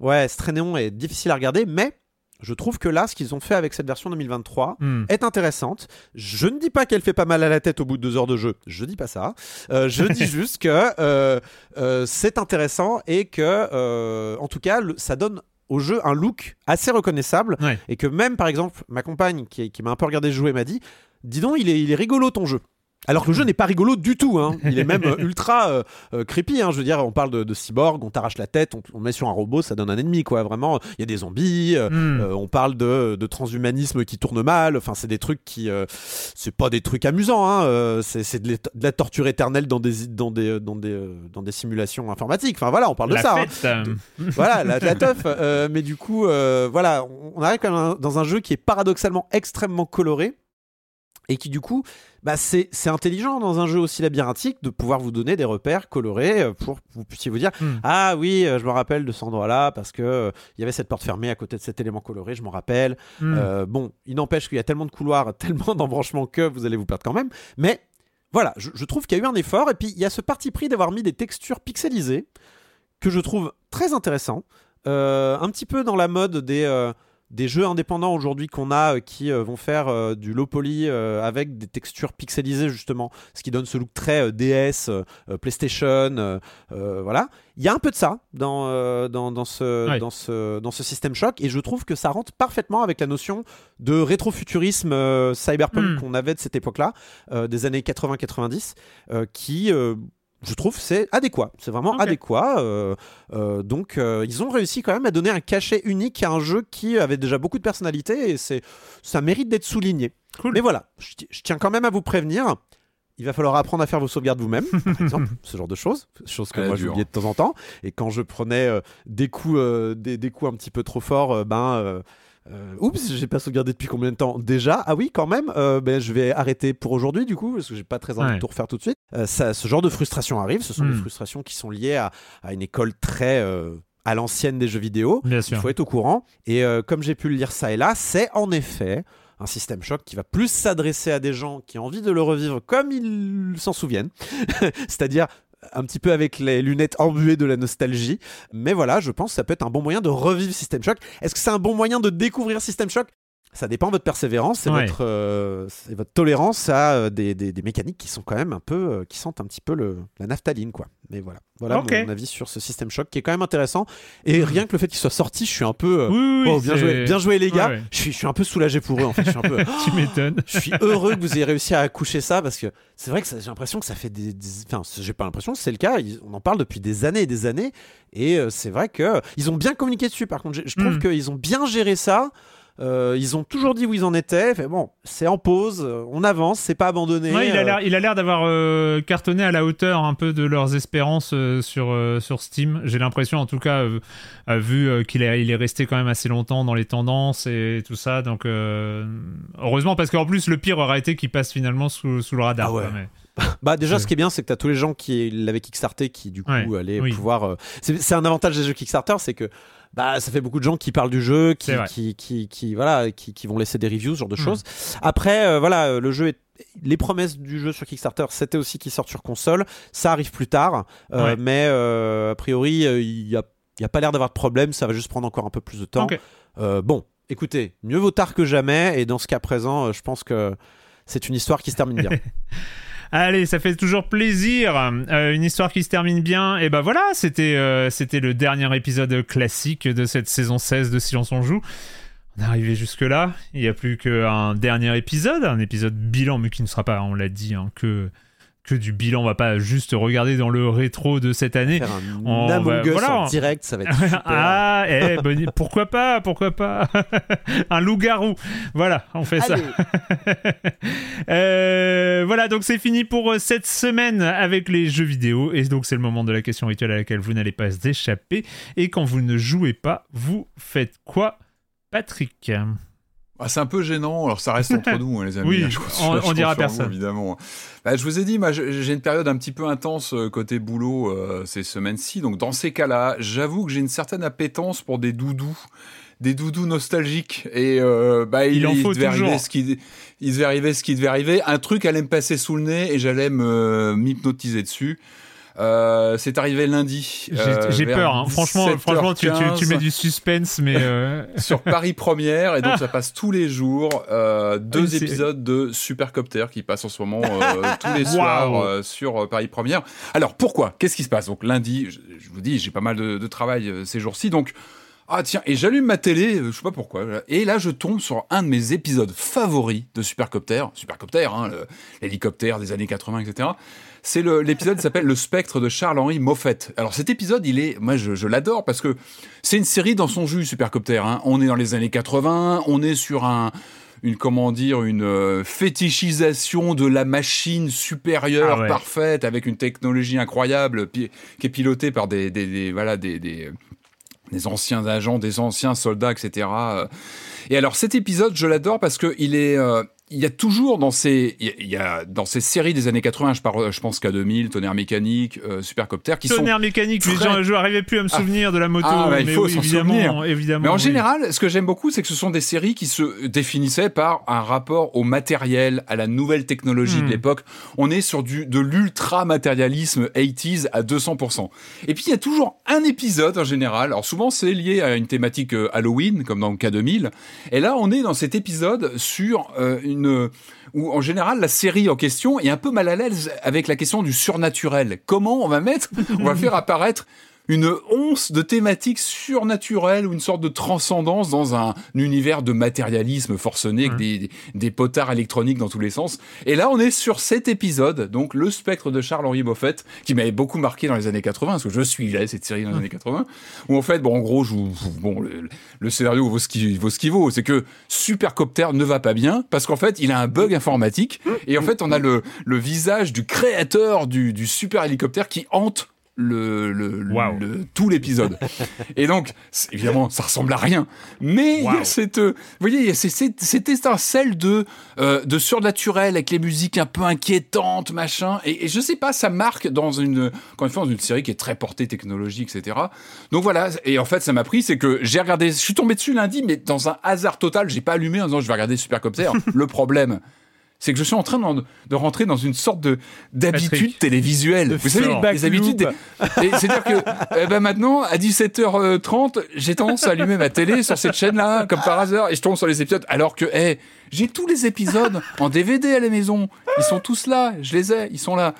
ouais c'est très néon et difficile à regarder mais je trouve que là ce qu'ils ont fait avec cette version 2023 Hmm. est intéressante je ne dis pas qu'elle fait pas mal à la tête au bout de deux heures de jeu je dis pas ça Euh, je dis juste que euh, euh, c'est intéressant et que en tout cas le- ça donne au jeu un look assez reconnaissable Ouais. et que même par exemple ma compagne qui, qui m'a un peu regardé jouer m'a dit dis donc il est, il est rigolo ton jeu alors que le jeu n'est pas rigolo du tout, hein. il est même euh, ultra euh, euh, creepy. Hein. Je veux dire, on parle de, de cyborg, on t'arrache la tête, on, on met sur un robot, ça donne un ennemi, quoi. Vraiment, il y a des zombies, euh, Hmm. euh, on parle de, de transhumanisme qui tourne mal. Enfin, c'est des trucs qui, euh, c'est pas des trucs amusants. Hein. euh, c'est de, de la torture éternelle dans des dans des dans des dans des simulations informatiques. Enfin voilà, on parle de ça. hein fête. voilà, la, la teuf. euh, mais du coup, euh, voilà, on, on arrive quand même dans un jeu qui est paradoxalement extrêmement coloré et qui du coup, bah, c'est intelligent dans un jeu aussi labyrinthique de pouvoir vous donner des repères colorés euh, pour que vous puissiez vous dire Hmm. ah oui, euh, je me rappelle de cet endroit-là parce que euh, il y avait cette porte fermée à côté de cet élément coloré, je m'en rappelle. hmm. Euh, bon, il n'empêche qu'il y a tellement de couloirs, tellement d'embranchements que vous allez vous perdre quand même. Mais voilà, je, je trouve qu'il y a eu un effort. Et puis, il y a ce parti pris d'avoir mis des textures pixelisées que je trouve très intéressant. Euh, un petit peu dans la mode des, des jeux indépendants aujourd'hui qu'on a euh, qui euh, vont faire euh, du low poly avec des textures pixelisées, justement. Ce qui donne ce look très DS, PlayStation. voilà. Il y a un peu de ça dans, dans, dans ce, Ouais. dans, ce, dans ce système choc et je trouve que ça rentre parfaitement avec la notion de rétrofuturisme cyberpunk Mm. qu'on avait de cette époque-là, des années 80-90, euh, qui, je trouve, c'est adéquat. C'est vraiment adéquat. euh, euh, donc, euh, ils ont réussi quand même à donner un cachet unique à un jeu qui avait déjà beaucoup de personnalité et c'est, ça mérite d'être souligné. Cool. Mais voilà, je, ti- je tiens quand même à vous prévenir. Il va falloir apprendre à faire vos sauvegardes vous-même, par exemple, ce genre de choses, chose que moi j'oubliais de temps en temps. Et quand je prenais euh, des coups, euh, des, des coups un petit peu trop forts, euh, ben, euh, oups, j'ai pas sauvegardé depuis combien de temps déjà? Ah oui, quand même. euh, ben, je vais arrêter pour aujourd'hui du coup, parce que j'ai pas très envie Ouais. de tout refaire tout de suite. Euh, ça, ce genre de frustration arrive. Ce sont Hmm. des frustrations qui sont liées à, à une école très euh, à l'ancienne des jeux vidéo. Bien Il sûr. faut être au courant. Et comme j'ai pu le lire ça et là, c'est en effet un système choc qui va plus s'adresser à des gens qui ont envie de le revivre comme ils s'en souviennent, c'est-à-dire un petit peu avec les lunettes embuées de la nostalgie. Mais voilà, je pense que ça peut être un bon moyen de revivre System Shock. Est-ce que c'est un bon moyen de découvrir System Shock? Ça dépend de votre persévérance et Ouais. votre, euh, et votre tolérance à euh, des, des- des mécaniques qui sont quand même un peu, euh, qui sentent un petit peu le, la naphtaline, quoi. Mais voilà, voilà mon avis sur ce System Shock qui est quand même intéressant. Et rien que le fait qu'il soit sorti, je suis un peu, euh, Oui, oui, Oh, bien joué, bien joué les gars. Ouais, ouais. Je, suis, je suis un peu soulagé pour eux en fait. Je suis, un peu, tu m'étonnes. je suis heureux que vous ayez réussi à accoucher ça parce que c'est vrai que j'ai l'impression que ça fait des. des- Enfin, j'ai pas l'impression, c'est le cas. ils- on en parle depuis des années et des années. Et c'est vrai que ils ont bien communiqué dessus. Par contre, je, je trouve Mm. qu'ils ont bien géré ça. Euh, ils ont toujours dit où ils en étaient. Fait, bon, c'est en pause, on avance, c'est pas abandonné. Ouais, il a euh, l'air, il a l'air d'avoir euh, cartonné à la hauteur un peu de leurs espérances euh, sur sur Steam. J'ai l'impression, en tout cas, vu qu'il est, il est resté quand même assez longtemps dans les tendances et tout ça. Donc heureusement, parce qu'en plus, le pire aurait été qu'il passe finalement sous, sous le radar. Ah ouais. quoi, mais- Bah déjà, ce qui est bien, c'est que t'as tous les gens qui l'avaient kickstarté qui du coup Ouais, allaient oui. pouvoir. euh, c'est un avantage des jeux Kickstarter, c'est que bah ça fait beaucoup de gens qui parlent du jeu, qui qui, qui qui voilà, qui, qui vont laisser des reviews, ce genre de Mhm. choses. Après, euh, voilà, euh, le jeu est les promesses du jeu sur Kickstarter, c'était aussi qu'il sorte sur console. Ça arrive plus tard, euh, Ouais. mais euh, a priori, euh, il y a il y a pas l'air d'avoir de problème. Ça va juste prendre encore un peu plus de temps. Euh, bon, écoutez, mieux vaut tard que jamais. Et dans ce cas présent, euh, je pense que c'est une histoire qui se termine bien. Allez, ça fait toujours plaisir. Euh, une histoire qui se termine bien. Et ben voilà, c'était euh, c'était le dernier épisode classique de cette saison 16 de Silence on joue. On est arrivé jusque là. Il n'y a plus qu'un dernier épisode, un épisode bilan, mais qui ne sera pas, on l'a dit, hein, que que du bilan. On va pas juste regarder dans le rétro de cette année. Faire un On va- Among Us voilà, en direct, ça va être super. Ah, eh, bonne- pourquoi pas, pourquoi pas Un loup-garou. Voilà, on fait ça. Euh, voilà, donc c'est fini pour euh, cette semaine avec les jeux vidéo. Et donc c'est le moment de la question rituelle à laquelle vous n'allez pas échapper. Et quand vous ne jouez pas, vous faites quoi, Patrick? Ah, c'est un peu gênant, alors ça reste entre nous, hein, les amis. Oui, hein, je on- je dira personne. vous, évidemment. Bah, je vous ai dit, j'ai une période un petit peu intense euh, côté boulot euh, ces semaines-ci. Donc, dans ces cas-là, j'avoue que j'ai une certaine appétence pour des doudous. Des doudous nostalgiques. Et euh, bah, Il en faut devait toujours. arriver ce qui, il devait arriver ce qui devait arriver. Un truc allait me passer sous le nez et j'allais me m'hypnotiser dessus. Euh, c'est arrivé lundi. J'ai euh, j'ai peur, hein. franchement, 17h15. franchement tu, tu- tu mets du suspense, mais euh, sur Paris Première et donc ça passe tous les jours euh, deux épisodes de Supercopter qui passent en ce moment euh, tous les soirs euh, sur Paris Première. Alors pourquoi? Qu'est-ce qui se passe? Donc lundi, je, je vous dis, j'ai pas mal de, de travail ces jours-ci, donc ah tiens et j'allume ma télé, je sais pas pourquoi, et là je tombe sur un de mes épisodes favoris de Supercopter, Supercopter, hein, l'hélicoptère des années 80, etc. C'est l'épisode qui s'appelle Le Spectre de Charles-Henri Moffett. Alors cet épisode, il est, moi je, je l'adore parce que c'est une série dans son jus, Supercopter. Hein. On est dans les années 80, on est sur un une comment dire une euh, fétichisation de la machine supérieure Ah ouais. parfaite avec une technologie incroyable qui est pilotée par des, des, des- voilà des, des des anciens agents, des anciens soldats, etc. Et alors cet épisode, je l'adore parce que il est, euh, il y a toujours dans ces, il y a- dans ces séries des années 80, je, parle, je pense qu'à 2000, Tonnerre mécanique, euh, Supercopter, qui sont tonnerre mécanique, les très- gens, je n'arrivais plus à me Ah. souvenir de la moto. Ah, bah, il mais faut oui, s'en évidemment, souvenir. évidemment. Mais en oui. général, ce que j'aime beaucoup, c'est que ce sont des séries qui se définissaient par un rapport au matériel, à la nouvelle technologie Hmm. de l'époque. On est sur du, de l'ultra-matérialisme 80s à 200%. Et puis, il y a toujours un épisode, en général. Alors, souvent, c'est lié à une thématique euh, Halloween, comme dans le cas 2000. Et là, on est dans cet épisode sur euh, une... où, en général, la série en question est un peu mal à l'aise avec la question du surnaturel. Comment on va mettre... On va faire apparaître une once de thématique surnaturelle ou une sorte de transcendance dans un univers de matérialisme forcené avec des, des, des potards électroniques dans tous les sens. Et là, on est sur cet épisode, donc le spectre de Charles-Henri Moffett, qui m'avait beaucoup marqué dans les années 80, parce que je suivais cette série dans les années 80, où en fait, bon, en gros, je vous- bon, le, le scénario vaut ce qui vaut, ce qui vaut. c'est que Supercopter ne va pas bien, parce qu'en fait, il a un bug informatique, et en fait, on a le, le visage du créateur du, du super hélicoptère qui hante le, le, le- Waouh. le- tout l'épisode. Et donc, évidemment, ça ressemble à rien. Mais il y a Waouh. cette, euh, vous voyez, cette, cette étincelle de, euh, de surnaturel avec les musiques un peu inquiétantes, machin. Et, et je sais pas, ça marque dans une, quand une fois, dans une série qui est très portée technologie, etc. Donc voilà. Et en fait, ça m'a pris, c'est que j'ai regardé, je suis tombé dessus lundi, mais dans un hasard total, j'ai pas allumé en disant je vais regarder Supercopter. le problème. C'est que je suis en train de, de rentrer dans une sorte de d'habitude télévisuelle. Vous savez, les habitudes. C'est-à-dire que ben maintenant, à 17h30, j'ai tendance à allumer ma télé sur cette chaîne-là, comme par hasard, et je tombe sur les épisodes, alors que, eh, j'ai tous les épisodes en DVD à la maison. Ils sont tous là, je les ai, ils sont là.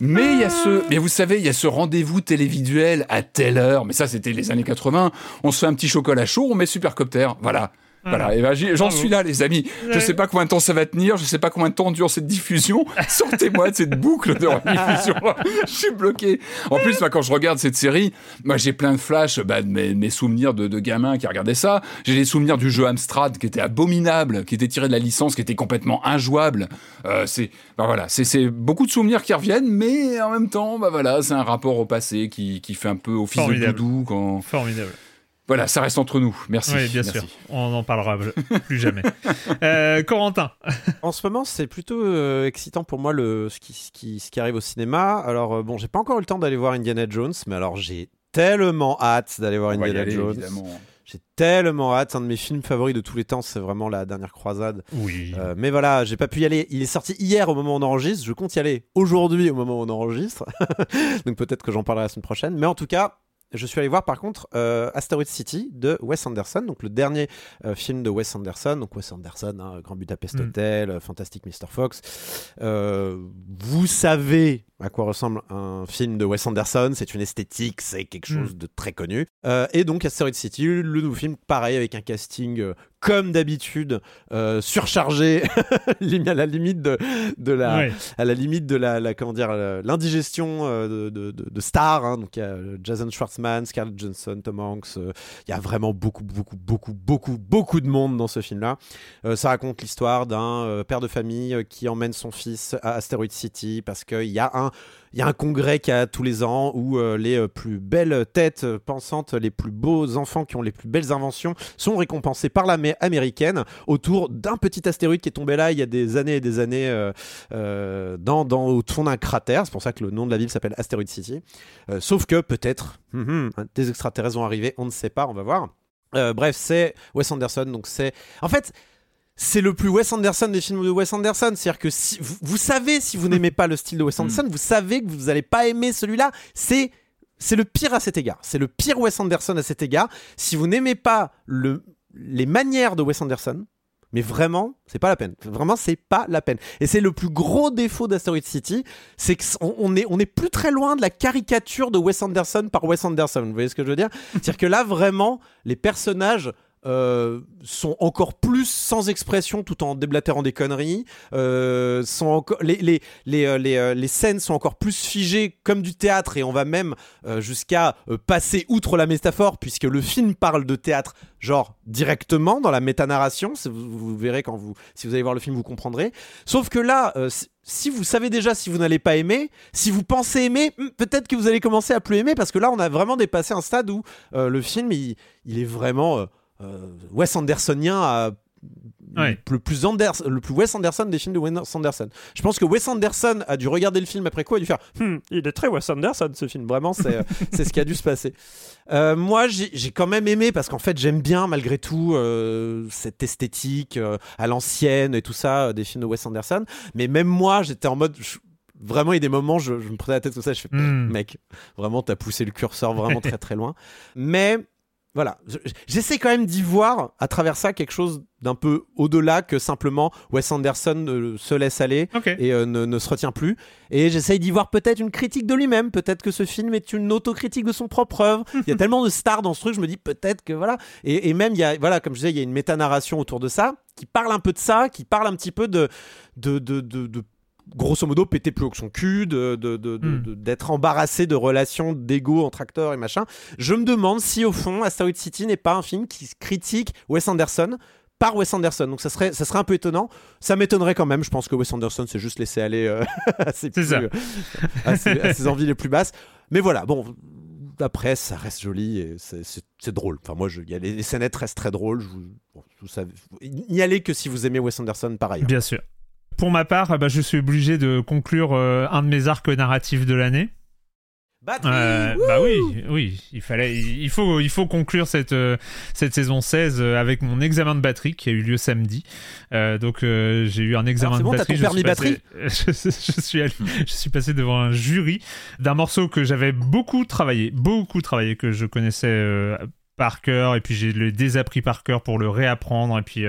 Mais il y a ce, mais vous savez, il y a ce rendez-vous télévisuel à telle heure. Mais ça, c'était les années 80. On se fait un petit chocolat chaud, on met Supercopter. Voilà. Voilà, et ben, j'y- j'en suis là, les amis. Je sais pas combien de temps ça va tenir, je sais pas combien de temps dure cette diffusion. Sortez-moi de cette boucle de rediffusion. je suis bloqué. En plus, moi, quand je regarde cette série, moi, j'ai plein de flashs bah, de mes, mes souvenirs de, de gamins qui regardaient ça. J'ai les souvenirs du jeu Amstrad qui était abominable, qui était tiré de la licence, qui était complètement injouable. Euh, c'est, bah, voilà, c'est, c'est beaucoup de souvenirs qui reviennent, mais en même temps, bah voilà, c'est un rapport au passé qui, qui fait un peu office Formidable. de doudou quand. Formidable. Voilà, ça reste entre nous. Merci. Oui, bien Merci. sûr. On n'en parlera plus jamais. Euh, Corentin. En ce moment, c'est plutôt euh, excitant pour moi le, ce, qui, ce, qui, ce qui arrive au cinéma. Alors, euh, bon, j'ai pas encore eu le temps d'aller voir Indiana Jones, mais alors j'ai tellement hâte d'aller voir On Indiana aller, Jones. évidemment. J'ai tellement hâte. C'est un de mes films favoris de tous les temps. C'est vraiment la dernière croisade. Oui. Euh, mais voilà, j'ai pas pu y aller. Il est sorti hier au moment où on enregistre. Je compte y aller aujourd'hui au moment où on enregistre. Donc peut-être que j'en parlerai la semaine prochaine. Mais en tout cas, je suis allé voir par contre euh, Asteroid City de Wes Anderson, donc le dernier euh, film de Wes Anderson. Donc Wes Anderson, hein, Grand Budapest Mm. Hotel, euh, Fantastic Mr. Fox. Euh, vous savez à quoi ressemble un film de Wes Anderson. C'est une esthétique, c'est quelque chose de très connu. Et donc Asteroid City, le nouveau film, pareil avec un casting comme d'habitude euh, surchargé, à la limite de, de la, Ouais. à la limite de la, la- comment dire l'indigestion euh, de, de, de- de stars hein. donc il y a euh, Jason Schwartzman Scarlett Johansson Tom Hanks euh, il y a vraiment beaucoup beaucoup beaucoup beaucoup beaucoup de monde dans ce film là ça raconte l'histoire d'un père de famille qui emmène son fils à Asteroid City parce qu'il y a un il y a un congrès qui a tous les ans où euh, les euh, plus belles têtes euh, pensantes, les plus beaux enfants qui ont les plus belles inventions sont récompensés par l'armée américaine autour d'un petit astéroïde qui est tombé là il y a des années et des années euh, dans, au fond d'un cratère. C'est pour ça que le nom de la ville s'appelle Asteroid City. Sauf que peut-être hum, hum, des extraterrestres vont arriver, on ne sait pas, on va voir. Bref, c'est Wes Anderson, donc c'est... En fait, c'est le plus Wes Anderson des films de Wes Anderson. C'est-à-dire que si, vous, vous savez, si vous n'aimez pas le style de Wes Anderson, vous savez que vous n'allez pas aimer celui-là. C'est c'est le pire à cet égard. C'est le pire Wes Anderson à cet égard. Si vous n'aimez pas le, les manières de Wes Anderson, mais vraiment, c'est pas la peine. Vraiment, c'est pas la peine. Et c'est le plus gros défaut d'Asteroid City, c'est qu'on on est, on est plus très loin de la caricature de Wes Anderson par Wes Anderson. Vous voyez ce que je veux dire? C'est-à-dire que là, vraiment, les personnages euh, sont encore plus sans expression tout en déblatérant des conneries. Euh, les les les, euh, les, euh, les scènes sont encore plus figées comme du théâtre et on va même jusqu'à passer outre la métaphore puisque le film parle de théâtre genre directement dans la métanarration. Vous, vous verrez quand vous si vous allez voir le film vous comprendrez. Sauf que là si- vous savez déjà si vous n'allez pas aimer, si vous pensez aimer, hmm, peut-être que vous allez commencer à plus aimer parce que là on a vraiment dépassé un stade où le film il, il est vraiment Wes Andersonien à Ouais. le plus Anders- le plus Wes Anderson des films de Wes Anderson. Je pense que Wes Anderson a dû regarder le film après quoi et dû faire Hmm, il est très Wes Anderson ce film. Vraiment, c'est euh, c'est ce qui a dû se passer. Euh, moi, j'ai quand même aimé parce qu'en fait, j'aime bien malgré tout euh, cette esthétique euh, à l'ancienne et tout ça euh, des films de Wes Anderson. Mais même moi, j'étais en mode je- Vraiment, il y a des moments, je, je me prenais la tête comme ça, je fais, Mm. mec, vraiment, t'as poussé le curseur vraiment très très loin. Mais voilà, Je- j'essaie quand même d'y voir à travers ça quelque chose d'un peu au-delà que simplement Wes Anderson se laisse aller et euh, ne, ne se retient plus. Et j'essaye d'y voir peut-être une critique de lui-même, peut-être que ce film est une autocritique de son propre œuvre. Il y a tellement de stars dans ce truc, je me dis peut-être que voilà. Et, et même, il y a, voilà, comme je disais, il y a une méta-narration autour de ça qui parle un peu de ça, qui parle un petit peu de, de, de, de- de grosso modo péter plus haut que son cul, de, de- de- de- Hmm. de- d'être embarrassé de relations d'ego entre acteurs et machin. Je me demande si au fond Asteroid City n'est pas un film qui critique Wes Anderson par Wes Anderson. Donc ça serait, ça serait un peu étonnant. Ça m'étonnerait quand même. Je pense que Wes Anderson s'est juste laissé aller euh, à, ses C'est plus- ça. à ses- à ses envies les plus basses. Mais voilà, bon. Après, ça reste joli et c'est- drôle. Enfin, moi, je, y a les, les scénettes restent très drôles. Je vous, bon, vous savez, n'y allez que si vous aimez Wes Anderson par ailleurs. Bien sûr. Pour ma part, ah bah, je suis obligé de conclure euh, un de mes arcs narratifs de l'année. Batterie, Euh, bah oui, oui, il fallait, il faut, il faut conclure cette euh, cette saison 16 euh, avec mon examen de batterie qui a eu lieu samedi. Euh, donc euh, j'ai eu un examen Alors, c'est de bon, batterie. ton je permis passé- je, je suis allé- je suis passé devant un jury d'un morceau que j'avais beaucoup travaillé, beaucoup travaillé, que je connaissais par cœur et puis j'ai le désappris par cœur pour le réapprendre et puis.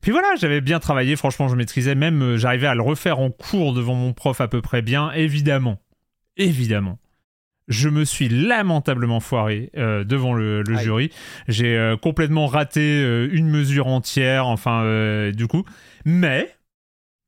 Puis voilà, j'avais bien travaillé, franchement, je maîtrisais même, euh, j'arrivais à le refaire en cours devant mon prof à peu près bien, évidemment. Évidemment. je me suis lamentablement foiré euh, devant le, jury. J'ai euh, complètement raté euh, une mesure entière, enfin, du coup. Mais,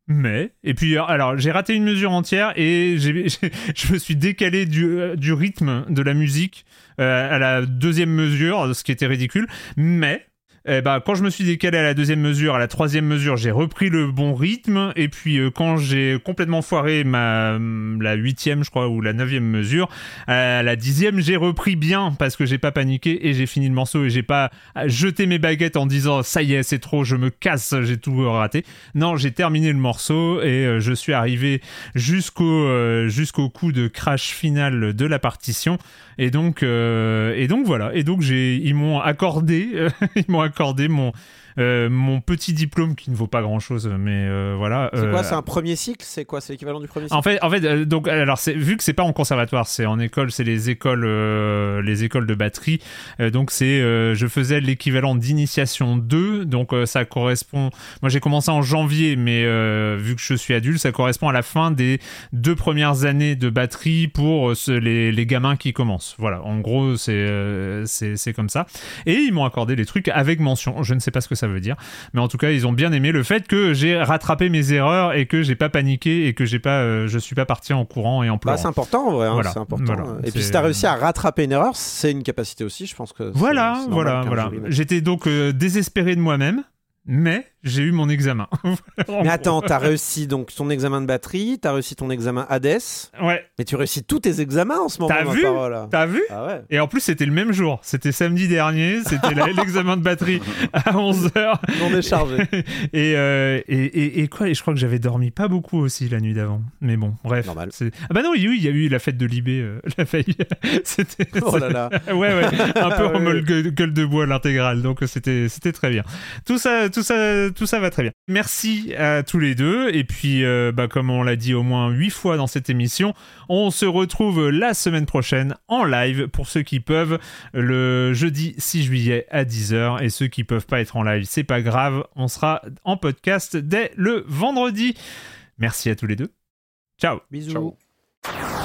mais, et puis, alors, j'ai raté une mesure entière et je me suis décalé du, du rythme de la musique euh, à la deuxième mesure, ce qui était ridicule. Mais, eh ben, quand je me suis décalé à la deuxième mesure, à la troisième mesure, j'ai repris le bon rythme. Et puis, euh, quand j'ai complètement foiré ma, la huitième, je crois, ou la neuvième mesure, à la dixième, j'ai repris bien parce que j'ai pas paniqué et j'ai fini le morceau et j'ai pas jeté mes baguettes en disant ça y est, c'est trop, je me casse, j'ai tout raté. Non, j'ai terminé le morceau et euh, je suis arrivé jusqu'au euh, jusqu'au coup de crash final de la partition. Et donc, euh, et donc voilà. Et donc j'ai, ils m'ont accordé, ils m'ont accordé mon euh, mon petit diplôme qui ne vaut pas grand chose, mais euh, voilà. C'est euh, quoi C'est un premier cycle? C'est quoi C'est l'équivalent du premier cycle? en fait, en fait, euh, donc alors vu que c'est pas en conservatoire, c'est en école, c'est les écoles, euh, les écoles de batterie. Euh, donc c'est, euh, je faisais l'équivalent d'initiation 2, donc euh, ça correspond. Moi j'ai commencé en janvier, mais euh, vu que je suis adulte, ça correspond à la fin des deux premières années de batterie pour euh, les, les gamins qui commencent. Voilà, en gros c'est euh, c'est c'est comme ça. Et ils m'ont accordé les trucs avec mention. Je ne sais pas ce que ça veut dire, mais en tout cas ils ont bien aimé le fait que j'ai rattrapé mes erreurs et que j'ai pas paniqué et que j'ai pas, euh, je suis pas parti en courant et en Bah, pleurant. c'est important en vrai, hein, Voilà, c'est important. voilà, et puis si t'as réussi à rattraper une erreur, c'est une capacité aussi, je pense que. Voilà, voilà, voilà. J'étais donc euh, désespéré de moi-même, mais j'ai eu mon examen. En Mais attends, t'as réussi donc ton examen de batterie, t'as réussi ton examen Hades, Ouais, mais tu réussis tous tes examens en ce moment. T'as vu t'as vu Ah ouais. Et en plus, c'était le même jour. C'était samedi dernier. C'était l'examen de batterie à 11h. Non déchargé. et, euh, et, et, et quoi Et je crois que j'avais dormi pas beaucoup aussi la nuit d'avant. Mais bon, bref. Normal. Ah bah non, oui, oui, il y a eu la fête de Libé euh, la veille. c'était. Oh là là. ouais, ouais, un peu Ah en ouais. mode gueule, de bois l'intégrale. Donc c'était, c'était très bien. Tout ça, tout ça, tout ça va très bien. Merci à tous les deux. Et puis, euh, bah, comme on l'a dit au moins huit fois dans cette émission, on se retrouve la semaine prochaine en live pour ceux qui peuvent le jeudi 6 juillet à 10h et ceux qui peuvent pas être en live, c'est pas grave. On sera en podcast dès le vendredi. Merci à tous les deux. Ciao. Bisous. Ciao.